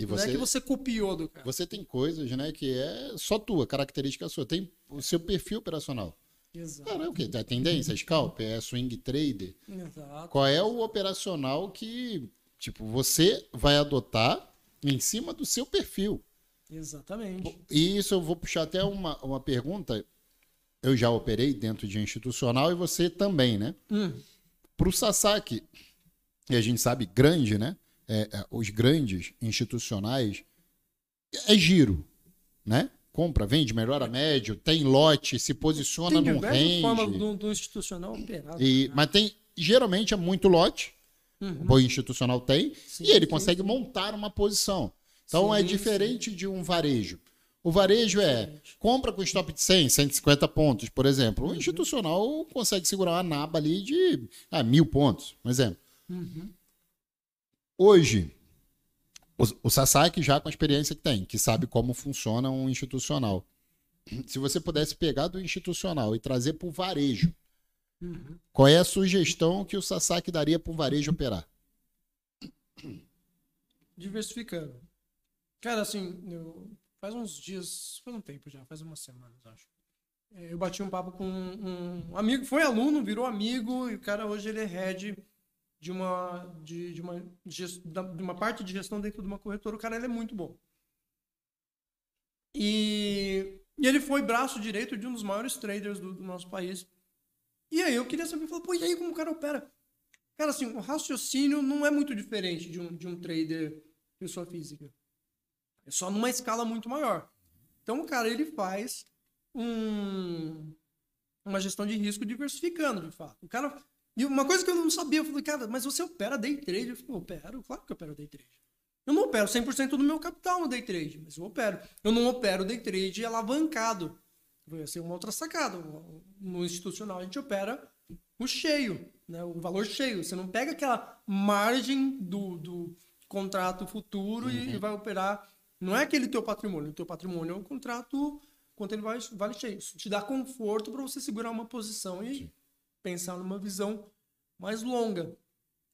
E Não é você, que você copiou do cara. você tem coisas, né, que é só tua, característica sua. Tem o seu perfil operacional. Exato. Cara, é o quê? É tendência, scalp, é swing trader. Exato. Qual é o operacional que, tipo, você vai adotar em cima do seu perfil? Exatamente. E isso eu vou puxar até uma, uma pergunta. Eu já operei dentro de institucional e você também, né? Hum, Para o Sasaki, e a gente sabe grande, né? É, é, os grandes institucionais é giro, né? Compra, vende, melhora médio, tem lote, se posiciona tem num range. do, do institucional operar. E, mas tem, geralmente é muito lote, Uhum. o institucional tem, Sim, e ele sim, consegue montar uma posição. Então é Sim, diferente de um varejo. O varejo é compra com stop de 100, 150 pontos, por exemplo. O institucional consegue segurar uma naba ali de ah, mil pontos, por exemplo. Uhum. Hoje, o, o Sasaki já com a experiência que tem, que sabe como funciona um institucional. Se você pudesse pegar do institucional e trazer para o varejo, Uhum. qual é a sugestão que o Sasaki daria para um varejo operar? Diversificando. Cara, assim, eu- faz uns dias, faz um tempo já, faz umas semanas, acho. É, Eu bati um papo com um amigo, foi aluno, virou amigo, e o cara hoje ele é head de uma, de, de uma, de uma parte de gestão dentro de uma corretora. O cara ele é muito bom. E, e ele foi braço direito de um dos maiores traders do, do nosso país. E aí eu queria saber, falou, pô, e aí como o cara opera? Cara, assim, o raciocínio não é muito diferente de um, de um trader pessoa física. É só numa escala muito maior. Então, o cara, ele faz um, uma gestão de risco diversificando, de fato. O cara... E uma coisa que eu não sabia, eu falei, cara, mas você opera day trade? Eu falei, opero, claro que eu opero day trade. Eu não opero 100% do meu capital no day trade, mas eu opero. Eu não opero day trade alavancado. Vai ser uma outra sacada. No institucional, a gente opera o cheio, né? o valor cheio. Você não pega aquela margem do, do contrato futuro e, e vai operar. Não é aquele teu patrimônio. O teu patrimônio é o contrato quanto ele vale, vale cheio. Isso te dá conforto para você segurar uma posição e pensar numa visão mais longa.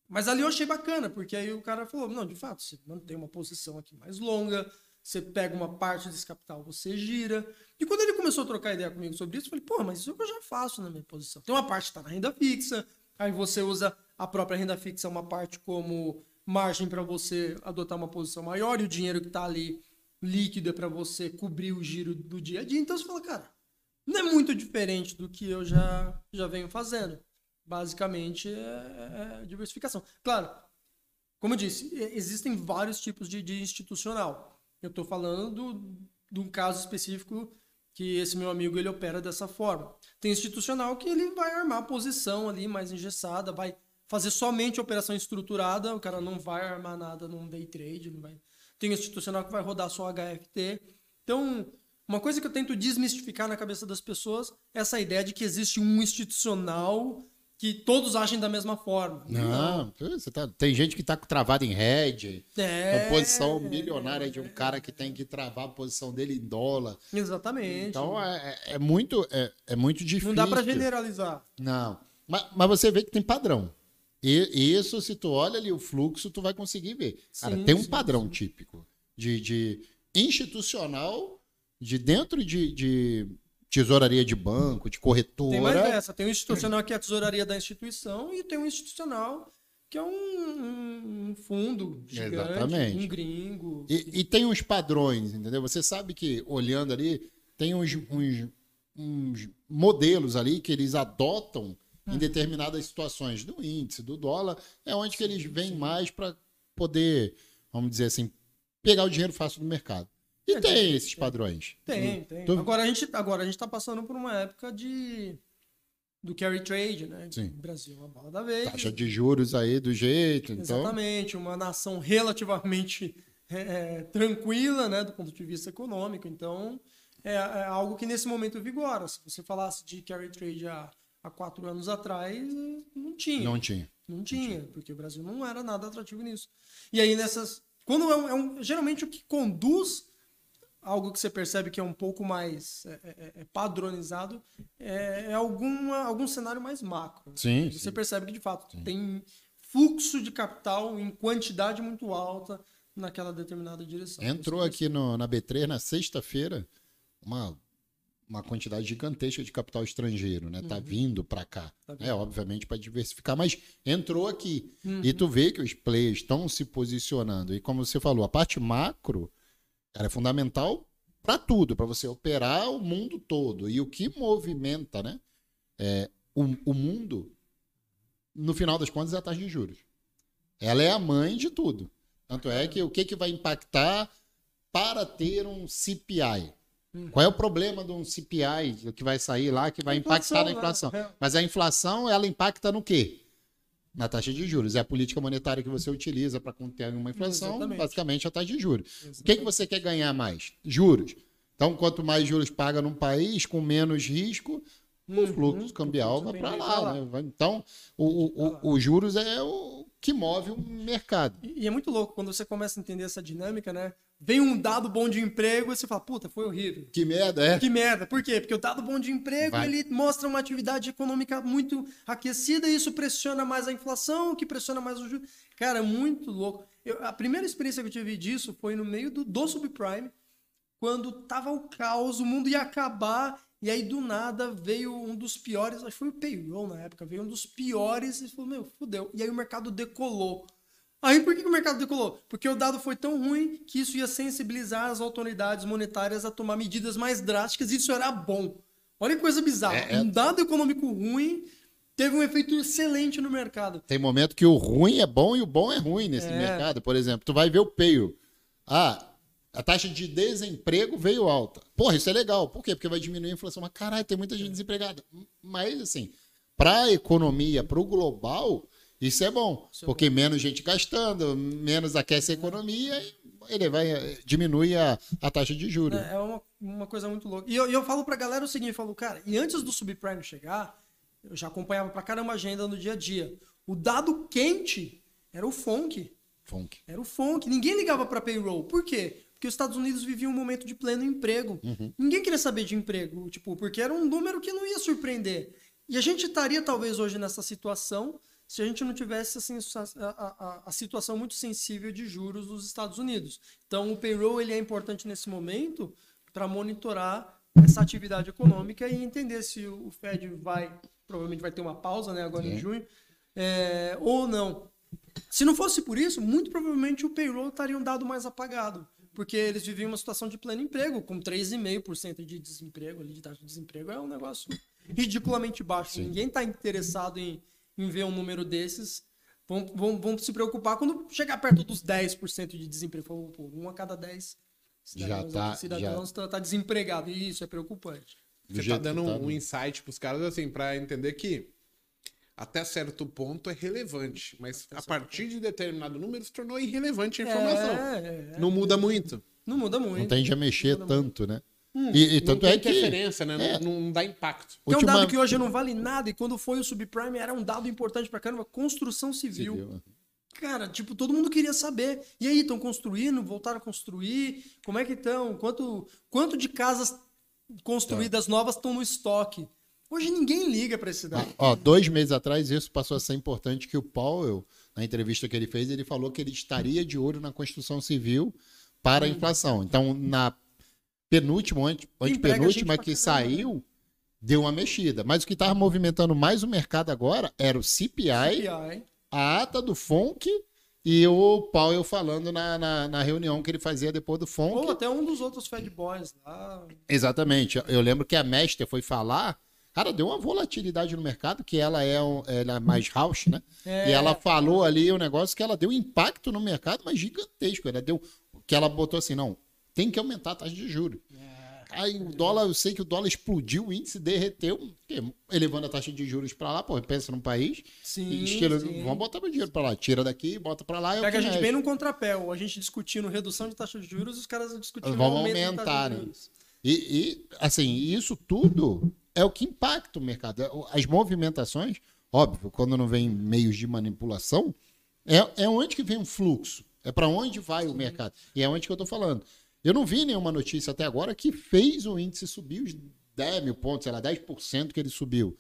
Mas ali eu achei bacana, porque aí o cara falou: não, de fato, você mantém uma posição aqui mais longa, você pega uma parte desse capital, você gira. E quando ele começou a trocar ideia comigo sobre isso, eu falei: pô, mas isso é o que eu já faço na minha posição. Tem uma parte que está na renda fixa, aí você usa a própria renda fixa, uma parte como margem para você adotar uma posição maior, e o dinheiro que está ali líquido é para você cobrir o giro do dia a dia. Então você fala, cara, não é muito diferente do que eu já, já venho fazendo. Basicamente é, é diversificação. Claro, como eu disse, existem vários tipos de, de institucional. Eu estou falando do, de um caso específico que esse meu amigo ele opera dessa forma. Tem institucional que ele vai armar a posição ali mais engessada, vai fazer somente operação estruturada, o cara não vai armar nada num day trade, não vai. Tem institucional que vai rodar só HFT. Então, uma coisa que eu tento desmistificar na cabeça das pessoas é essa ideia de que existe um institucional que todos agem da mesma forma. Não, você tá- tem gente que tá travado em head. É, A posição milionária de um cara que tem que travar a posição dele em dólar. Exatamente. Então é, é- é muito, é, é muito difícil. não dá pra generalizar. Não. Mas, mas você vê que tem padrão. E isso, se tu olha ali o fluxo, tu vai conseguir ver. Cara, Sim, tem um sim, padrão sim. típico de, de institucional, de dentro de, de tesouraria de banco, de corretora. Tem mais dessa. Tem o institucional que é a tesouraria da instituição e tem o institucional que é um, um- um fundo gigante, Exatamente. um gringo. E, e tem uns padrões, entendeu? Você sabe que, olhando ali, tem uns, uns- uns modelos ali que eles adotam Hum. em determinadas situações do índice, do dólar, é onde que eles vêm mais para poder, vamos dizer assim, pegar o dinheiro fácil do mercado. E É, tem tem, esses padrões. Tem, tem. Tu- Agora a gente, agora a gente tá passando por uma época de do carry trade, né? Sim. O Brasil é uma bola da vez. Taxa de juros aí do jeito, então... Exatamente, uma nação relativamente é, é, tranquila, né, do ponto de vista econômico. Então, é, é algo que nesse momento vigora. Se você falasse de carry trade há, há quatro anos atrás, não tinha. Não tinha. Não tinha, porque o Brasil não era nada atrativo nisso. E aí, nessas, Quando é um, é um- geralmente o que conduz algo que você percebe que é um pouco mais é, é- é padronizado é, é alguma, algum cenário mais macro. Sim, Você sim. percebe que de fato tem fluxo de capital em quantidade muito alta naquela determinada direção. Entrou aqui no- na B3 na sexta-feira uma, uma quantidade gigantesca de capital estrangeiro, né? Tá vindo para cá. Uhum. Tá É, obviamente, para diversificar, mas entrou aqui. Uhum. E tu vê que os players estão se posicionando. E como você falou, a parte macro cara, é fundamental para tudo, para você operar o mundo todo. E o que movimenta, né? É, o, o mundo, no final das contas, é a taxa de juros. Ela é a mãe de tudo. Tanto é que o que, que vai impactar para ter um CPI? Hum. Qual é o problema de um CPI que vai sair lá, que vai impactar na inflação? né? Mas a inflação, ela impacta no quê? Na taxa de juros. É a política monetária que você utiliza para conter uma inflação, Exatamente. basicamente a taxa de juros. O que, que você quer ganhar mais? Juros. Então, quanto mais juros paga num país, com menos risco, o Uhum. fluxo cambial O vai para lá. né? Então, o, o, o, o juros é o que move o mercado. E e é muito louco quando você começa a entender essa dinâmica, né? Vem um dado bom de emprego e você fala, puta, foi horrível. Que merda, é? Que merda. Por quê? Porque o dado bom de emprego, Vai. ele mostra uma atividade econômica muito aquecida e isso pressiona mais a inflação, que pressiona mais o juros. Cara, muito louco. Eu- a primeira experiência que eu tive disso foi no meio do, do subprime, quando tava o caos, o mundo ia acabar, e aí do nada veio um dos piores, acho que foi o payroll na época, veio um dos piores e falou, meu, fudeu. E aí o mercado decolou. Aí por que, que o mercado decolou? Porque o dado foi tão ruim que isso ia sensibilizar as autoridades monetárias a tomar medidas mais drásticas e isso era bom. Olha que coisa bizarra. É, é. Um dado econômico ruim teve um efeito excelente no mercado. Tem momento que o ruim é bom e o bom é ruim nesse É. mercado. Por exemplo, tu vai ver o payroll. Ah, a taxa de desemprego veio alta. Porra, isso é legal. Por quê? Porque vai diminuir a inflação. Mas caralho, tem muita gente desempregada. Mas, assim, para a economia, para o global, isso é bom. Isso é porque menos gente gastando, menos aquece a economia e ele vai eh, diminui a, a taxa de juros. É é uma, uma coisa muito louca. E eu, eu falo pra galera o seguinte, eu falo, cara, e antes do subprime chegar, eu já acompanhava pra caramba a agenda no dia a dia. O dado quente era o FONC. Funk. Era o FONC. Ninguém ligava para payroll. Por quê? Porque os Estados Unidos viviam um momento de pleno emprego. Ninguém queria saber de emprego, tipo, porque era um número que não ia surpreender. E a gente estaria talvez hoje nessa situação se a gente não tivesse assim, a, a- a- situação muito sensível de juros dos Estados Unidos. Então, o payroll ele é importante nesse momento para monitorar essa atividade econômica e entender se o Fed vai, provavelmente vai ter uma pausa, né, agora em Sim. junho, é, ou não. Se não fosse por isso, muito provavelmente o payroll estaria um dado mais apagado. Porque eles viviam uma situação de pleno emprego, com 3,5% de desemprego ali, de taxa de desemprego, é um negócio ridiculamente baixo. Ninguém está interessado em, em ver um número desses. Vão, vão, vão se preocupar quando chegar perto dos 10% de desemprego. Pô, um a cada 10 cidadãos, tá- cidadãos tá, tá desempregado. E isso é preocupante. Do Você tá dando tá, um né? insight pros caras, assim, pra entender que até certo ponto é relevante, mas a partir de determinado número se tornou irrelevante a informação. É, é, Não muda muito. não muda muito. Não tende a mexer tanto, né? Hum, e, e tanto não é tem que. interferência, né? é. Não, não dá impacto. Que é um Última- dado que hoje não vale nada, e quando foi o subprime era um dado importante pra caramba, construção civil. Civil. Cara, tipo, todo mundo queria saber. E aí, estão construindo? Voltaram a construir? Como é que estão? Quanto, quanto de casas construídas novas estão no estoque? Hoje ninguém liga pra esse dado. Ó, dois meses atrás isso passou a ser importante que o Powell, na entrevista que ele fez, ele falou que ele estaria de olho na construção civil para a inflação. Então, na penúltima, ante- antepenúltima que né? saiu, deu uma mexida. Mas o que estava movimentando mais o mercado agora era o CPI, CPI. a ata do FONC e o Powell falando na, na, na reunião que ele fazia depois do FONC. Ou até um dos outros Fed Boys lá. Exatamente. Eu lembro que a Mester foi falar, cara, deu uma volatilidade no mercado, que ela é, um- ela é mais house, né? É. E ela falou ali o negócio que ela deu impacto no mercado, mas gigantesco. Ela deu, que ela botou assim, não, tem que aumentar a taxa de juros. Aí o dólar, eu sei que o dólar explodiu, o índice derreteu, elevando a taxa de juros para lá, pô, pensa num país, Sim, e estilo, sim. vamos botar meu dinheiro para lá, tira daqui, bota para lá. é o Pega a gente bem num contrapé. A gente discutindo redução de taxa de juros, os caras discutindo de aumentar, né? E, e, assim, isso tudo é o que impacta o mercado. As movimentações, óbvio, quando não vem meios de manipulação, é, é onde que vem o fluxo. É para onde vai o mercado. E é onde que eu tô falando. Eu não vi nenhuma notícia até agora que fez o índice subir os 10 mil pontos, sei lá, 10% que ele subiu.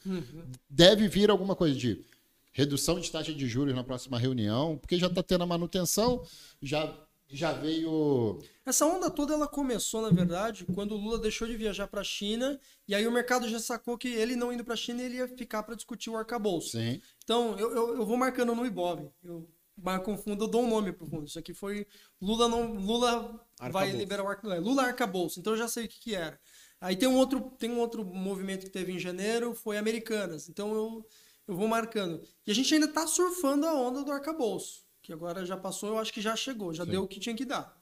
Deve vir alguma coisa de redução de taxa de juros na próxima reunião, porque já está tendo a manutenção, já, já veio. Essa onda toda ela começou, na verdade, quando o Lula deixou de viajar para a China, e aí o mercado já sacou que ele não indo para a China, ele ia ficar para discutir o arcabouço. Sim. Então, eu, eu, eu vou marcando no Ibov. Eu marco um fundo, eu dou um nome pro fundo. Isso aqui foi Lula não Lula vai Arcabouço. liberar o arca, é, Lula arcabouço. Então eu já sei o que, que era. Aí tem um outro tem um outro movimento que teve em janeiro, foi Americanas. Então eu eu vou marcando. E a gente ainda tá surfando a onda do arcabouço, que agora já passou, eu acho que já chegou, já deu o que tinha que dar.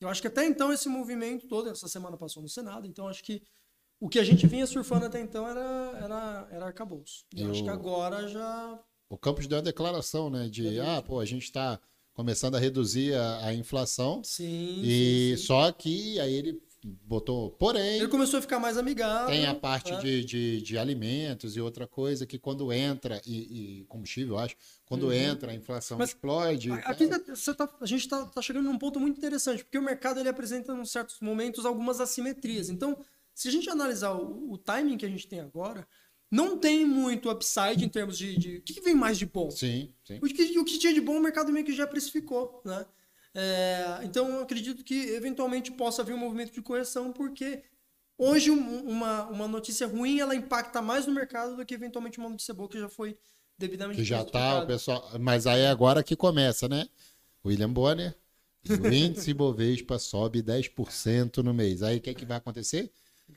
Eu acho que até então esse movimento todo, essa semana passou no Senado, então acho que o que a gente vinha surfando até então era, era, era arcabouço. E eu acho que agora já O Campos deu uma declaração, né? De, ah, pô, a gente está começando a reduzir a, a inflação. Sim. E sim, sim. só que aí ele botou, porém, Ele começou a ficar mais amigável. tem a parte né? de, de, de alimentos e outra coisa que quando entra, e, e combustível, eu acho, quando Uhum. entra a inflação Mas explode. Aqui tá- tá- a gente está chegando num ponto muito interessante, porque o mercado ele apresenta em certos momentos algumas assimetrias. Então, se a gente analisar o, o timing que a gente tem agora, não tem muito upside em termos de. de- o que, vem mais de bom? Sim, sim. O que, o que tinha de bom o mercado meio que já precificou, né? É, então eu acredito que eventualmente possa haver um movimento de correção, porque hoje um- uma, uma notícia ruim ela impacta mais no mercado do que eventualmente uma notícia boa que já foi devidamente Que já tá, o pessoal. Mas aí é agora que começa, né? William Bonner, o índice Bovespa sobe 10% no mês. Aí o que, é que vai acontecer?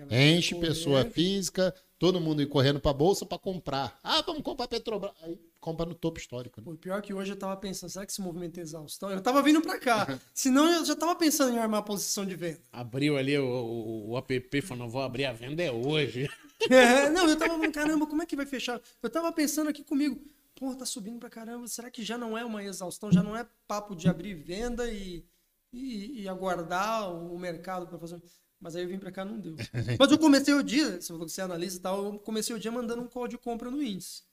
Enche pessoa física, todo mundo ir correndo para bolsa para comprar. Ah, vamos comprar Petrobras. Aí compra no topo histórico. Né? Pô, pior que hoje eu tava pensando, será que esse movimento é exaustão? Eu tava vindo pra cá. Senão eu já tava pensando em armar a posição de venda. Abriu ali o, o, o app, falou, não vou abrir a venda é hoje. É, não, eu tava falando, caramba, como é que vai fechar? Eu tava pensando aqui comigo, pô, tá subindo pra caramba, será que já não é uma exaustão? Já não é papo de abrir venda e, e, e aguardar o mercado pra fazer. Mas aí eu vim pra cá não deu. Mas eu comecei o dia, se você analisa e tal, eu comecei o dia mandando um call de compra no índice.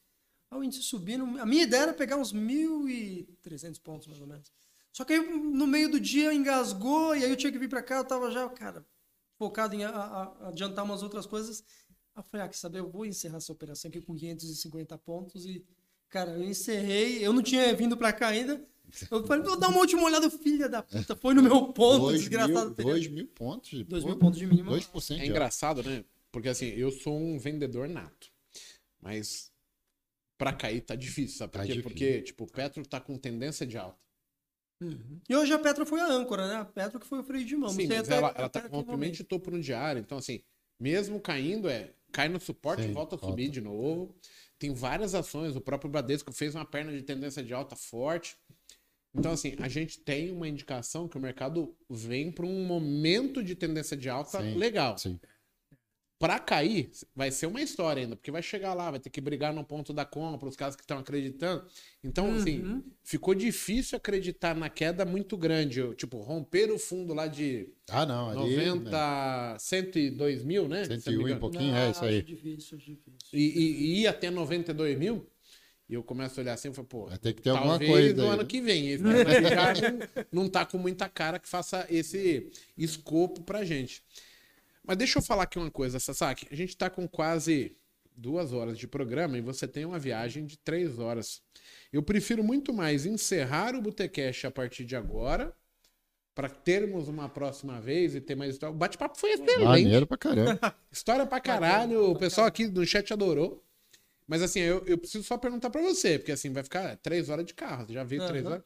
Aí o índice subindo, a minha ideia era pegar uns 1.300 pontos mais ou menos. Só que aí no meio do dia engasgou e aí eu tinha que vir pra cá, eu tava já, cara, focado em a- a- adiantar umas outras coisas. Aí eu falei, ah, quer saber, eu vou encerrar essa operação aqui com 550 pontos e, cara, eu encerrei, eu não tinha vindo pra cá ainda. Eu falei, vou dar uma última olhada, filha da puta, foi no meu ponto, Dois desgraçado. mil, dois mil pontos. Dois pô, mil pontos de mínimo. 2% É de engraçado, né? Porque assim, eu sou um vendedor nato. Mas pra cair tá difícil, sabe? Tá Por quê? difícil. Porque, tipo, o Petro tá com tendência de alta. E hoje a Petra foi a âncora, né? A Petra que foi o freio de mão. Sim, mas até- ela, ela tá com rompimento de topo no diário. Então, assim, mesmo caindo, é cai no suporte Sim, e volta a volta. subir de novo. Tem várias ações. O próprio Bradesco fez uma perna de tendência de alta forte. Então, assim, a gente tem uma indicação que o mercado vem para um momento de tendência de alta Sim, legal. Sim. Pra cair, vai ser uma história ainda, porque vai chegar lá, vai ter que brigar no ponto da compra, os caras que estão acreditando. Então, assim, Uhum. ficou difícil acreditar na queda muito grande. Eu, Tipo, romper o fundo lá de Ah, não. Ali, 90, né, 102 mil, né? Se eu não me 101 e engano. pouquinho, Não, é isso aí. difícil, difícil. E, e- e ia até 92 mil. E eu começo a olhar assim e falo, pô, Vai ter que ter alguma talvez coisa no aí, ano né? que vem. Aqui já não, não tá com muita cara que faça esse escopo pra gente. Mas deixa eu falar aqui uma coisa, Sasaki. A gente tá com quase duas horas de programa e você tem uma viagem de três horas. Eu prefiro muito mais encerrar o Botecash a partir de agora para termos uma próxima vez e ter mais história. O bate-papo foi excelente. Maneiro pra caramba. História pra caralho. O pessoal aqui no chat adorou. Mas assim, eu, eu preciso só perguntar pra você, porque assim, vai ficar três horas de carro. Você já viu três Aham. horas?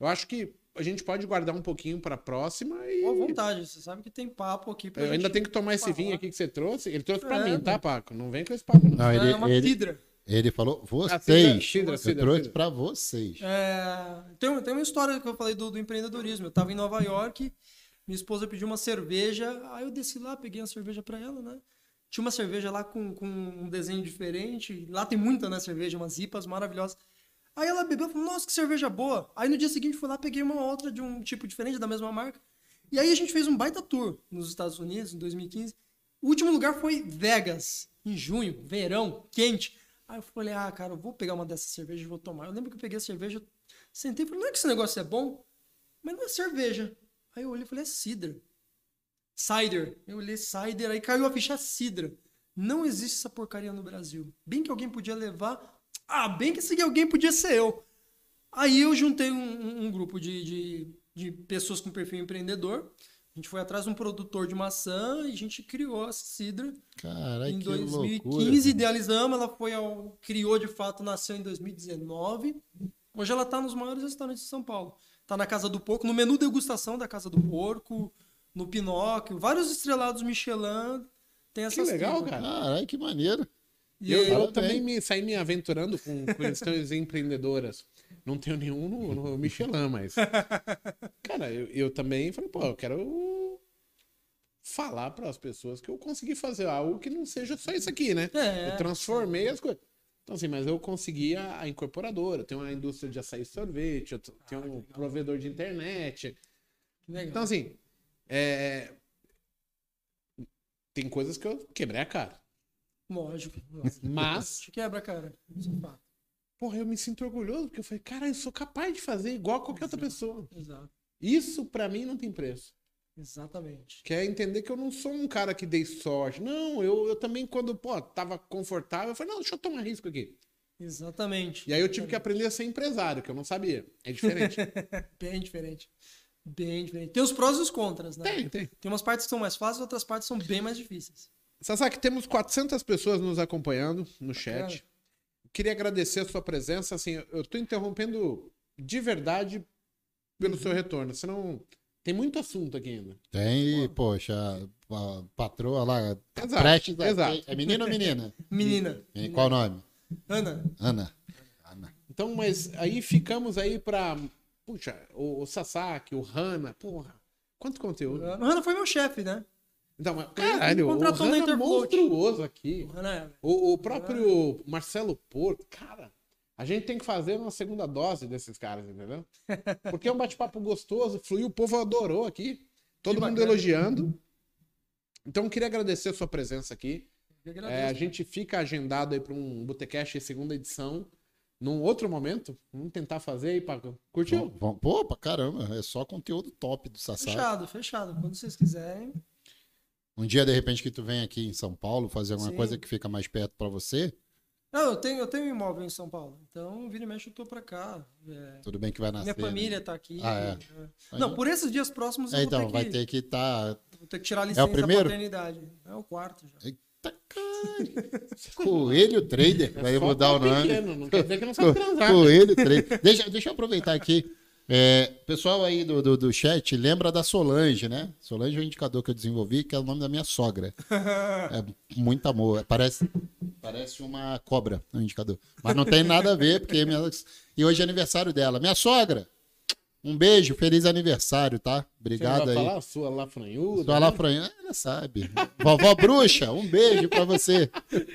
Eu acho que a gente pode guardar um pouquinho pra próxima e. Boa vontade, você sabe que tem papo aqui pra Eu ainda tenho que tomar esse vinho aqui que você trouxe. Ele trouxe pra É, mim, tá. Paco? Não vem com esse papo, não. Não, É ele, uma ele, cidra. ele falou, Ah, vocês. cidra, cidra, eu trouxe pra vocês. É, tem, tem uma história que eu falei do, do empreendedorismo. Eu tava em Nova York, minha esposa pediu uma cerveja, aí eu desci lá, peguei a cerveja pra ela, né? Tinha uma cerveja lá com, com um desenho diferente. Lá tem muita, né, cerveja, umas IPAs maravilhosas. Aí ela bebeu e falou, nossa, que cerveja boa. Aí no dia seguinte fui lá, peguei uma outra de um tipo diferente, da mesma marca. E aí a gente fez um baita tour nos Estados Unidos, em 2015. O último lugar foi Vegas, em junho, verão, quente. Aí eu falei, ah, cara, eu vou pegar uma dessas cervejas e vou tomar. Eu lembro que eu peguei a cerveja, sentei e falei, não é que esse negócio é bom? mas não é cerveja. Aí eu olhei e falei, é cidra. Cider. Eu olhei cider, aí caiu a ficha cidra. Não existe essa porcaria no Brasil. Bem que alguém podia levar. Ah, bem que esse alguém podia ser eu. Aí eu juntei um, um- grupo de, de, de pessoas com perfil empreendedor. A gente foi atrás de um produtor de maçã e a gente criou essa cidra Caralho, em que 2015. loucura. Idealizamos, ela foi ao. criou de fato, nasceu em 2019. Hoje ela está nos maiores restaurantes de São Paulo. Está na Casa do Porco, no menu degustação da Casa do Porco, no Pinóquio, vários estrelados Michelin. Tem Que essas legal, tripas. cara. Caralho, que maneiro. E Eu, eu também me, saí me aventurando com questões empreendedoras. Não tenho nenhum no, no Michelin, mas. Cara, eu, eu também falei, pô, eu quero falar para as pessoas que eu consegui fazer algo que não seja só isso aqui, né? É. Eu transformei as coisas. Então, assim, mas eu consegui a, a incorporadora, eu tenho uma indústria de açaí e sorvete, eu tenho um provedor de internet. Que legal. Então, assim, é... tem coisas que eu quebrei a cara. Lógico. lógico. Mas quebra, cara. É. Porra, eu me sinto orgulhoso, porque eu falei, cara, eu sou capaz de fazer igual a qualquer outra pessoa. Exato. Isso pra mim não tem preço. Exatamente. Que é entender que eu não sou um cara que dei sorte. Não, eu, eu também, quando, pô, tava confortável, eu falei, não, deixa eu tomar risco aqui. Exatamente. E aí eu tive que aprender a ser empresário, que eu não sabia. É diferente. Bem diferente. Bem diferente. Tem os prós e os contras, né? tem, tem. Tem umas partes que são mais fáceis, outras partes são bem mais difíceis. Sasaki, temos 400 pessoas nos acompanhando no chat. Queria agradecer a sua presença. Assim, eu tô interrompendo de verdade pelo seu retorno. Senão, tem muito assunto aqui ainda. Tem, poxa, a patroa lá, Exato, prestes a- exato. É menino ou menina? Menina. E Qual o nome? Ana. Ana. Ana. Então, mas aí ficamos aí pra. Puxa, o, o Sasaki, o Hanna, porra. Quanto conteúdo. Ana Ana foi meu chefe, né? Então, mas, caralho, o Hanna é Interfloat. monstruoso aqui. Ana é. O, o próprio Marcelo Porto, cara, a gente tem que fazer uma segunda dose desses caras, entendeu? Porque é um bate-papo gostoso, fluiu, o povo adorou aqui. Todo Que mundo bacana. elogiando. Então, eu queria agradecer a sua presença aqui. É, a gente fica agendado aí para um Botecast segunda edição. Num outro momento, vamos tentar fazer aí, Paco. Curtiu? Vamos- Pô, pra caramba, é só conteúdo top do Sassá. Fechado, fechado. Quando vocês quiserem. Um dia, de repente, que tu vem aqui em São Paulo fazer alguma Sim. coisa que fica mais perto pra você, Não, eu tenho, eu tenho um imóvel em São Paulo. Então, vira e mexe, eu tô pra cá. É, tudo bem que vai nascer. minha né? família tá aqui. Ah, é. É. Não, por esses dias próximos eu É, vou então, ter vai que, ter que estar. vou ter que tirar a licença primeiro? da paternidade. É o quarto já. Caralho. Coelho Trader, vai É Só mudar o tá nome. pequeno, não quer dizer que não sabe transar. Coelho Trader. Deixa, deixa eu aproveitar aqui. É, pessoal aí do, do, do chat, lembra da Solange, né? Solange é um indicador que eu desenvolvi, que é o nome da minha sogra. É muito amor. Parece, parece uma cobra, um indicador. Mas não tem nada a ver, porque minha... E hoje é aniversário dela. Minha sogra, um beijo, feliz aniversário, tá? Você Obrigado vai aí. falar sua lafranhuda? Sua né? Lafranha, ela sabe. Vovó Bruxa, um beijo pra você.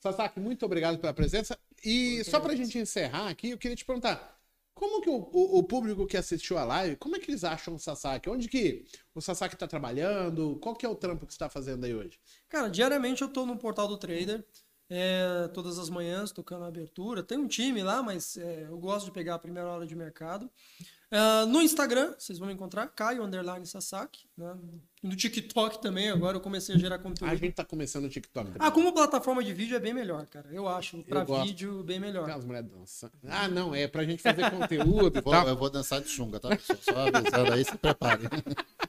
Sasaki, muito obrigado pela presença. E só pra gente encerrar aqui, eu queria te perguntar. Como que o, o- o público que assistiu a live, como é que eles acham o Sasaki? Onde que o Sasaki tá trabalhando? Qual que é o trampo que você tá fazendo aí hoje? Cara, diariamente eu tô no portal do Trader. é, todas as manhãs tocando a abertura. Tem um time lá, mas é, eu gosto de pegar a primeira hora de mercado. Ah, no Instagram, vocês vão me encontrar, Caio Underline Sasaki. Né? No TikTok também, agora eu comecei a gerar conteúdo. A gente tá começando o TikTok. Ah, como plataforma de vídeo é bem melhor, cara. Eu acho. Pra gosto. vídeo, bem melhor. Aquelas mulheres dançando. Ah, não, é pra gente fazer conteúdo e Vou- eu vou dançar de sunga, tá, pessoal? Só avisando aí, se prepare.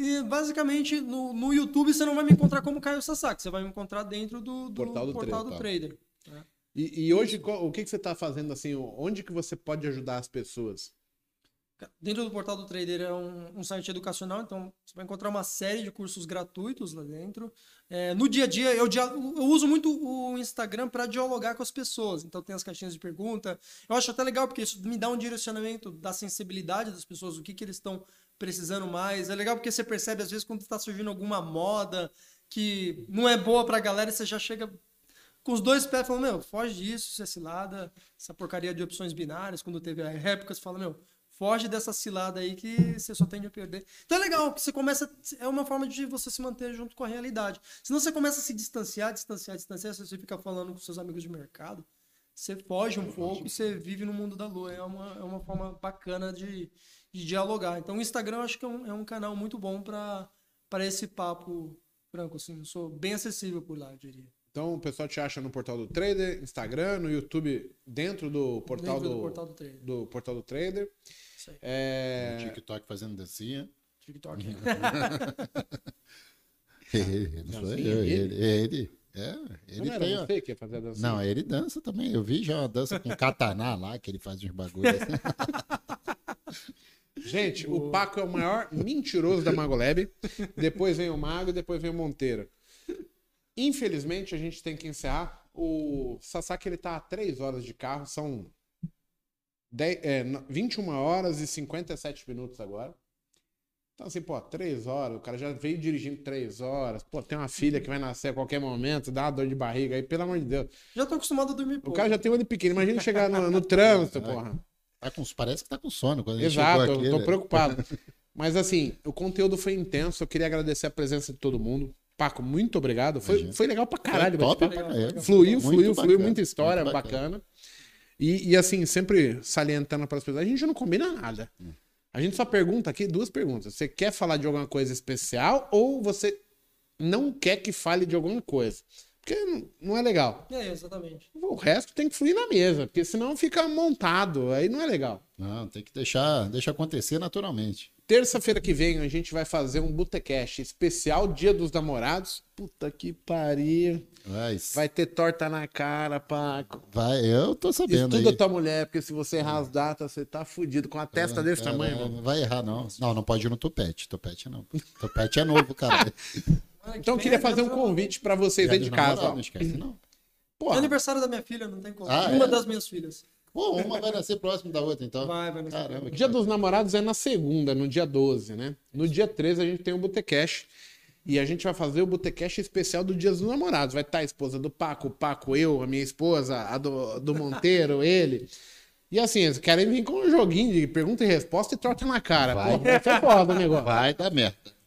E basicamente no, no YouTube você não vai me encontrar como Caio Sasaki, você vai me encontrar dentro do, do Portal do portal do Trader, Trader. E, e hoje, qual- o que, que você tá fazendo assim? Onde que você pode ajudar as pessoas? Dentro do portal do Trader é um, um site educacional, então você vai encontrar uma série de cursos gratuitos lá dentro. É, no dia a dia, eu, eu uso muito o Instagram para dialogar com as pessoas, então tem as caixinhas de pergunta. Eu acho até legal porque isso me dá um direcionamento da sensibilidade das pessoas, o que, que eles estão precisando mais. É legal porque você percebe às vezes quando está surgindo alguma moda que não é boa para a galera, você já chega com os dois pés falando, meu, foge disso, isso é cilada, essa porcaria de opções binárias, quando teve a época, você fala, meu, foge dessa cilada aí que você só tende a perder. Então é legal, que você começa, é uma forma de você se manter junto com a realidade. Senão você começa a se distanciar, distanciar, distanciar, se você fica falando com seus amigos de mercado, você foge um pouco e você vive no mundo da lua. É uma, é uma forma bacana de, de dialogar. Então o Instagram eu acho que é um, é um canal muito bom para esse papo franco, assim. Eu sou bem acessível por lá, eu diria. Então o pessoal te acha no portal do Trader, Instagram, no YouTube, dentro do portal, Dentro do, do portal do Trader. do portal do Trader. Isso aí. É, TikTok fazendo dancinha. TikTok. Ele, não sou eu, dele? ele. Ele, é, não ele era tem. ó. você que ia fazer a dança? Não, ele dança também. Eu vi já uma dança com kataná lá, que ele faz uns bagulhos. assim. Gente, o Paco é o maior mentiroso da Magolab. Depois vem o Mago e depois vem o Monteiro. Infelizmente, a gente tem que encerrar. O Sasaki ele tá a 3 horas de carro, são 10, é, no- 21 horas e 57 minutos agora. Então, assim, pô, 3 horas, o cara já veio dirigindo 3 horas. Pô, tem uma filha que vai nascer a qualquer momento, dá uma dor de barriga aí, pelo amor de Deus. Já tô acostumado a dormir O pouco. cara já tem um olho pequeno, imagina chegar no, no trânsito, porra. Tá com, parece que tá com sono. Quando ele Exato, chegou aqui, eu tô né? preocupado. Mas assim, o conteúdo foi intenso. Eu queria agradecer a presença de todo mundo. Paco, muito obrigado. Foi, Imagina. foi legal pra caralho. Foi top bate-papo. pra caralho. Fluiu, Muito fluiu, fluiu. bacana, Muita história muito bacana. E, e, assim, sempre salientando para as pessoas, a gente não combina nada. A gente só pergunta aqui duas perguntas. Você quer falar de alguma coisa especial ou você não quer que fale de alguma coisa? Porque não- é legal. É, exatamente. O resto tem que fluir na mesa, porque senão fica montado. Aí não é legal. Não, tem que deixar, deixa acontecer naturalmente. Terça-feira que vem a gente vai fazer um Botecast especial Dia dos Namorados. Puta que pariu. Vai, Vai ter torta na cara, Paco. vai eu tô sabendo Estuda aí. tua mulher, porque se você errar as datas, você tá fudido. Com a testa desse Cara, tamanho. Não vai errar, não. Não, não pode ir no topete. Topete não. Topete é novo, cara. Então eu queria fazer um convite pra vocês aí de casa. Não esquece, não. É aniversário da minha filha, não tem como. Ah, Uma é? das minhas filhas. Pô, uma vai nascer próximo da outra, então. Vai, vai. nesse Caramba, Dia dos Namorados é na segunda, no dia 12, né? No dia 13 a gente tem o Botecast. E a gente vai fazer o Botecast especial do Dia dos Namorados. Vai estar a esposa do Paco, o Paco, eu, a minha esposa, a do, do Monteiro, ele. E assim, eles querem vir com um joguinho de pergunta e resposta e troca na cara. Vai. Pô, vai ser foda o negócio. Vai dar merda.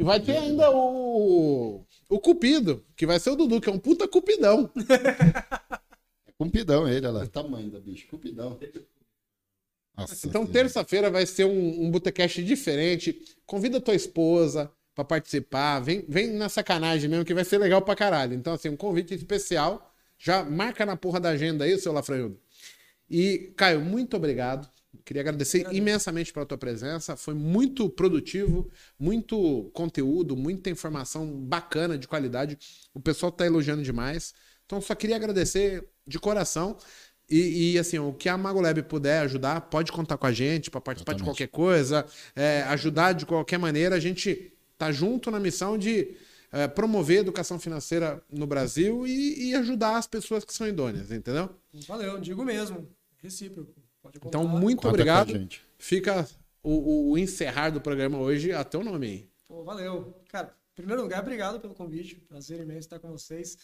E vai ter ainda o. O Cupido, que vai ser o Dudu, que é um puta cupidão. É cupidão ele, olha lá. Tamanho da bicho, cupidão. Nossa Então, terça-feira vai ser um, um Botecast diferente. Convida tua esposa pra participar. Vem, vem na sacanagem mesmo, que vai ser legal pra caralho. Então, assim, um convite especial. Já marca na porra da agenda aí, seu Lafranhudo. E, Caio, muito obrigado. Queria agradecer imensamente pela tua presença. Foi muito produtivo, muito conteúdo, muita informação bacana, de qualidade. O pessoal tá elogiando demais. Então, só queria agradecer de coração. E, e, assim, o que a Magolab puder ajudar, pode contar com a gente para participar de Exatamente. qualquer coisa, é, ajudar de qualquer maneira. A gente tá junto na missão de é, promover a educação financeira no Brasil e, e ajudar as pessoas que são idôneas, entendeu? Valeu, digo mesmo. Recíproco. Então, muito Conta obrigado. gente. Fica o, o- o encerrar do programa hoje a teu nome aí. Pô, valeu. Cara, em primeiro lugar, obrigado pelo convite. Prazer imenso estar com vocês.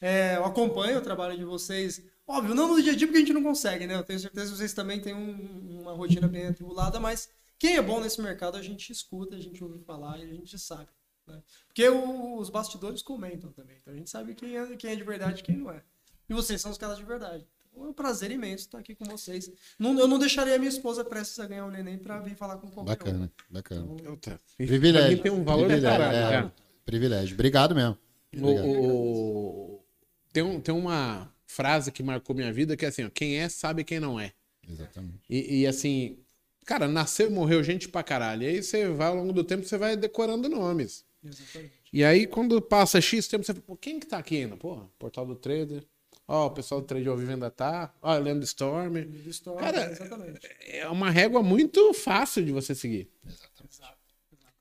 É, eu acompanho o trabalho de vocês. Óbvio, não no dia a dia porque a gente não consegue, né? Eu tenho certeza que vocês também têm um- uma rotina bem atribulada, mas quem é bom nesse mercado a gente escuta, a gente ouve falar e a gente sabe. né? Porque o- os bastidores comentam também. Então a gente sabe quem é, quem é de verdade e quem não é. E vocês são os caras de verdade. Então é um prazer imenso estar aqui com vocês. Não- eu não deixaria a minha esposa prestes a ganhar um neném pra vir falar com qualquer um. Bacana, bacana. Puta, Privilégio. Tem um valor Privilégio, caralho, é, cara. Privilégio. Obrigado mesmo. O- Obrigado. o- tem, um- tem uma frase que marcou minha vida que é assim, ó, quem é sabe quem não é. Exatamente. E, e, assim, cara, nasceu e morreu gente pra caralho. E aí você vai, ao longo do tempo, você vai decorando nomes. Exatamente. E aí, quando passa X tempo, você fala, pô, quem que tá aqui ainda? Porra, Portal do Trader. Ó, o pessoal do Trade ao Vivo ainda tá. Ó, Leandro Storm. História, Cara, exatamente. É uma régua muito fácil de você seguir. Exato.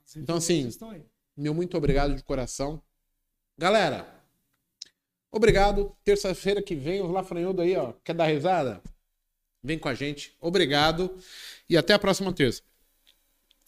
As Então, assim. Meu muito obrigado de coração. Galera, obrigado. Terça-feira que vem, os Lafranhudo aí, ó. Quer dar risada? Vem com a gente. Obrigado. E até a próxima terça.